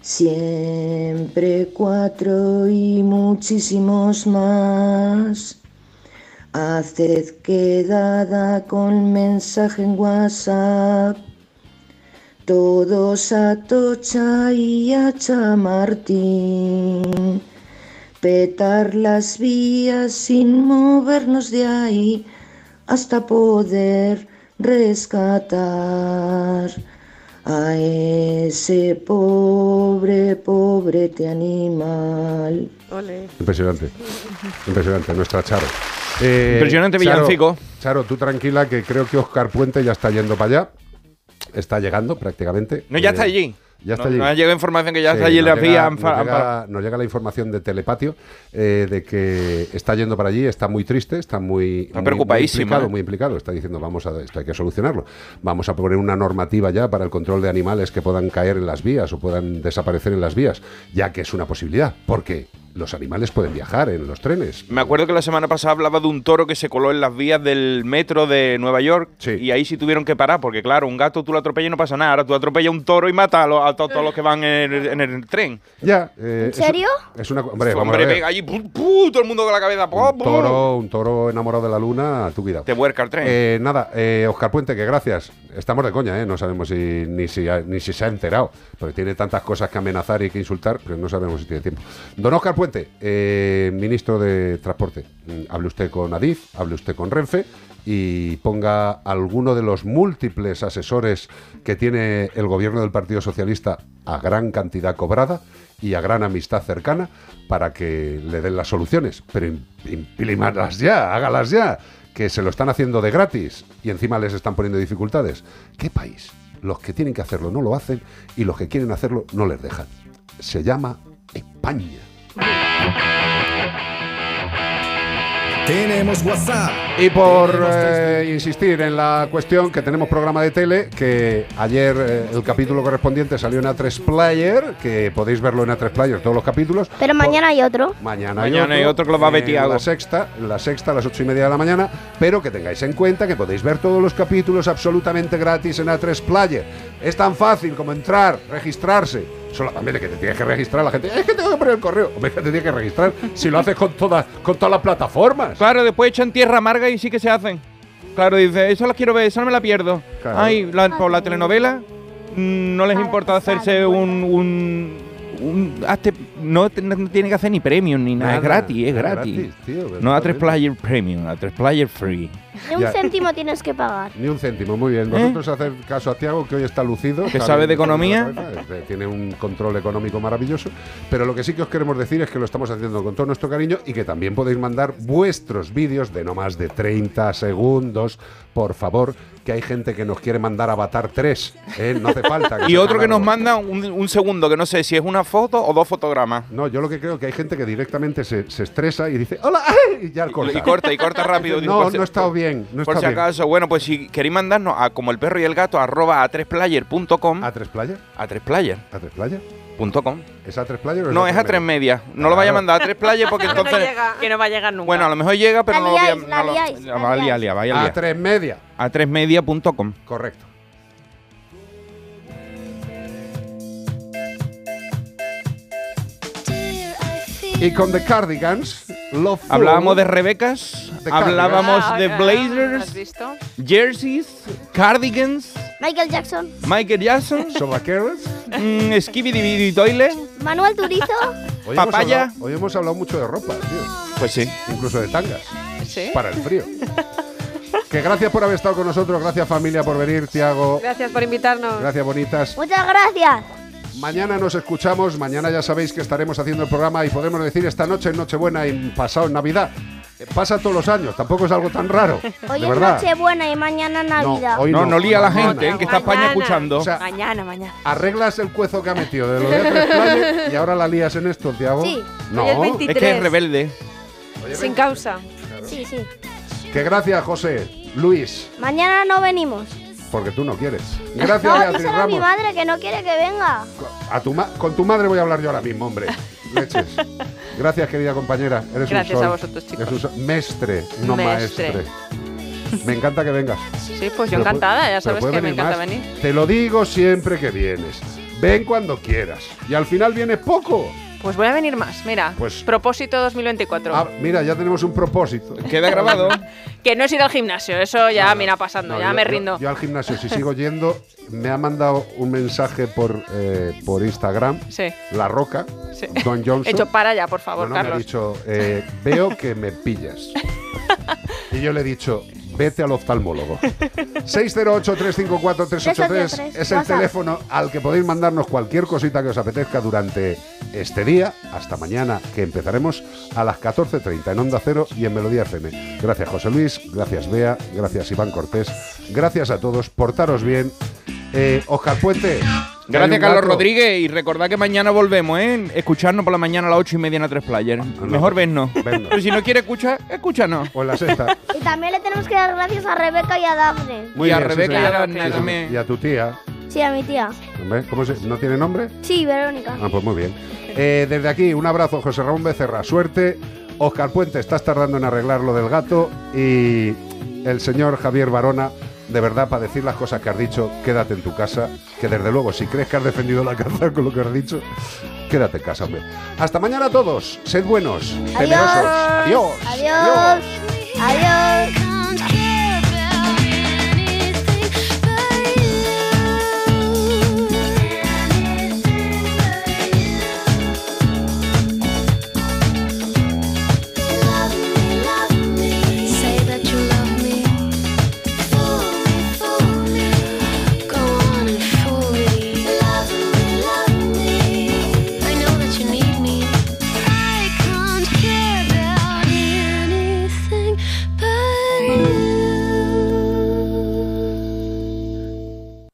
Siempre cuatro y muchísimos más. Haced quedada con mensaje en WhatsApp. Todos a Tocha y a Chamartín. Petar las vías sin movernos de ahí hasta poder rescatar a ese pobre, pobrete animal. Impresionante. Impresionante, nuestra Charo. Eh, Impresionante Charo, villancico. Charo, tú tranquila que creo que Oscar Puente ya está yendo para allá. Está llegando prácticamente. No, ya Eh, está allí. Ya está No- allí. Nos ha llegado información que ya Sí, está allí la llega- vía. nos, llega, nos llega la información de Telepatio eh, de que está yendo para allí, está muy triste, está muy, Está muy- preocupadísimo, muy implicado, ¿eh? muy implicado. Está diciendo, vamos a esto hay que solucionarlo. Vamos a poner una normativa ya para el control de animales que puedan caer en las vías o puedan desaparecer en las vías, ya que es una posibilidad, porque los animales pueden viajar en los trenes. Me acuerdo que la semana pasada hablaba de un toro que se coló en las vías del metro de Nueva York y ahí sí tuvieron que parar, porque claro, un gato tú lo atropellas y no pasa nada. Ahora tú atropellas un toro y mata a, los- a to- todos los que van en el, en el tren. Ya. eh, ¿En es- serio? Es una, hombre, vamos Hombre, a ver. pega allí, todo el mundo con la cabeza. ¡pum, Un toro, un toro enamorado de la luna, tú cuidado. Te vuelca el tren. Eh, nada, eh, Oscar Puente, que gracias. Estamos de coña, ¿eh? No sabemos si, ni, si, ha- ni si se ha enterado, porque tiene tantas cosas que amenazar y que insultar, pero no sabemos si tiene tiempo. Don Oscar Puente, eh, ministro de Transporte, mm, hable usted con Adif, hable usted con Renfe y ponga alguno de los múltiples asesores que tiene el gobierno del Partido Socialista a gran cantidad cobrada y a gran amistad cercana para que le den las soluciones. Pero im- implímalas ya, hágalas ya, que se lo están haciendo de gratis y encima les están poniendo dificultades. ¿Qué país? Los que tienen que hacerlo no lo hacen y los que quieren hacerlo no les dejan. Se llama España. Tenemos WhatsApp. Y por eh, insistir en la cuestión que tenemos programa de tele, que ayer eh, el capítulo correspondiente salió en A3 Player, que podéis verlo en A3 Player todos los capítulos. Pero mañana hay otro. Mañana, Mañana hay hay otro que lo va a. La sexta, la sexta a las ocho y media de la mañana, pero que tengáis en cuenta que podéis ver todos los capítulos absolutamente gratis en A3 Player. Es tan fácil como entrar, registrarse. Solamente que te tienes que registrar la gente. Es que tengo que poner el correo. Hombre, que te tienes que registrar si lo haces con todas, con todas las plataformas. Claro, después echan tierra amarga y sí que se hacen. Claro, dice, eso la quiero ver, eso no me la pierdo. Claro. Ay, la- por la telenovela mm, no les importa hacerse un... un, un- hazte- no, no tiene que hacer ni premium ni nada, es gratis, es gratis. gratis, tío, no a. 3 player premium, a 3 player free. Ni un Ya. céntimo tienes que pagar. Ni un céntimo, muy bien. Vosotros hacer caso a Tiago, que hoy está lucido. ¿Que sabe de economía? cabeza, eh, Tiene un control económico maravilloso. Pero lo que sí que os queremos decir es que lo estamos haciendo con todo nuestro cariño y que también podéis mandar vuestros vídeos de no más de 30 segundos, por favor, que hay gente que nos quiere mandar Avatar 3. ¿eh? No hace falta. Y sea otro que nos manda un, un segundo, que no sé si es una foto o dos fotogramas. No, yo lo que creo que hay gente que directamente se, se estresa y dice ¡Hola! Y ya corta. Y corta, y corta rápido. No, no ha estado bien. No por está si bien. acaso, bueno, pues si queréis mandarnos a como el perro y el gato arroba a 3player.com. ¿A 3 player? A 3player. ¿A 3 player? Punto com. ¿Es a 3 player o No, es a 3 media. No lo vaya a mandar a 3 player porque Que no, entonces. llega, que no va a llegar nunca. Bueno, a lo mejor llega, pero La no lo voy a. liáis, la no lo- liáis, la va a liáis. liar, a A liar. 3 media. A 3media.com. Correcto. Y con The Cardigans, Love Fool. Hablábamos de Rebecas, De hablábamos Ah, de ah, ¿Has Blazers, visto? jerseys, cardigans, Michael Jackson. Michael Jackson, Sobaqueros. mm, Skibidi Toilet, Manuel Turizo. Hoy Papaya. Hemos hablado, hoy hemos hablado mucho de ropa, tío. Pues sí. Incluso de tangas. Sí. Para el frío. que gracias por haber estado con nosotros. Gracias, familia, por venir. Tiago. Gracias por invitarnos. Gracias, bonitas. Muchas gracias. Mañana nos escuchamos. Mañana ya sabéis que estaremos haciendo el programa y podemos decir esta noche en Nochebuena y pasado en Navidad. Eh, Pasa todos los años, tampoco es algo tan raro. Hoy de es verdad. Nochebuena y mañana Navidad. hoy No, no lía a la mañana. gente, ¿eh? que está España escuchando. O sea, Mañana, mañana. arreglas el cuezo que ha metido de lo de tres y ahora la lías en esto, Tiago. Sí. No, Hoy es 23. es que es rebelde. Sin causa. Sí, sí. que gracias, José. Luis, Mañana no venimos. porque tú no quieres. Gracias, No, Beatriz díselo a mi Ramos. madre que no quiere que venga. A tu ma- con tu madre voy a hablar yo ahora mismo, hombre. Leches. Gracias, querida compañera. Eres Gracias un sol. a vosotros, chicos. Eres un. Mestre, no Mestre. maestre. Me encanta que vengas. Sí, pues yo Pero encantada, ya sabes que me encanta más. venir. Te lo digo siempre que vienes. Ven cuando quieras. Y al final vienes poco. Pues voy a venir más, mira. Pues- Propósito 2024. Ah, mira, ya tenemos un propósito. Queda grabado. Que no he ido al gimnasio, eso ya me irá pasando, No, ya yo- me rindo. Yo, al gimnasio, si sigo yendo, me ha mandado un mensaje por, eh, por Instagram, Sí. La Roca, Sí. Don Johnson. He hecho para allá, por No, favor, no, me ha Carlos. dicho, eh, veo que me pillas. y yo le he dicho, vete al oftalmólogo. 608-354-383 es el teléfono al que podéis mandarnos cualquier cosita que os apetezca durante este día, hasta mañana, que empezaremos a las 14.30 en Onda Cero y en Melodía FM. Gracias José Luis, gracias Bea, gracias Iván Cortés, gracias a todos, portaros bien. Eh, Oscar Puente. Gracias, Carlos gato. Rodríguez. Y recordad que mañana volvemos, ¿eh? Escucharnos por la mañana a las ocho y media en A3 Player. Mejor vernos. Vernos. Pero si no quieres escuchar, escúchanos. O en la sexta. Y también le tenemos que dar gracias a Rebeca y a Dafne. Y a sí, Rebeca y a sí. también. Y a tu tía. Sí, a mi tía. ¿Cómo se, ¿No tiene nombre? Sí, Verónica. Ah, pues muy bien. Eh, desde aquí, un abrazo, José Ramón Becerra. Suerte. Oscar Puente, estás tardando en arreglar lo del gato. Y el señor Javier Barona, de verdad, para decir las cosas que has dicho, quédate en tu casa. Que desde luego, si crees que has defendido la caza con lo que has dicho, quédate en casa, hombre. Hasta mañana a todos. Sed buenos. Adiós. Temerosos. Adiós. Adiós. Adiós.